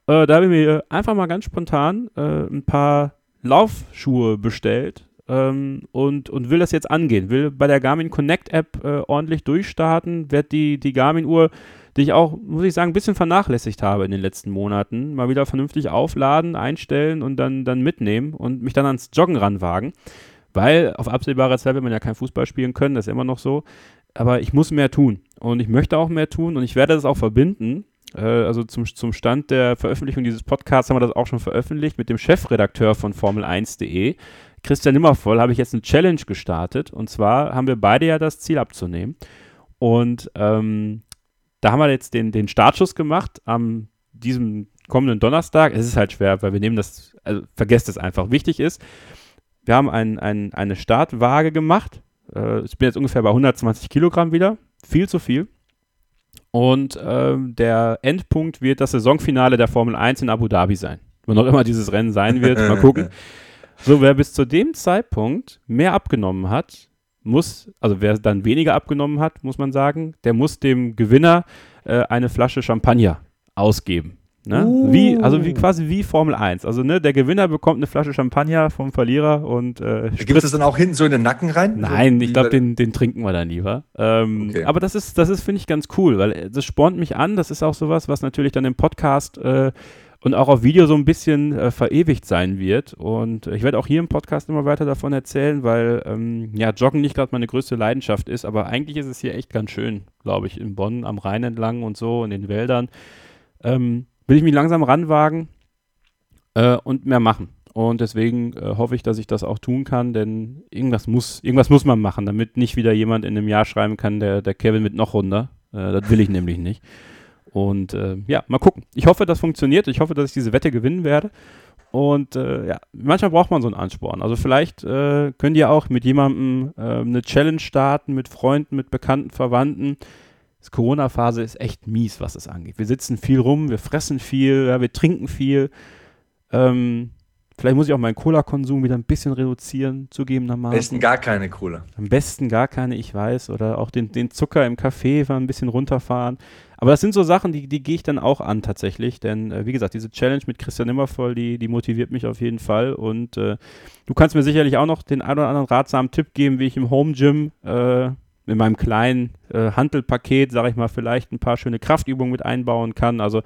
Äh, da habe ich mir einfach mal ganz spontan äh, ein paar Laufschuhe bestellt ähm, und, und will das jetzt angehen. Will bei der Garmin Connect App äh, ordentlich durchstarten, werde die, die Garmin-Uhr die ich auch, muss ich sagen, ein bisschen vernachlässigt habe in den letzten Monaten. Mal wieder vernünftig aufladen, einstellen und dann, dann mitnehmen und mich dann ans Joggen ranwagen. Weil auf absehbare Zeit wird man ja kein Fußball spielen können, das ist immer noch so. Aber ich muss mehr tun und ich möchte auch mehr tun und ich werde das auch verbinden. Äh, also zum, zum Stand der Veröffentlichung dieses Podcasts haben wir das auch schon veröffentlicht mit dem Chefredakteur von Formel1.de. Christian Nimmervoll habe ich jetzt eine Challenge gestartet und zwar haben wir beide ja das Ziel abzunehmen. Und ähm, da haben wir jetzt den, den Startschuss gemacht am diesem kommenden Donnerstag. Es ist halt schwer, weil wir nehmen das, also vergesst es einfach. Wichtig ist, wir haben ein, ein, eine Startwaage gemacht. Äh, ich bin jetzt ungefähr bei 120 Kilogramm wieder. Viel zu viel. Und äh, der Endpunkt wird das Saisonfinale der Formel 1 in Abu Dhabi sein. Wann auch immer dieses Rennen sein wird, mal gucken. [laughs] So, wer bis zu dem Zeitpunkt mehr abgenommen hat, muss, also wer dann weniger abgenommen hat, muss man sagen, der muss dem Gewinner äh, eine Flasche Champagner ausgeben. Ne? Uh. Wie, also wie quasi wie Formel 1. Also ne, der Gewinner bekommt eine Flasche Champagner vom Verlierer und äh, Gibt es das dann auch hinten so in den Nacken rein? Nein, ich glaube, den, den trinken wir dann lieber. Ähm, okay. Aber das ist, das ist, finde ich, ganz cool, weil äh, das spornt mich an. Das ist auch sowas, was natürlich dann im Podcast äh, und auch auf Video so ein bisschen äh, verewigt sein wird. Und ich werde auch hier im Podcast immer weiter davon erzählen, weil ähm, ja, Joggen nicht gerade meine größte Leidenschaft ist, aber eigentlich ist es hier echt ganz schön, glaube ich, in Bonn am Rhein entlang und so, in den Wäldern. Ähm, will ich mich langsam ranwagen. äh, und mehr machen. Und deswegen äh, hoffe ich, dass ich das auch tun kann, denn irgendwas muss, irgendwas muss man machen, damit nicht wieder jemand in einem Jahr schreiben kann, der, der Kevin mit noch runter. Äh, das will ich [laughs] nämlich nicht. Und äh, ja, mal gucken. Ich hoffe, das funktioniert. Ich hoffe, dass ich diese Wette gewinnen werde. Und äh, ja, manchmal braucht man so einen Ansporn. Also vielleicht äh, könnt ihr auch mit jemandem äh, eine Challenge starten, mit Freunden, mit bekannten Verwandten. Die Corona-Phase ist echt mies, was es angeht. Wir sitzen viel rum, wir fressen viel, ja, wir trinken viel. Ähm, Vielleicht muss ich auch meinen Cola-Konsum wieder ein bisschen reduzieren, zugegebenermaßen. Am besten gar keine Cola. Am besten gar keine, ich weiß. Oder auch den, den Zucker im Kaffee ein bisschen runterfahren. Aber das sind so Sachen, die, die gehe ich dann auch an tatsächlich. Denn äh, wie gesagt, diese Challenge mit Christian Nimmervoll, die, die motiviert mich auf jeden Fall. Und äh, du kannst mir sicherlich auch noch den ein oder anderen ratsamen Tipp geben, wie ich im Home Gym äh, in meinem kleinen äh, Handelpaket, sage ich mal, vielleicht ein paar schöne Kraftübungen mit einbauen kann. Also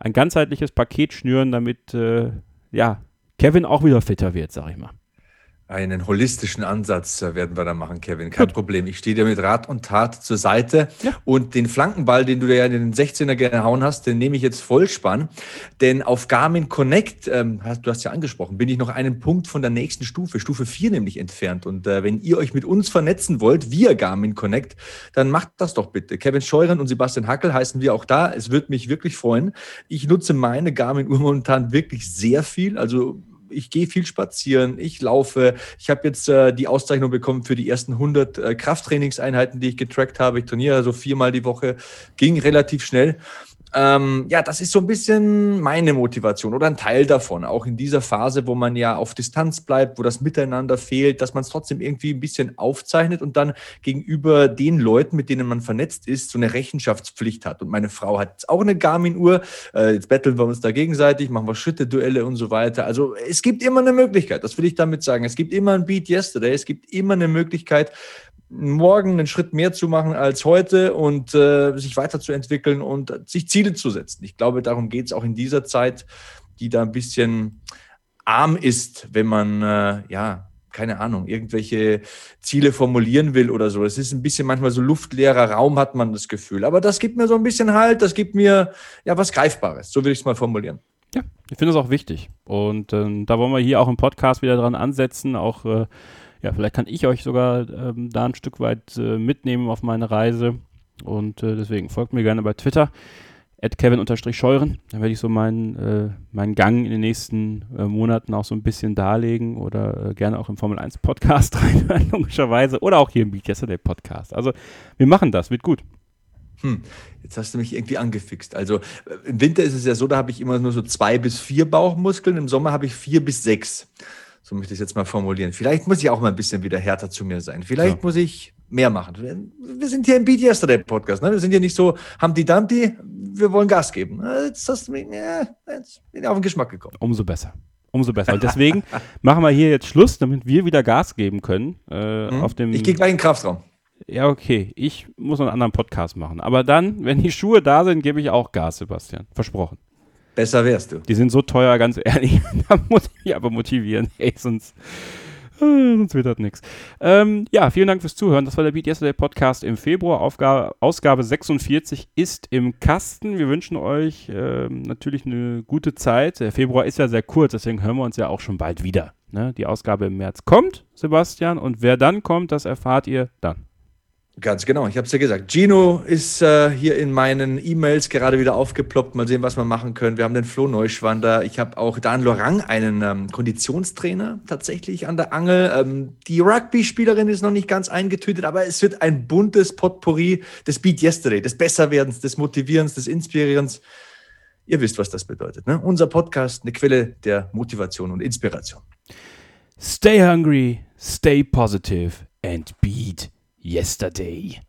ein ganzheitliches Paket schnüren, damit äh, ja, Kevin auch wieder fitter wird, sag ich mal. Einen holistischen Ansatz äh, werden wir da machen, Kevin. Kein Gut. Problem. Ich stehe dir mit Rat und Tat zur Seite. Ja. Und den Flankenball, den du dir ja in den 16er gehauen hast, den nehme ich jetzt Vollspann. Denn auf Garmin Connect, ähm, du hast ja angesprochen, bin ich noch einen Punkt von der nächsten Stufe, Stufe 4 nämlich entfernt. Und äh, wenn ihr euch mit uns vernetzen wollt, via Garmin Connect, dann macht das doch bitte. Kevin Scheuren und Sebastian Hackel heißen wir auch da. Es würde mich wirklich freuen. Ich nutze meine Garmin-Uhr momentan wirklich sehr viel. Also ich gehe viel spazieren, ich laufe. Ich habe jetzt äh, die Auszeichnung bekommen für die ersten 100 äh, Krafttrainingseinheiten, die ich getrackt habe. Ich trainiere also viermal die Woche, ging relativ schnell. Ähm, ja, das ist so ein bisschen meine Motivation oder ein Teil davon, auch in dieser Phase, wo man ja auf Distanz bleibt, wo das Miteinander fehlt, dass man es trotzdem irgendwie ein bisschen aufzeichnet und dann gegenüber den Leuten, mit denen man vernetzt ist, so eine Rechenschaftspflicht hat. Und meine Frau hat jetzt auch eine Garmin-Uhr. Äh, jetzt betteln wir uns da gegenseitig, machen wir Schritte-Duelle und so weiter. Also es gibt immer eine Möglichkeit, das will ich damit sagen. Es gibt immer ein Beat Yesterday, es gibt immer eine Möglichkeit, morgen einen Schritt mehr zu machen als heute und äh, sich weiterzuentwickeln und sich Ziele zu setzen. Ich glaube, darum geht es auch in dieser Zeit, die da ein bisschen arm ist, wenn man, äh, ja, keine Ahnung, irgendwelche Ziele formulieren will oder so. Es ist ein bisschen manchmal so luftleerer Raum, hat man das Gefühl. Aber das gibt mir so ein bisschen Halt, das gibt mir ja was Greifbares. So will ich es mal formulieren. Ja, ich finde es auch wichtig. Und ähm, da wollen wir hier auch im Podcast wieder dran ansetzen, auch äh, ja, vielleicht kann ich euch sogar ähm, da ein Stück weit äh, mitnehmen auf meine Reise. Und äh, deswegen folgt mir gerne bei Twitter, kevin-scheuren. Dann werde ich so meinen, äh, meinen Gang in den nächsten äh, Monaten auch so ein bisschen darlegen oder äh, gerne auch im Formel 1 Podcast [laughs] reinhören, logischerweise. Oder auch hier im Beat Yesterday Podcast. Also wir machen das, wird gut. Hm, jetzt hast du mich irgendwie angefixt. Also im Winter ist es ja so, da habe ich immer nur so zwei bis vier Bauchmuskeln, im Sommer habe ich vier bis sechs. So möchte ich es jetzt mal formulieren. Vielleicht muss ich auch mal ein bisschen wieder härter zu mir sein. Vielleicht ja. muss ich mehr machen. Wir sind hier im Beat Yesterday Podcast. Ne? Wir sind hier nicht so Humpty Dumpty. Wir wollen Gas geben. Jetzt hast du mich, ja, jetzt bin ich auf den Geschmack gekommen. Umso besser. Umso besser. Und deswegen [laughs] machen wir hier jetzt Schluss, damit wir wieder Gas geben können. Äh, mhm. auf dem ich gehe gleich in den Kraftraum. Ja, okay. Ich muss einen anderen Podcast machen. Aber dann, wenn die Schuhe da sind, gebe ich auch Gas, Sebastian. Versprochen. Besser wärst du. Die sind so teuer, ganz ehrlich. [laughs] da muss ich mich aber motivieren. Ey, sonst, äh, sonst wird das nichts. Ähm, ja, vielen Dank fürs Zuhören. Das war der Beat Yesterday Podcast im Februar. Aufgabe, Ausgabe 46 ist im Kasten. Wir wünschen euch äh, natürlich eine gute Zeit. Der Februar ist ja sehr kurz, deswegen hören wir uns ja auch schon bald wieder. Ne? Die Ausgabe im März kommt, Sebastian. Und wer dann kommt, das erfahrt ihr dann. Ganz genau, ich habe es ja gesagt. Gino ist äh, hier in meinen E-Mails gerade wieder aufgeploppt. Mal sehen, was wir machen können. Wir haben den Flo Neuschwander. Ich habe auch Dan Lorang, einen ähm, Konditionstrainer, tatsächlich an der Angel. Ähm, die Rugby-Spielerin ist noch nicht ganz eingetütet, aber es wird ein buntes Potpourri des Beat Yesterday, des Besserwerdens, des Motivierens, des Inspirierens. Ihr wisst, was das bedeutet. Ne? Unser Podcast, eine Quelle der Motivation und Inspiration. Stay hungry, stay positive and beat yesterday